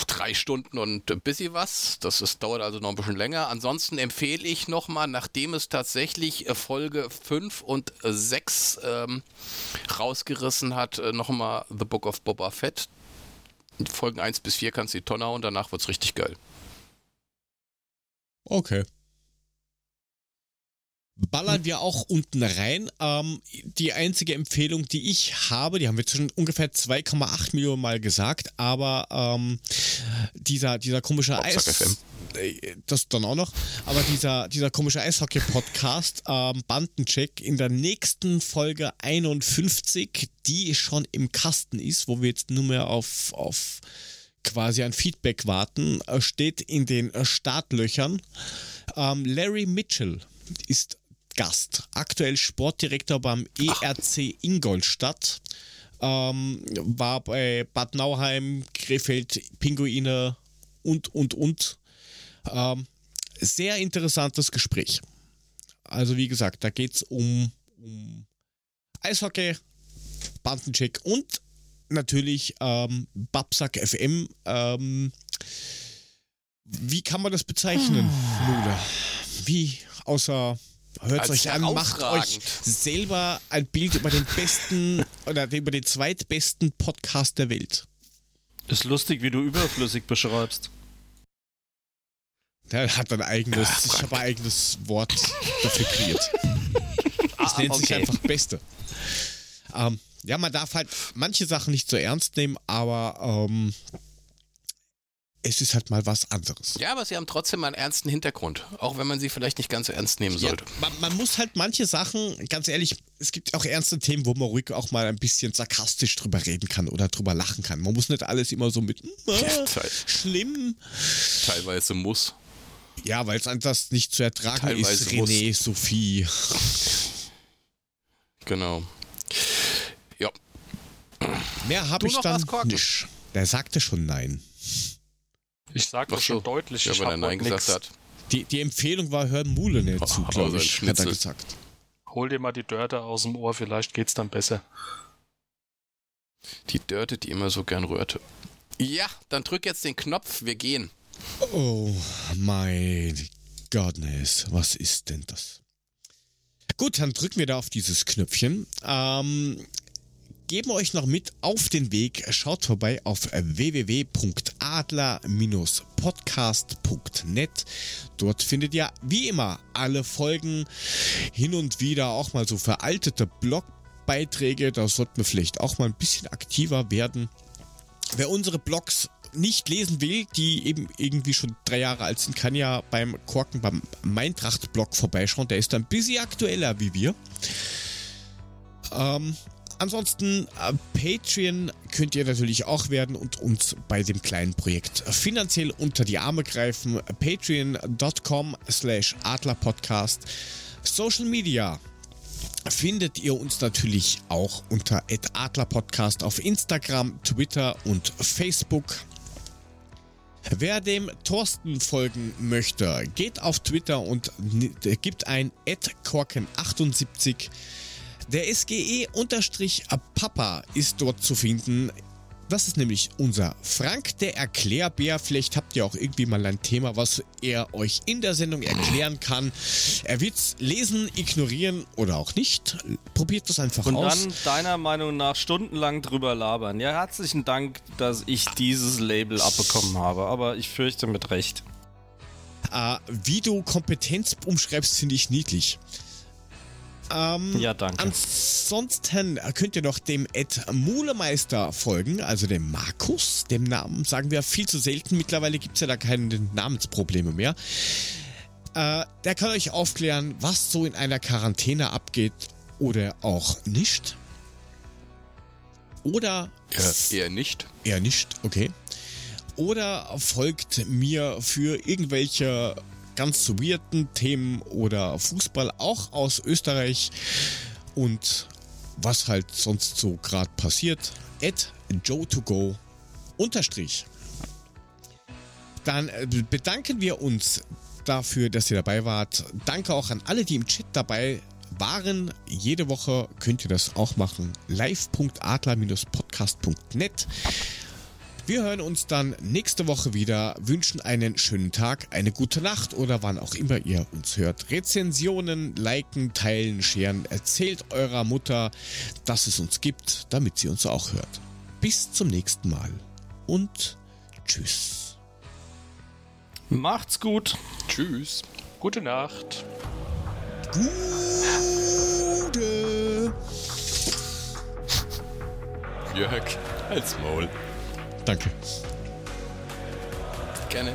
Drei Stunden und ein bisschen was. Das ist, dauert also noch ein bisschen länger. Ansonsten empfehle ich nochmal, nachdem es tatsächlich äh, Folge 5 und 6 ähm, rausgerissen hat, äh, nochmal The Book of Boba Fett. Folgen 1 bis 4 kannst du die Tonne hauen, danach wird's richtig geil. Okay. Ballern wir auch unten rein. Ähm, die einzige Empfehlung, die ich habe, die haben wir jetzt schon ungefähr 2,8 Millionen Mal gesagt, aber ähm, dieser, dieser komische Eis. FM. Äh, Das dann auch noch. Aber dieser, dieser komische Eishockey-Podcast, ähm, Bandencheck, in der nächsten Folge 51, die schon im Kasten ist, wo wir jetzt nur mehr auf, auf quasi ein Feedback warten, äh, steht in den Startlöchern. Ähm, Larry Mitchell ist Gast, aktuell Sportdirektor beim ERC Ingolstadt. Ähm, war bei Bad Nauheim, Krefeld, Pinguine und, und, und. Ähm, sehr interessantes Gespräch. Also wie gesagt, da geht es um, um Eishockey, Bandencheck und natürlich ähm, Babsack FM. Ähm, wie kann man das bezeichnen, Luda? Wie außer hört Als euch an, macht euch selber ein Bild über den besten oder über den zweitbesten Podcast der Welt. Ist lustig, wie du überflüssig beschreibst. Der hat ein eigenes, Ah, ich habe ein eigenes Wort dafür kreiert. Es nennt sich okay. einfach Beste. Ähm, ja, man darf halt manche Sachen nicht so ernst nehmen, aber ähm, es ist halt mal was anderes. Ja, aber sie haben trotzdem einen ernsten Hintergrund. Auch wenn man sie vielleicht nicht ganz so ernst nehmen Ja, sollte. man, man muss halt manche Sachen, ganz ehrlich, es gibt auch ernste Themen, wo man ruhig auch mal ein bisschen sarkastisch drüber reden kann oder drüber lachen kann. Man muss nicht alles immer so mit Ja, äh, teil- schlimm. teilweise muss. Ja, weil es anders nicht zu ertragen Teilweise ist, René, Sophie. Genau. Ja, Mehr habe ich noch dann was, Korken? nicht. Der sagte schon nein. Ich sage Ach das schon so. deutlich. ja ich wenn er Nein gesagt nix. hat. Die, die Empfehlung war, hör Mule nicht zu, Oh, glaube ich, hat er Schnitzel. gesagt. Hol dir mal die Dörte aus dem Ohr, vielleicht geht's dann besser. Die Dörte, die immer so gern rührte. Ja, dann drück jetzt den Knopf, wir gehen. Oh mein Goodness, was ist denn das? Gut, dann drücken wir da auf dieses Knöpfchen. Ähm, geben euch noch mit auf den Weg. Schaut vorbei auf www.adler-podcast.net. Dort findet ihr wie immer alle Folgen, hin und wieder auch mal so veraltete Blog Blogbeiträge, da sollten wir vielleicht auch mal ein bisschen aktiver werden. Wer unsere Blogs nicht lesen will, die eben irgendwie schon drei Jahre alt sind, kann ja beim Korken, beim Meintracht-Blog vorbeischauen. Der ist ein bisschen aktueller wie wir. Ähm, ansonsten, äh, Patreon könnt ihr natürlich auch werden und uns bei dem kleinen Projekt finanziell unter die Arme greifen. Patreon.com slash Adlerpodcast. Social Media findet ihr uns natürlich auch unter Adlerpodcast auf Instagram, Twitter und Facebook. Wer dem Thorsten folgen möchte, geht auf Twitter und gibt ein Korken78. Der SGE-Papa ist dort zu finden. Das ist nämlich unser Frank, der Erklärbär. Vielleicht habt ihr auch irgendwie mal ein Thema, was er euch in der Sendung erklären kann. Er wird es lesen, ignorieren oder auch nicht. Probiert das einfach Und aus. dann deiner Meinung nach stundenlang drüber labern. Ja, herzlichen Dank, dass ich dieses Label abbekommen habe, aber ich fürchte mit Recht. Äh, wie du Kompetenz umschreibst, finde ich niedlich. Ähm, Ja, danke. Ansonsten könnt ihr noch dem Ed Mulemeister folgen, also dem Markus. Dem Namen sagen wir viel zu selten. Mittlerweile gibt es ja da keine Namensprobleme mehr. Äh, der kann euch aufklären, was so in einer Quarantäne abgeht oder auch nicht. Oder Ja, eher nicht. Eher nicht, okay. Oder folgt mir für irgendwelche ganz weirden Themen oder Fußball auch aus Österreich und was halt sonst so gerade passiert. At Joe2Go unterstrich. Dann äh, bedanken wir uns dafür, dass ihr dabei wart. Danke auch an alle, die im Chat dabei waren. Jede Woche könnt ihr das auch machen. live.adler-podcast.net. Wir hören uns dann nächste Woche wieder, wünschen einen schönen Tag, eine gute Nacht oder wann auch immer ihr uns hört. Rezensionen, liken, teilen, scheren. Erzählt eurer Mutter, dass es uns gibt, damit sie uns auch hört. Bis zum nächsten Mal und tschüss. Macht's gut. Tschüss. Gute Nacht. Gute. Jörg, als Maul. Danke. Gerne.